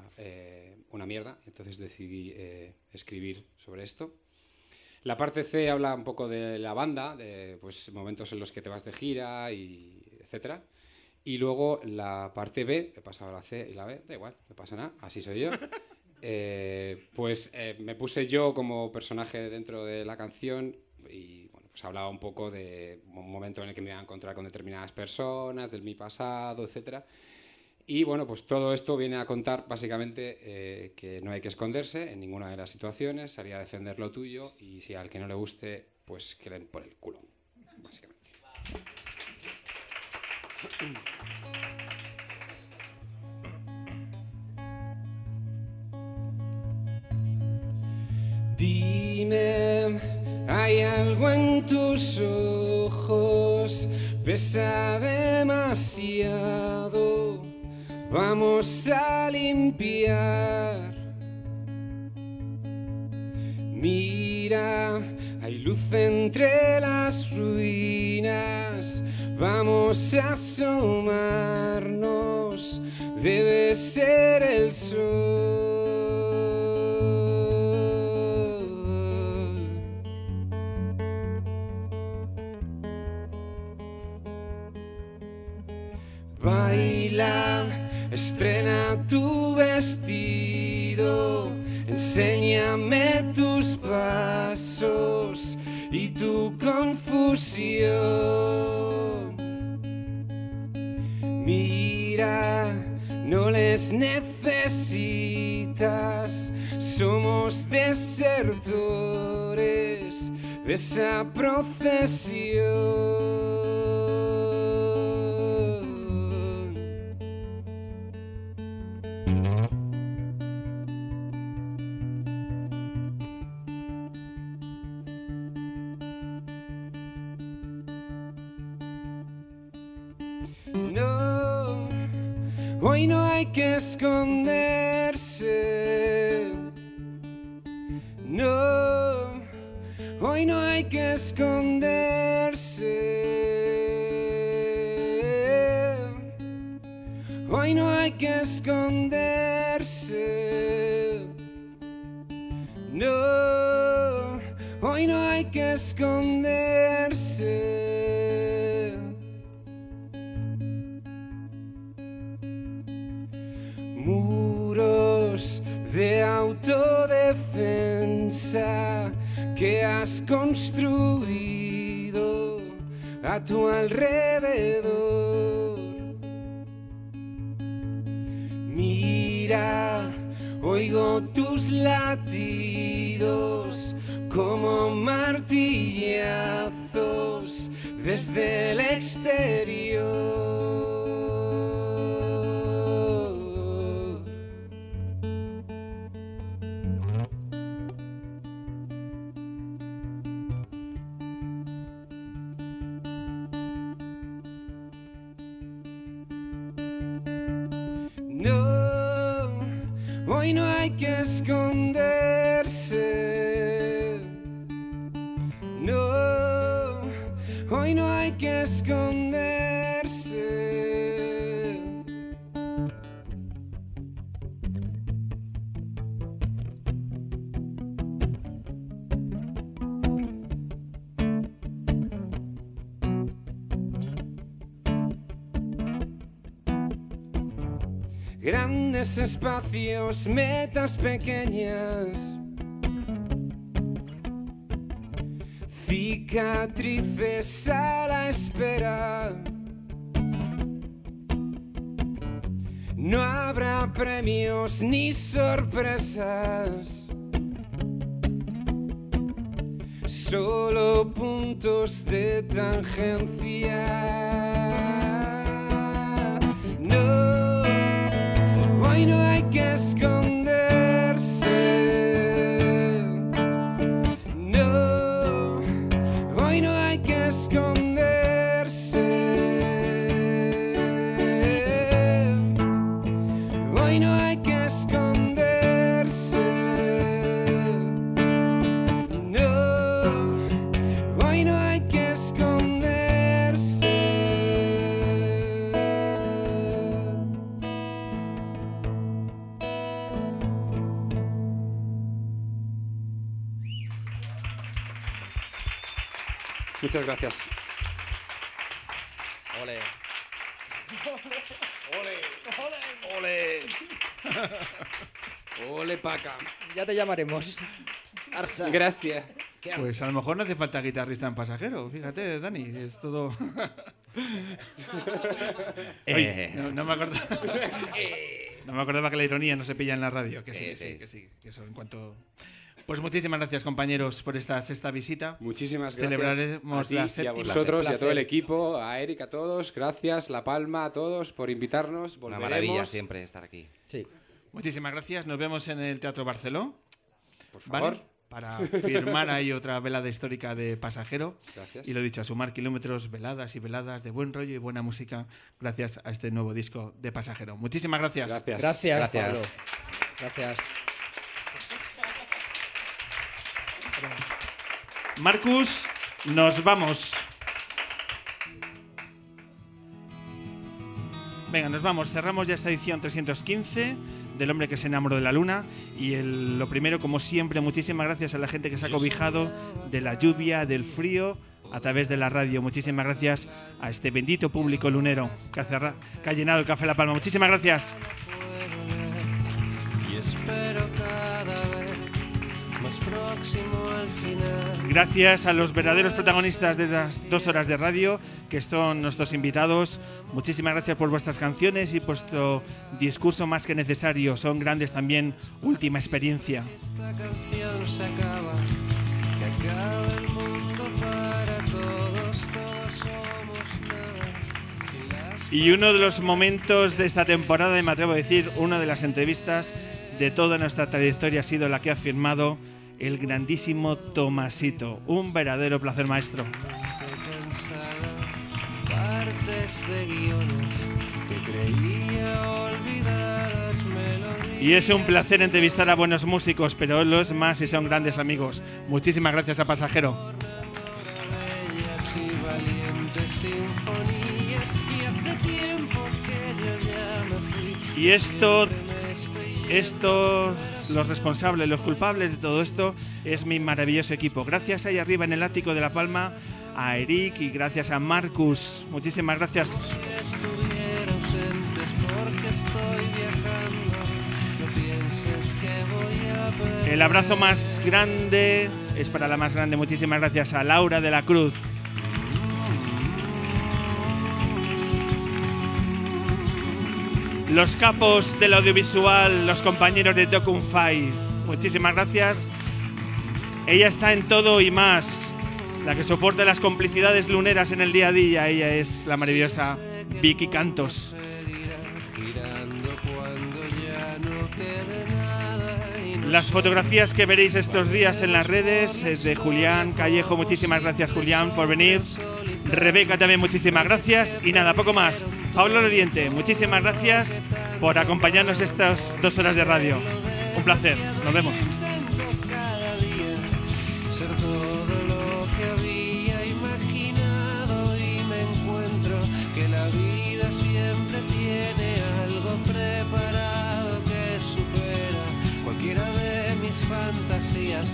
una mierda, entonces decidí escribir sobre esto. La parte C habla un poco de la banda, de pues, momentos en los que te vas de gira, y etcétera. Y luego la parte B, he pasado la C y la B, da igual, no pasa nada, así soy yo. Eh, pues eh, me puse yo como personaje dentro de la canción y bueno, pues hablaba un poco de un momento en el que me iba a encontrar con determinadas personas, del mi pasado, etcétera. Y bueno, pues todo esto viene a contar básicamente eh, que no hay que esconderse en ninguna de las situaciones, salir a defender lo tuyo y si al que no le guste, pues que den por el culo, básicamente. Dime, hay algo en tus ojos, pesa demasiado, vamos a limpiar. Mira, hay luz entre las ruinas, vamos a asomarnos, debe ser el sol. Baila, estrena tu vestido, enséñame tus pasos y tu confusión. Mira, no les necesitas, somos desertores de esa procesión. Hay que esconderse. Tu alrededor. Mira, oigo tus latidos como martillazos desde el exterior. Pequeñas. Cicatrices a la espera. No habrá premios ni sorpresas. Solo puntos de tangencia. No, hoy no hay que. Muchas gracias. Ole. Ole. Ole. Ole, Paca. Ya te llamaremos. Arsa. Gracias. Pues a lo mejor no hace falta guitarrista en pasajero, fíjate, Dani, es todo. Oye, no, no me acordaba. No me acordaba que la ironía no se pilla en la radio, que sí, que sí, que sí, que eso en cuanto. Pues muchísimas gracias, compañeros, por esta sexta visita. Muchísimas gracias. Celebraremos a ti la y a vosotros y a todo el equipo, a Eric, a todos. Gracias, La Palma, a todos por invitarnos. Una maravilla siempre estar aquí. Sí. Muchísimas gracias. Nos vemos en el Teatro Barceló. Por ¿vale? favor. Para firmar ahí otra velada histórica de pasajero. Gracias. Y lo dicho, a sumar kilómetros, veladas y veladas de buen rollo y buena música gracias a este nuevo disco de pasajero. Muchísimas gracias. Gracias. Gracias, Gracias. Pablo. Gracias. Marcus, nos vamos. Venga, nos vamos. Cerramos ya esta edición 315 del hombre que se enamoró de la luna. Y lo primero, como siempre, muchísimas gracias a la gente que se ha cobijado de la lluvia, del frío, a través de la radio. Muchísimas gracias a este bendito público lunero que ha, que ha llenado el Café La Palma. Muchísimas gracias. Y espero más próximo al final. Gracias a los verdaderos protagonistas de las dos horas de radio, que son nuestros invitados. Muchísimas gracias por vuestras canciones y vuestro discurso más que necesario. Son grandes también. Última experiencia. Esta canción se acaba, que acaba el mundo para todos, todos somos nada. Y uno de los momentos de esta temporada, y me atrevo a decir, una de las entrevistas de toda nuestra trayectoria ha sido la que ha firmado el grandísimo Tomasito. Un verdadero placer, maestro. Y es un placer entrevistar a buenos músicos, pero los más si son grandes amigos. Muchísimas gracias a Pasajero. Y esto, esto, los responsables, los culpables de todo esto es mi maravilloso equipo. Gracias ahí arriba en el ático de La Palma a Eric y gracias a Marcus. Muchísimas gracias. El abrazo más grande es para la más grande. Muchísimas gracias a Laura de la Cruz. Los capos del audiovisual, los compañeros de Documfy. Muchísimas gracias. Ella está en todo y más. La que soporta las complicidades luneras en el día a día. Ella es la maravillosa Vicky Cantos. Las fotografías que veréis estos días en las redes es de Julián Callejo. Muchísimas gracias, Julián, por venir. Rebeca también, muchísimas gracias. Y nada, poco más. Pablo Oriente, muchísimas gracias por acompañarnos estas dos horas de radio. Un placer. Nos vemos. fantasías.